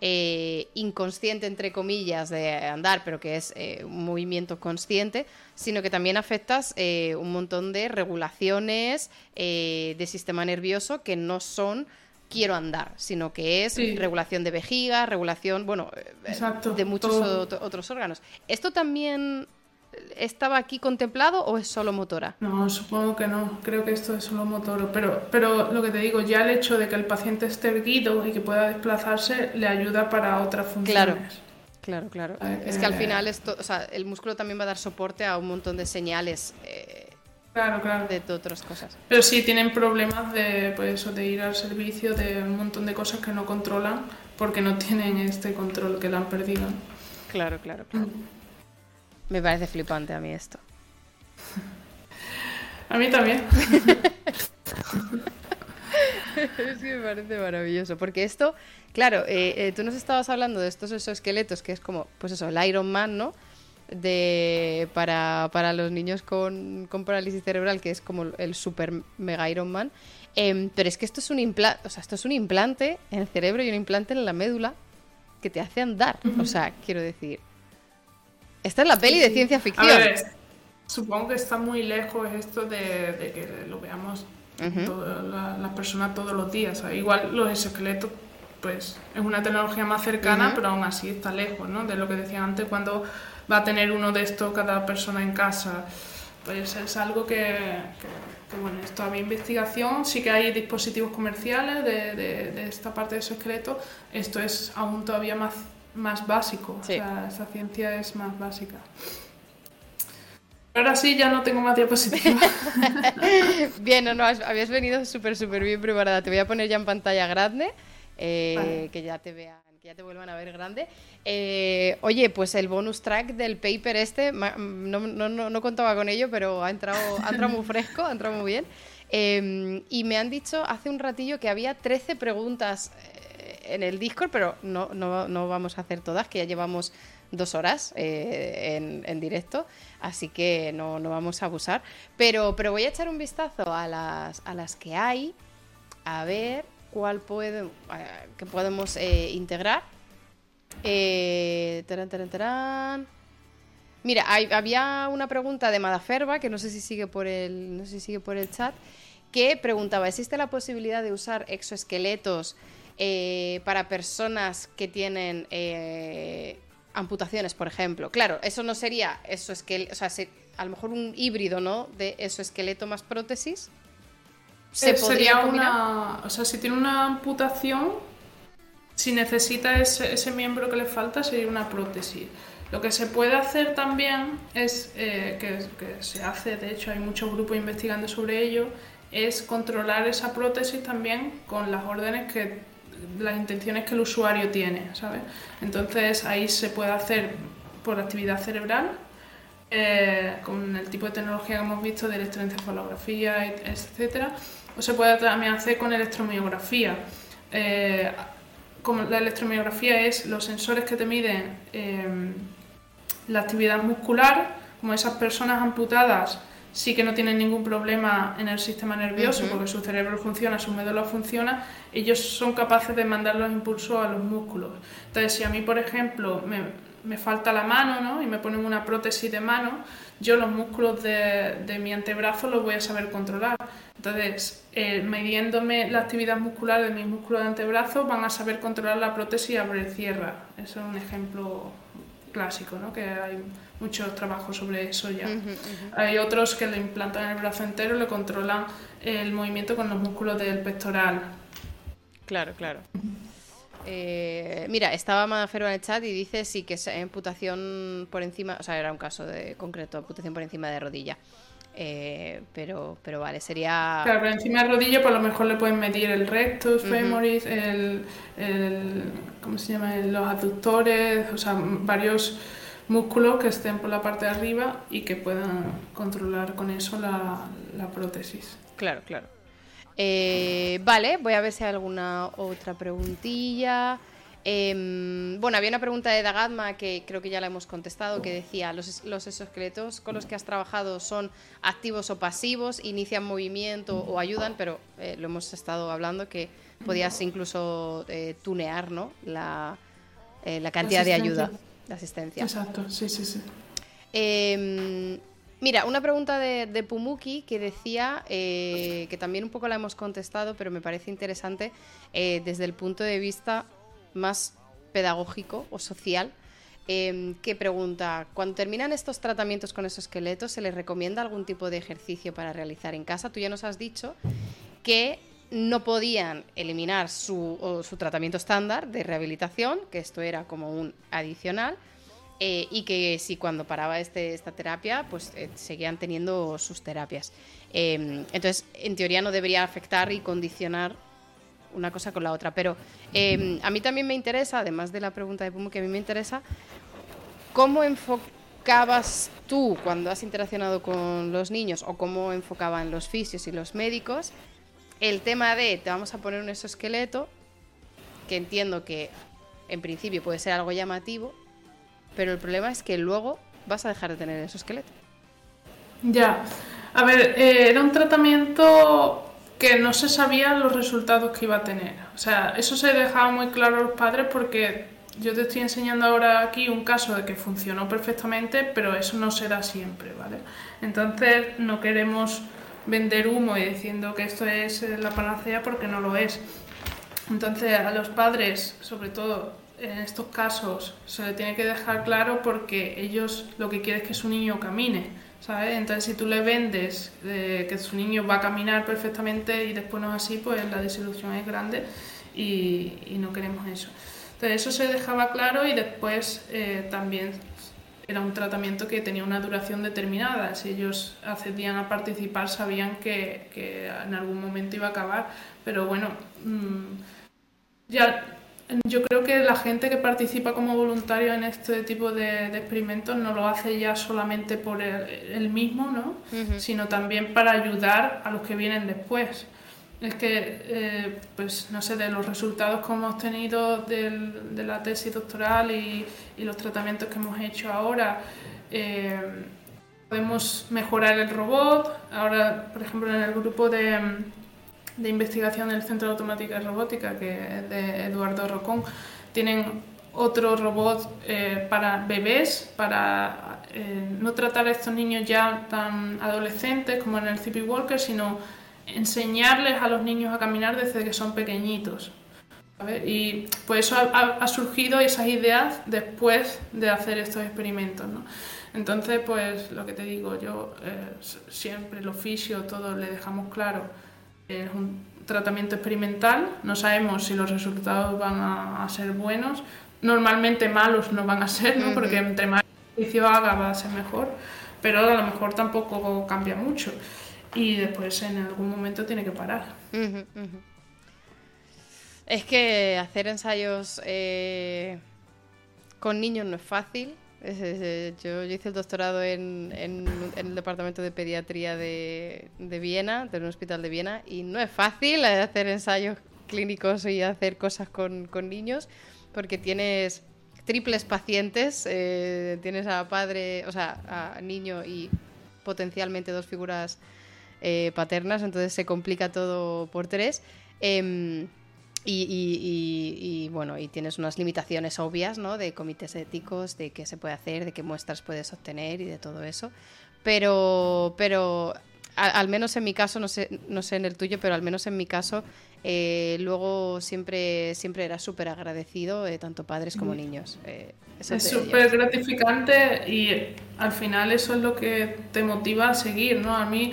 eh, inconsciente, entre comillas, de andar, pero que es eh, un movimiento consciente, sino que también afectas un montón de regulaciones de sistema nervioso que no son quiero andar, sino que es regulación de vejiga, regulación, bueno, de muchos otros órganos. ¿Esto también estaba aquí contemplado o es solo motora? No, supongo que no. Creo que esto es solo motor. Pero, pero lo que te digo, ya el hecho de que el paciente esté erguido y que pueda desplazarse le ayuda para otras funciones. Claro, claro, claro. Es que al final esto, o sea, el músculo también va a dar soporte a un montón de señales. Eh, claro, claro. De otras cosas. Pero sí tienen problemas de, pues eso, de ir al servicio, de un montón de cosas que no controlan porque no tienen este control que la han perdido. Claro, claro, claro. Mm. Me parece flipante a mí esto. A mí también. es que me parece maravilloso. Porque esto, claro, eh, eh, tú nos estabas hablando de estos esqueletos que es como, pues eso, el Iron Man, ¿no? De, para, los niños con, parálisis cerebral, que es como el super mega Iron Man. Em, pero es que esto es un implante, o sea, esto es un implante en el cerebro y un implante en la médula que te hace andar. O sea, quiero decir, esta es la peli de ciencia ficción. supongo que está muy lejos esto de, que lo veamos las personas todos los días. igual los esqueletos, pues es una tecnología más cercana, pero aún así está lejos, ¿no? De lo que decía antes, cuando va a tener uno de estos cada persona en casa. Pues es algo que, bueno, es todavía investigación, sí que hay dispositivos comerciales de, de, esta parte de su esqueleto, esto es aún todavía más más básico, o sea, esa ciencia es más básica. Ahora sí, ya no tengo más diapositivas. bien, no, no, habías venido súper, súper bien preparada. Te voy a poner ya en pantalla grande, eh, que ya te vean, que ya te vuelvan a ver grande. Eh, oye, pues el bonus track del paper este, no, no, no, no contaba con ello, pero ha entrado, ha entrado muy fresco, ha entrado muy bien. Em, y me han dicho hace un ratillo que había 13 preguntas en el Discord, pero no, no, no, vamos a hacer todas, que ya llevamos dos horas eh, en, directo, así que no, no, vamos a abusar. Pero, pero voy a echar un vistazo a las, a las que hay, a ver cuál puede, que podemos eh, integrar. Eh, Mira, había una pregunta de Madaferba, que no sé si sigue por el, no sé si sigue por el chat, que preguntaba, ¿existe la posibilidad de usar exoesqueletos eh, para personas que tienen eh, amputaciones, por ejemplo? Claro, eso no sería exoesqueleto, o sea, a lo mejor un híbrido, ¿no? De exoesqueleto más prótesis. ¿Se eh, sería una, o sea, si tiene una amputación, si necesita ese, ese miembro que le falta, sería una prótesis. Lo que se puede hacer también es, eh, que, se hace, de hecho hay muchos grupos investigando sobre ello, es controlar esa prótesis también con las órdenes que, las intenciones que el usuario tiene, ¿sabes? Entonces ahí se puede hacer por actividad cerebral, eh, con el tipo de tecnología que hemos visto de electroencefalografía, etc. O se puede también hacer con electromiografía. Eh, como la electromiografía es los sensores que te miden la actividad muscular, como esas personas amputadas sí que no tienen ningún problema en el sistema nervioso porque su cerebro funciona, su médula funciona, ellos son capaces de mandar los impulsos a los músculos. Entonces, si a mí, por ejemplo, me, me falta la mano ¿no? y me ponen una prótesis de mano, yo los músculos de, de mi antebrazo los voy a saber controlar. Entonces, eh, midiéndome la actividad muscular de mis músculos de antebrazo, van a saber controlar la prótesis y abre-cierra. Eso es un ejemplo clásico, ¿no? que hay muchos trabajos sobre eso ya. Hay otros que le implantan el brazo entero le controlan el movimiento con los músculos del pectoral. Claro, claro. Eh, mira, estaba Madafero en el chat y dice sí que es amputación por encima, o sea, era un caso de concreto, amputación por encima de rodilla. Eh, pero, pero vale, sería. Claro, pero encima de rodilla, por lo mejor le pueden medir el rectus, femoris, el, el, ¿Cómo se llama? Los aductores, o sea, varios músculos que estén por la parte de arriba y que puedan controlar con eso la, la prótesis. Claro, claro. Eh, vale, voy a ver si hay alguna otra preguntilla. Em, bueno, había una pregunta de Dagadma que creo que ya la hemos contestado, que decía, ¿los, los exoesqueletos con los que has trabajado son activos o pasivos, inician movimiento o ayudan? Pero eh, lo hemos estado hablando que podías incluso eh, tunear ¿no? la, eh, la cantidad de ayuda, de asistencia. Exacto, sí, sí, sí. Em, mira, una pregunta de, de Pumuki que decía, que también un poco la hemos contestado, pero me parece interesante desde el punto de vista más pedagógico o social, em, que pregunta, cuando terminan estos tratamientos con esos esqueletos, ¿se les recomienda algún tipo de ejercicio para realizar en casa? Tú ya nos has dicho que no podían eliminar su, su tratamiento estándar de rehabilitación, que esto era como un adicional, eh, y que si cuando paraba este, esta terapia, pues eh, seguían teniendo sus terapias. Em, entonces, en teoría no debería afectar y condicionar una cosa con la otra. Pero em, a mí también me interesa, además de la pregunta de Pumo, que a mí me interesa, ¿cómo enfocabas tú cuando has interaccionado con los niños o cómo enfocaban los fisios y los médicos el tema de te vamos a poner un exoesqueleto, que entiendo que en principio puede ser algo llamativo, pero el problema es que luego vas a dejar de tener exoesqueleto. Ya, a ver, eh, era un tratamiento que no se sabían los resultados que iba a tener. O sea, eso se dejaba muy claro a los padres porque yo te estoy enseñando ahora aquí un caso de que funcionó perfectamente, pero eso no será siempre, ¿vale? Entonces no queremos vender humo y diciendo que esto es la panacea porque no lo es. Entonces a los padres, sobre todo en estos casos, se le tiene que dejar claro porque ellos lo que quieren es que su niño camine entonces, si tú le vendes eh, que su niño va a caminar perfectamente y después no es así, pues la desilusión es grande y, no queremos eso. Entonces, eso se dejaba claro y después eh, también era un tratamiento que tenía una duración determinada. Si ellos accedían a participar, sabían que, en algún momento iba a acabar, pero bueno, mm, ya yo creo que la gente que participa como voluntario en este tipo de, experimentos no lo hace ya solamente por el, mismo, ¿no? sino también para ayudar a los que vienen después. Es que, eh, pues no sé, de los resultados que hemos tenido del, de la tesis doctoral y, los tratamientos que hemos hecho ahora, eh, podemos mejorar el robot. Ahora, por ejemplo, en el grupo de, de investigación del Centro de Automática y Robótica, que es de Eduardo Rocón, tienen otro robot eh, para bebés, para eh, no tratar a estos niños ya tan adolescentes como en el CP Walker, sino enseñarles a los niños a caminar desde que son pequeñitos. Y pues eso ha, surgido esas ideas después de hacer estos experimentos. ¿no? Entonces, pues lo que te digo, yo eh, siempre el oficio, todo le dejamos claro, es un tratamiento experimental, no sabemos si los resultados van a, ser buenos, normalmente malos no van a ser, ¿no? porque entre más ejercicio haga va a ser mejor, pero a lo mejor tampoco cambia mucho y después en algún momento tiene que parar. Es que hacer ensayos eh, con niños no es fácil. Yo, hice el doctorado en, el departamento de pediatría de, de, Viena, de un hospital de Viena, y no es fácil hacer ensayos clínicos y hacer cosas con, niños, porque tienes triples pacientes, eh, tienes a padre, o sea, a niño y potencialmente dos figuras eh, paternas, entonces se complica todo por tres. Em, y, bueno, y tienes unas limitaciones obvias, ¿no? De comités éticos, de qué se puede hacer, de qué muestras puedes obtener y de todo eso. Pero, pero al, menos en mi caso, no sé, no sé en el tuyo, pero al menos en mi caso, eh, luego siempre, siempre era súper agradecido, eh, tanto padres como niños. es súper gratificante y al final eso es lo que te motiva a seguir, ¿no? A mí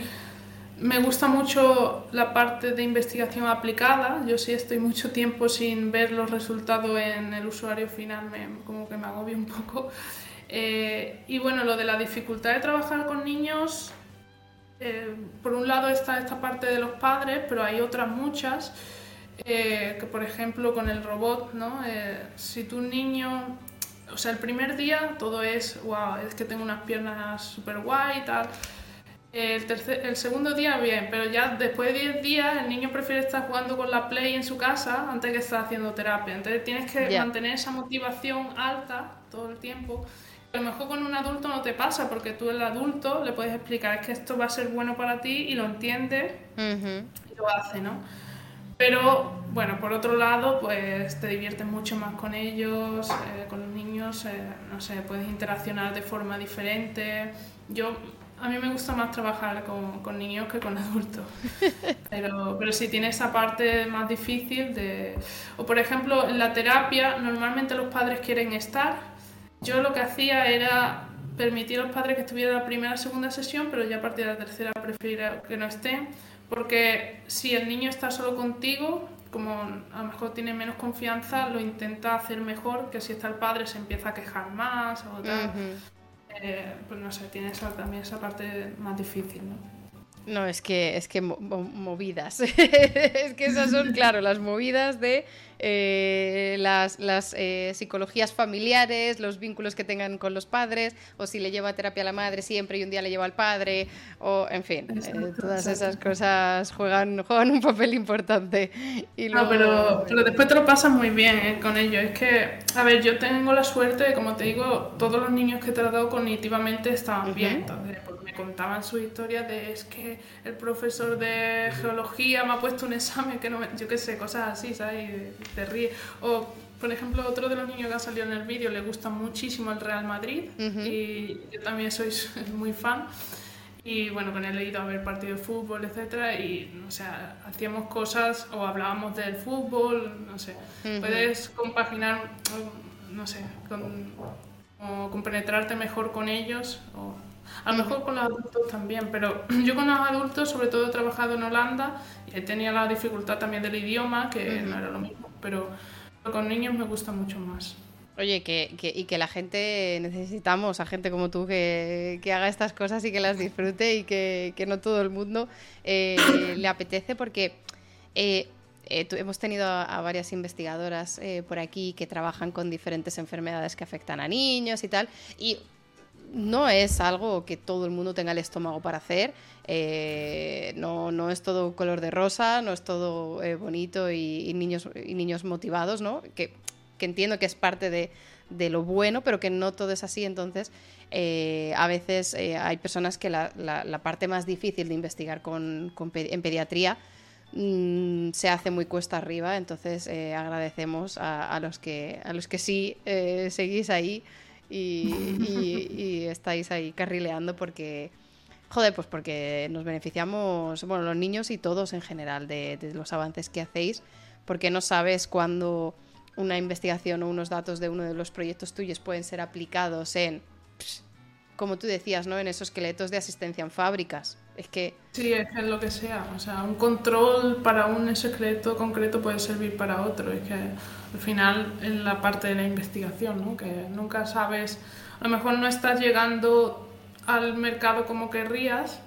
me gusta mucho la parte de investigación aplicada. Yo sí estoy mucho tiempo sin ver los resultados en el usuario final, me, como que me agobio un poco. Eh, y bueno, lo de la dificultad de trabajar con niños, eh, por un lado está esta parte de los padres, pero hay otras muchas, eh, que por ejemplo con el robot, ¿no? si tu niño, o sea, el primer día todo es, wow, es que tengo unas piernas súper guay y tal el, tercer, el segundo día bien, pero ya después de 10 días el niño prefiere estar jugando con la Play en su casa antes que estar haciendo terapia. Entonces tienes que mantener esa motivación alta todo el tiempo. A lo mejor con un adulto no te pasa porque tú el adulto le puedes explicar es que esto va a ser bueno para ti y lo entiende y lo hace, ¿no? Pero bueno, por otro lado, pues te diviertes mucho más con ellos, eh, con los niños, eh, no sé, puedes interaccionar de forma diferente. Yo a mí me gusta más trabajar con, con niños que con adultos. Pero, pero sí tiene esa parte más difícil de... O por ejemplo, en la terapia normalmente los padres quieren estar. Yo lo que hacía era permitir a los padres que estuvieran la primera o segunda sesión, pero ya a partir de la tercera prefiero que no estén. Porque si el niño está solo contigo, como a lo mejor tiene menos confianza, lo intenta hacer mejor que si está el padre se empieza a quejar más o tal. Eh, pues no sé, tiene también esa parte más difícil, ¿no? No, es que, es que movidas. es que esas son, claro, las movidas de eh, las, las eh, psicologías familiares, los vínculos que tengan con los padres, o si le lleva a terapia a la madre siempre y un día le lleva al padre, o en fin, eh, todas esas cosas juegan, juegan un papel importante. Y No, pero, pero después te lo pasas muy bien con ellos. Es que, a ver, yo tengo la suerte como te digo, todos los niños que he tratado cognitivamente estaban bien. Entonces, pues, me contaban su historia de es que el profesor de geología me ha puesto un examen que no me, yo qué sé, cosas así, ¿sabes? Te ríes. O, por ejemplo, otro de los niños que ha salido en el vídeo le gusta muchísimo el Real Madrid y yo también soy muy fan. Y bueno, con él he ido a ver partidos de fútbol, etcétera, y o sea, hacíamos cosas o hablábamos del fútbol, no sé. Puedes compaginar, no sé, con, o compenetrarte mejor con ellos. O, a lo mejor con los adultos también, pero yo con los adultos, sobre todo he trabajado en Holanda y tenía la dificultad también del idioma, que no era lo mismo pero con niños me gusta mucho más. Oye, que, y que la gente necesitamos a gente como tú que, que haga estas cosas y que las disfrute y que, que no todo el mundo eh, le apetece porque eh, eh, hemos tenido a, varias investigadoras por aquí que trabajan con diferentes enfermedades que afectan a niños y tal y no es algo que todo el mundo tenga el estómago para hacer. Eh, no, no, es todo color de rosa, no es todo eh, bonito y, niños, y niños motivados, ¿no? Que, que entiendo que es parte de, de, lo bueno, pero que no todo es así. Entonces, eh, a veces hay personas que la, la, parte más difícil de investigar con, con en pediatría mm, se hace muy cuesta arriba. Entonces, agradecemos a, los que, a los que sí seguís ahí y, estáis ahí carrileando porque, joder, pues porque nos beneficiamos, bueno, los niños y todos en general de, los avances que hacéis, porque no sabes cuándo una investigación o unos datos de uno de los proyectos tuyos pueden ser aplicados en, como tú decías, ¿no? En esos esqueletos de asistencia en fábricas. Es que... Sí, es que es lo que sea. O sea, un control para un esqueleto concreto puede servir para otro. Es que al final en la parte de la investigación, ¿no? que nunca sabes, a lo mejor no estás llegando al mercado como querrías,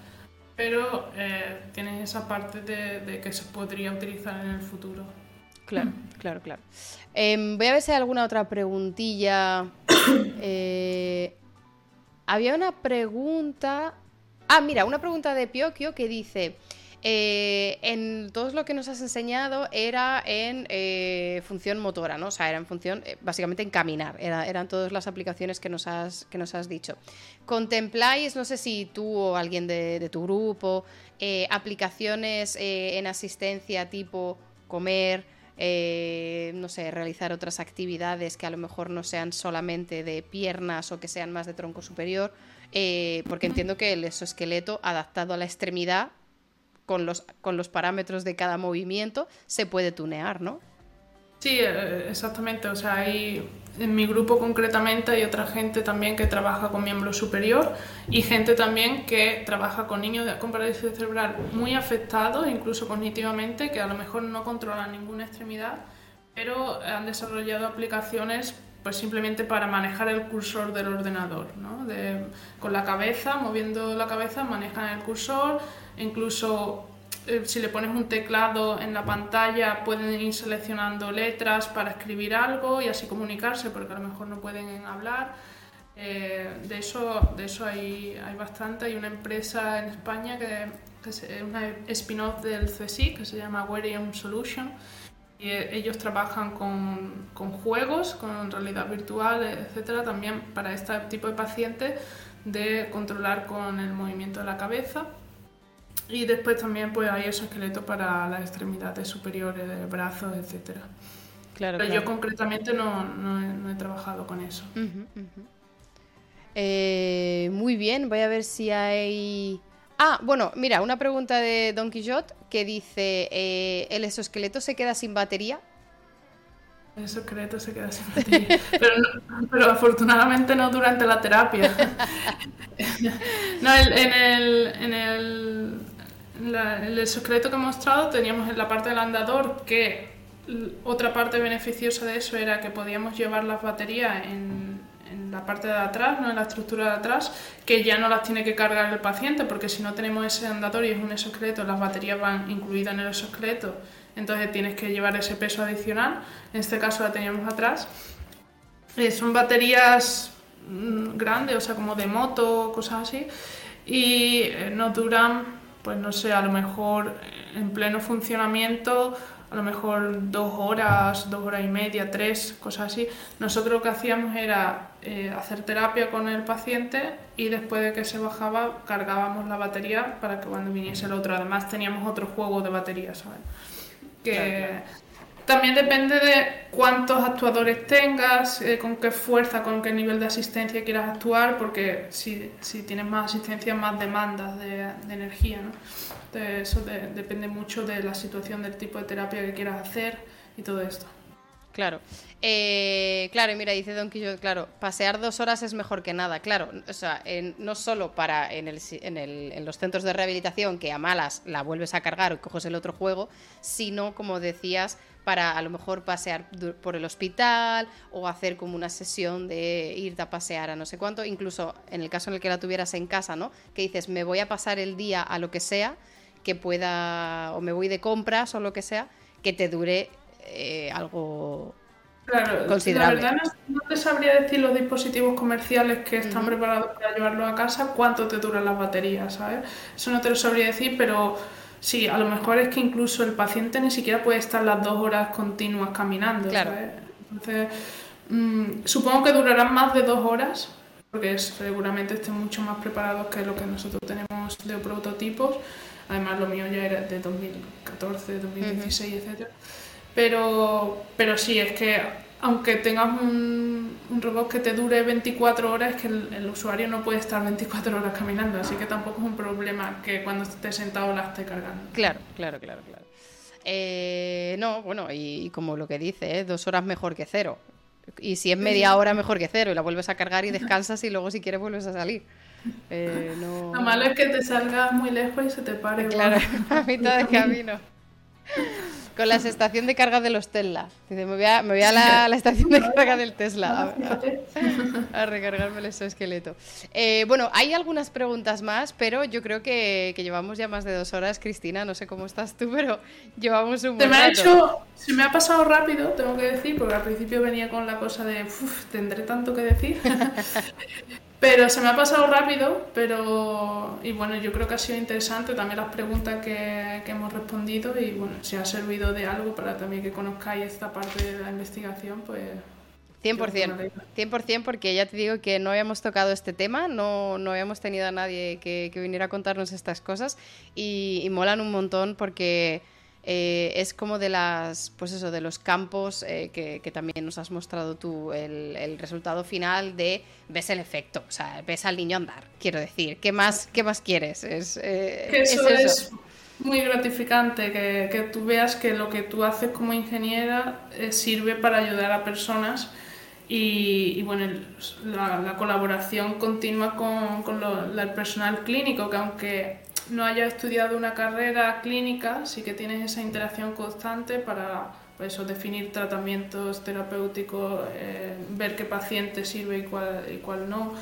pero eh, tienes esa parte de, que se podría utilizar en el futuro. Claro, claro, claro. Em, voy a ver si hay alguna otra preguntilla. Eh, había una pregunta. Ah, mira, una pregunta de Piokio que dice: eh, en todo lo que nos has enseñado era en eh, función motora, ¿no? O sea, era en función, eh, básicamente en caminar, eran todas las aplicaciones que nos, has, que nos has dicho. ¿Contempláis, no sé si tú o alguien de, tu grupo, aplicaciones en asistencia tipo comer, no sé, realizar otras actividades que a lo mejor no sean solamente de piernas o que sean más de tronco superior? porque entiendo que el exoesqueleto adaptado a la extremidad con los, con los parámetros de cada movimiento se puede tunear, ¿no? Sí, eh, exactamente. O sea, hay, en mi grupo concretamente hay otra gente también que trabaja con miembro superior y gente también que trabaja con niños con parálisis cerebral muy afectados, incluso cognitivamente, que a lo mejor no controlan ninguna extremidad, pero han desarrollado aplicaciones pues simplemente para manejar el cursor del ordenador, ¿no? con la cabeza, moviendo la cabeza, manejan el cursor, incluso eh, si le pones un teclado en la pantalla pueden ir seleccionando letras para escribir algo y así comunicarse porque a lo mejor no pueden hablar. Eh, de eso, de eso hay, hay, bastante. Hay una empresa en España que, es una spin-off del CSIC que se llama Werium Solution y eh, ellos trabajan con, con, juegos, con realidad virtual, etcétera, también para este tipo de pacientes de controlar con el movimiento de la cabeza y después también pues hay esos esqueletos para las extremidades superiores, brazos, etc. Claro, Pero yo concretamente no, no, he, trabajado con eso. Eh, muy bien, voy a ver si hay... Ah, bueno, mira, una pregunta de Don Quixote que dice, eh, ¿el exoesqueleto se queda sin batería? El exoesqueleto se queda sin batería, pero, afortunadamente no durante la terapia. no, en el, en el el secreto que he mostrado teníamos en la parte del andador que otra parte beneficiosa de eso era que podíamos llevar las baterías en, la parte de atrás, ¿no? en la estructura de atrás, que ya no las tiene que cargar el paciente, porque si no tenemos ese andador y es un exoesqueleto, las baterías van incluidas en el exoesqueleto, entonces tienes que llevar ese peso adicional. En este caso la teníamos atrás. Eh, son baterías mm, grandes, o sea, como de moto, cosas así, y eh, nos duran pues no sé, a lo mejor en pleno funcionamiento, a lo mejor dos horas, dos horas y media, tres, cosas así. Nosotros lo que hacíamos era eh, hacer terapia con el paciente y después de que se bajaba cargábamos la batería para que cuando viniese el otro. Además teníamos otro juego de baterías, ¿sabes? Que también depende de cuántos actuadores tengas, eh, con qué fuerza, con qué nivel de asistencia quieras actuar, porque si, si tienes más asistencia, más demandas de, de energía. ¿no? eso depende mucho de la situación, del tipo de terapia que quieras hacer y todo esto. Claro. Eh, claro, y mira, dice Don Quixote, claro, pasear dos horas es mejor que nada. Claro, o sea, no solo para en, el, en, el, en, los centros de rehabilitación que a malas la vuelves a cargar o coges el otro juego, sino, como decías, para a lo mejor pasear por el hospital o hacer como una sesión de irte a pasear a no sé cuánto, incluso en el caso en el que la tuvieras en casa, ¿no? Que dices, me voy a pasar el día a lo que sea, que pueda, o me voy de compras o lo que sea, que te dure eh, algo Claro, considerable. La verdad no, te sabría decir los dispositivos comerciales que están preparados para llevarlo a casa, cuánto te duran las baterías, ¿sabes? Eso no te lo sabría decir, pero sí, a lo mejor es que incluso el paciente ni siquiera puede estar las dos horas continuas caminando, claro. ¿sabes? Entonces, mmm, supongo que durarán más de dos horas, porque seguramente estén mucho más preparados que lo que nosotros tenemos de prototipos. Además, lo mío ya era de 2014, 2016, uh -huh. etcétera. Pero, pero sí, es que aunque tengas un, un, robot que te dure 24 horas, es que el, el, usuario no puede estar 24 horas caminando, así que tampoco es un problema que cuando esté sentado la esté cargando. Claro, claro, claro, claro. Eh, no, bueno, y, como lo que dice, ¿eh? dos horas mejor que cero. Y si es media hora mejor que cero, y la vuelves a cargar y descansas y luego si quieres vuelves a salir. Eh, no... Lo malo es que te salgas muy lejos y se te pare. Claro, a mitad de camino. Con la estación de carga de los Tesla. Dice, me voy a, me voy a la, la, estación de carga del Tesla a, a recargarme el exoesqueleto. Eh, bueno, hay algunas preguntas más, pero yo creo que, que, llevamos ya más de dos horas, Cristina. No sé cómo estás tú, pero llevamos un se buen me ha rato. hecho, Se me ha pasado rápido, tengo que decir, porque al principio venía con la cosa de, uff, tendré tanto que decir. Pero se me ha pasado rápido, pero y bueno, yo creo que ha sido interesante también las preguntas que, que, hemos respondido y bueno, si ha servido de algo para también que conozcáis esta parte de la investigación, pues... 100%, 100% porque ya te digo que no habíamos tocado este tema, no, no habíamos tenido a nadie que, que viniera a contarnos estas cosas y, y molan un montón porque... Eh, es como de las pues eso de los campos eh, que, que, también nos has mostrado tú el, el, resultado final de ves el efecto o sea ves al niño andar quiero decir qué más qué más quieres es, eh, que eso es, eso. es, muy gratificante que, que, tú veas que lo que tú haces como ingeniera eh, sirve para ayudar a personas y, y bueno la, la, colaboración continua con, con lo, el personal clínico que aunque no hayas estudiado una carrera clínica, sí que tienes esa interacción constante para pues definir tratamientos terapéuticos, eh, ver qué paciente sirve y cuál, y cuál no,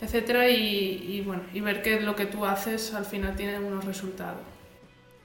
etcétera, y, y, bueno, y ver que lo que tú haces al final tiene unos resultados.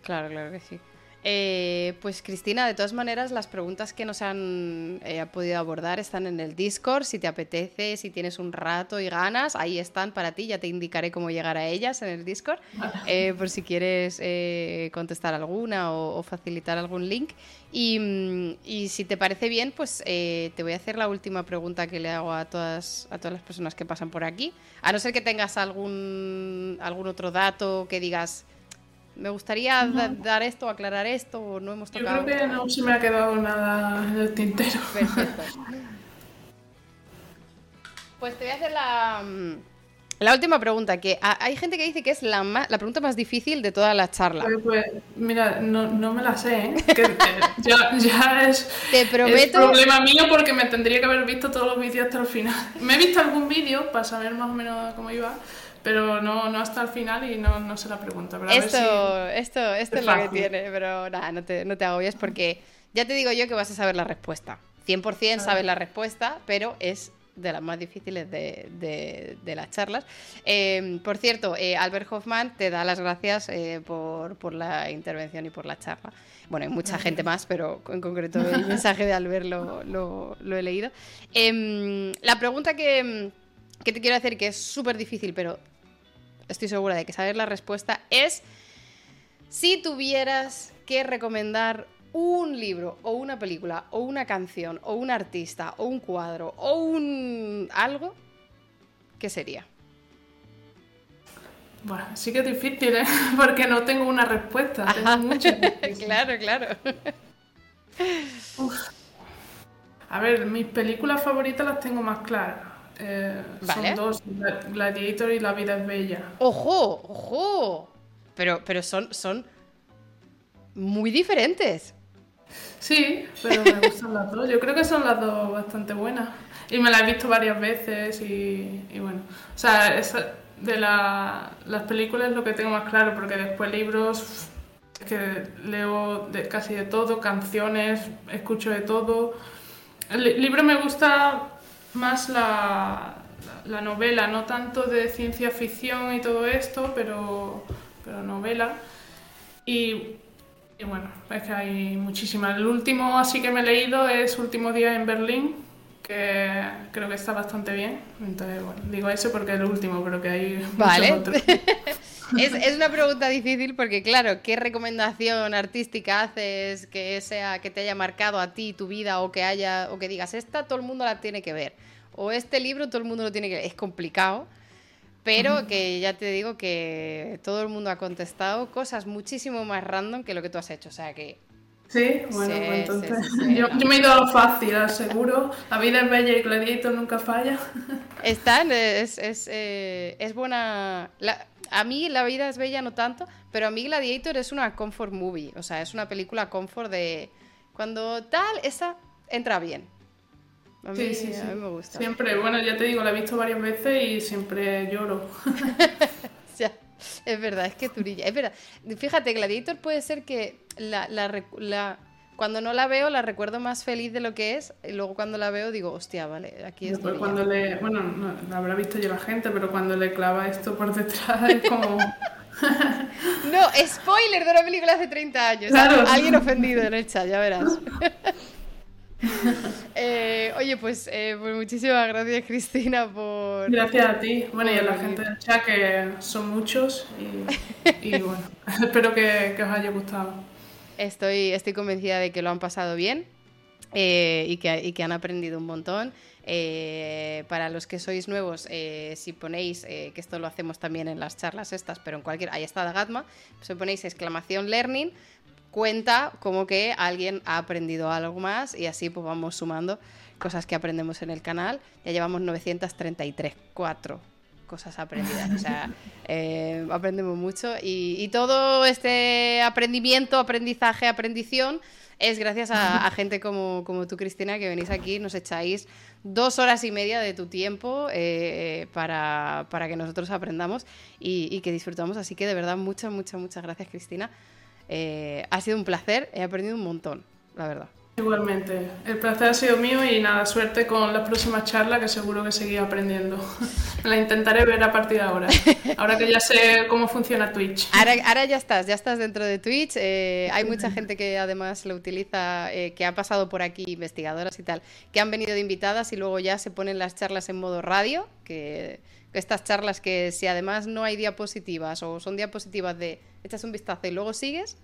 Claro, claro que sí. Eh, pues Cristina, de todas maneras, las preguntas que nos han eh, podido abordar están en el Discord. Si te apetece, si tienes un rato y ganas, ahí están para ti. Ya te indicaré cómo llegar a ellas en el Discord, eh, por si quieres eh, contestar alguna o, o, facilitar algún link. Y, y, si te parece bien, pues eh, te voy a hacer la última pregunta que le hago a todas, a todas las personas que pasan por aquí. A no ser que tengas algún, algún otro dato que digas me gustaría no. dar esto, aclarar esto, o no hemos tocado. Yo creo que no se me ha quedado nada en el tintero. Perfecto. Pues te voy a hacer la, la última pregunta, que hay gente que dice que es la, más, la pregunta más difícil de toda la charla. Pues, pues mira, no, no, me la sé, ¿eh? Que, eh, ya, ya es, te prometo... es problema mío porque me tendría que haber visto todos los vídeos hasta el final. Me he visto algún vídeo para saber más o menos cómo iba, pero no, no hasta el final y no, no sé la pregunta. Pero esto, si esto, esto es, es lo que tiene, pero nada, no te, no te agobies porque ya te digo yo que vas a saber la respuesta. 100% sabes la respuesta, pero es de las más difíciles de, de, de las charlas. Eh, por cierto, eh, Albert Hoffman te da las gracias eh, por, por, la intervención y por la charla. Bueno, hay mucha gente más, pero en concreto el mensaje de Albert lo, lo, lo he leído. Em, la pregunta que, que te quiero hacer, que es súper difícil, pero estoy segura de que sabes la respuesta, es si tuvieras que recomendar un libro o una película o una canción o un artista o un cuadro o un algo, ¿qué sería? Bueno, sí que es difícil, ¿eh? Porque no tengo una respuesta, tengo muchas. claro, claro. Uf. A ver, mis películas favoritas las tengo más claras. Eh, vale. Son dos, Gladiator y La vida es bella. ¡Ojo! ¡Ojo! Pero, pero son, son muy diferentes. Sí, pero me gustan las dos. Yo creo que son las dos bastante buenas. Y me las he visto varias veces y, y bueno. O sea, esa, de la, las películas es lo que tengo más claro, porque después libros que leo de, casi de todo, canciones, escucho de todo. El libro me gusta más la, la, novela, no tanto de ciencia ficción y todo esto, pero, pero novela. Y Y bueno, es que hay muchísimas. El último así que me he leído es Último día en Berlín, que creo que está bastante bien. Entonces, bueno, digo eso porque es el último, pero que hay vale. muchos otros. es, es, una pregunta difícil porque, claro, ¿qué recomendación artística haces que sea que te haya marcado a ti tu vida o que haya o que digas esta todo el mundo la tiene que ver o este libro todo el mundo lo tiene que ver? Es complicado. Pero que ya te digo que todo el mundo ha contestado cosas muchísimo más random que lo que tú has hecho. O sea que. Sí, bueno, pues entonces. Sí, sí, yo, yo, me he ido a lo fácil, seguro. La vida es bella y Gladiator nunca falla. Están, es, es, eh, es buena. La, a mí la vida es bella no tanto, pero a mí Gladiator es una comfort movie. O sea, es una película comfort de. Cuando tal, esa entra bien. A mí, sí, sí, sí. A mí me gusta. Siempre, bueno, ya te digo, la he visto varias veces y siempre lloro. ya, es verdad, es que Turilla, es verdad. Fíjate, Gladiator puede ser que la, la, la, cuando no la veo la recuerdo más feliz de lo que es y luego cuando la veo digo, hostia, vale, aquí es Después cuando le, bueno, no, la habrá visto yo la gente, pero cuando le clava esto por detrás es como... no, spoiler de una película hace 30 años. Claro. Alguien ofendido en el chat, ya verás. eh, oye, pues, eh, pues, muchísimas gracias, Cristina, por. Gracias a ti. Bueno, y a la gente del chat, que son muchos. Y, y bueno, espero que, que, os haya gustado. Estoy, estoy convencida de que lo han pasado bien eh, y, que, y, que, han aprendido un montón. Eh, para los que sois nuevos, eh, si ponéis, que esto lo hacemos también en las charlas estas, pero en cualquier. Ahí está Dagatma, si ponéis exclamación learning cuenta como que alguien ha aprendido algo más y así pues vamos sumando cosas que aprendemos en el canal. Ya llevamos 933, 4 cosas aprendidas. O sea, eh, aprendemos mucho y, todo este aprendimiento, aprendizaje, aprendición es gracias a, gente como, como, tú, Cristina, que venís aquí, nos echáis dos horas y media de tu tiempo eh, para, para, que nosotros aprendamos y, y que disfrutamos. Así que de verdad, muchas, muchas, muchas gracias, Cristina. Eh, ha sido un placer, he aprendido un montón, la verdad. Igualmente, el placer ha sido mío y nada, suerte con las próximas charlas que seguro que seguís aprendiendo. La intentaré ver a partir de ahora, ahora que ya sé cómo funciona Twitch. Ahora, ahora ya estás, ya estás dentro de Twitch. Eh, hay mucha gente que además lo utiliza, eh, que ha pasado por aquí, investigadoras y tal, que han venido de invitadas y luego ya se ponen las charlas en modo radio, que estas charlas que si además no hay diapositivas o son diapositivas de echas un vistazo y luego sigues,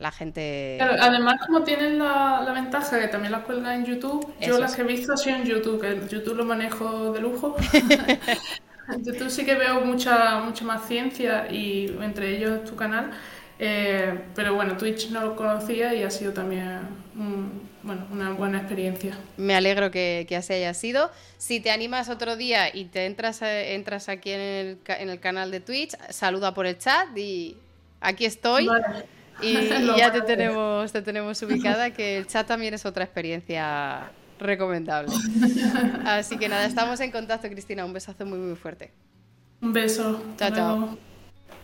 la gente... Claro, además como tienen la, la, ventaja que también las cuelga en YouTube, Eso yo las que he visto sido en YouTube, que YouTube lo manejo de lujo. en YouTube sí que veo mucha, mucha más ciencia y entre ellos tu canal. Eh, pero bueno, Twitch no lo conocía y ha sido también un, bueno, una buena experiencia. Me alegro que, que, así haya sido. Si te animas otro día y te entras, entras aquí en el, en el canal de Twitch, saluda por el chat y aquí estoy. Vale. Y, y ya te tenemos, te tenemos ubicada, que el chat también es otra experiencia recomendable. Así que nada, estamos en contacto, Cristina. Un besazo muy, muy fuerte. Un beso. Chao, chao.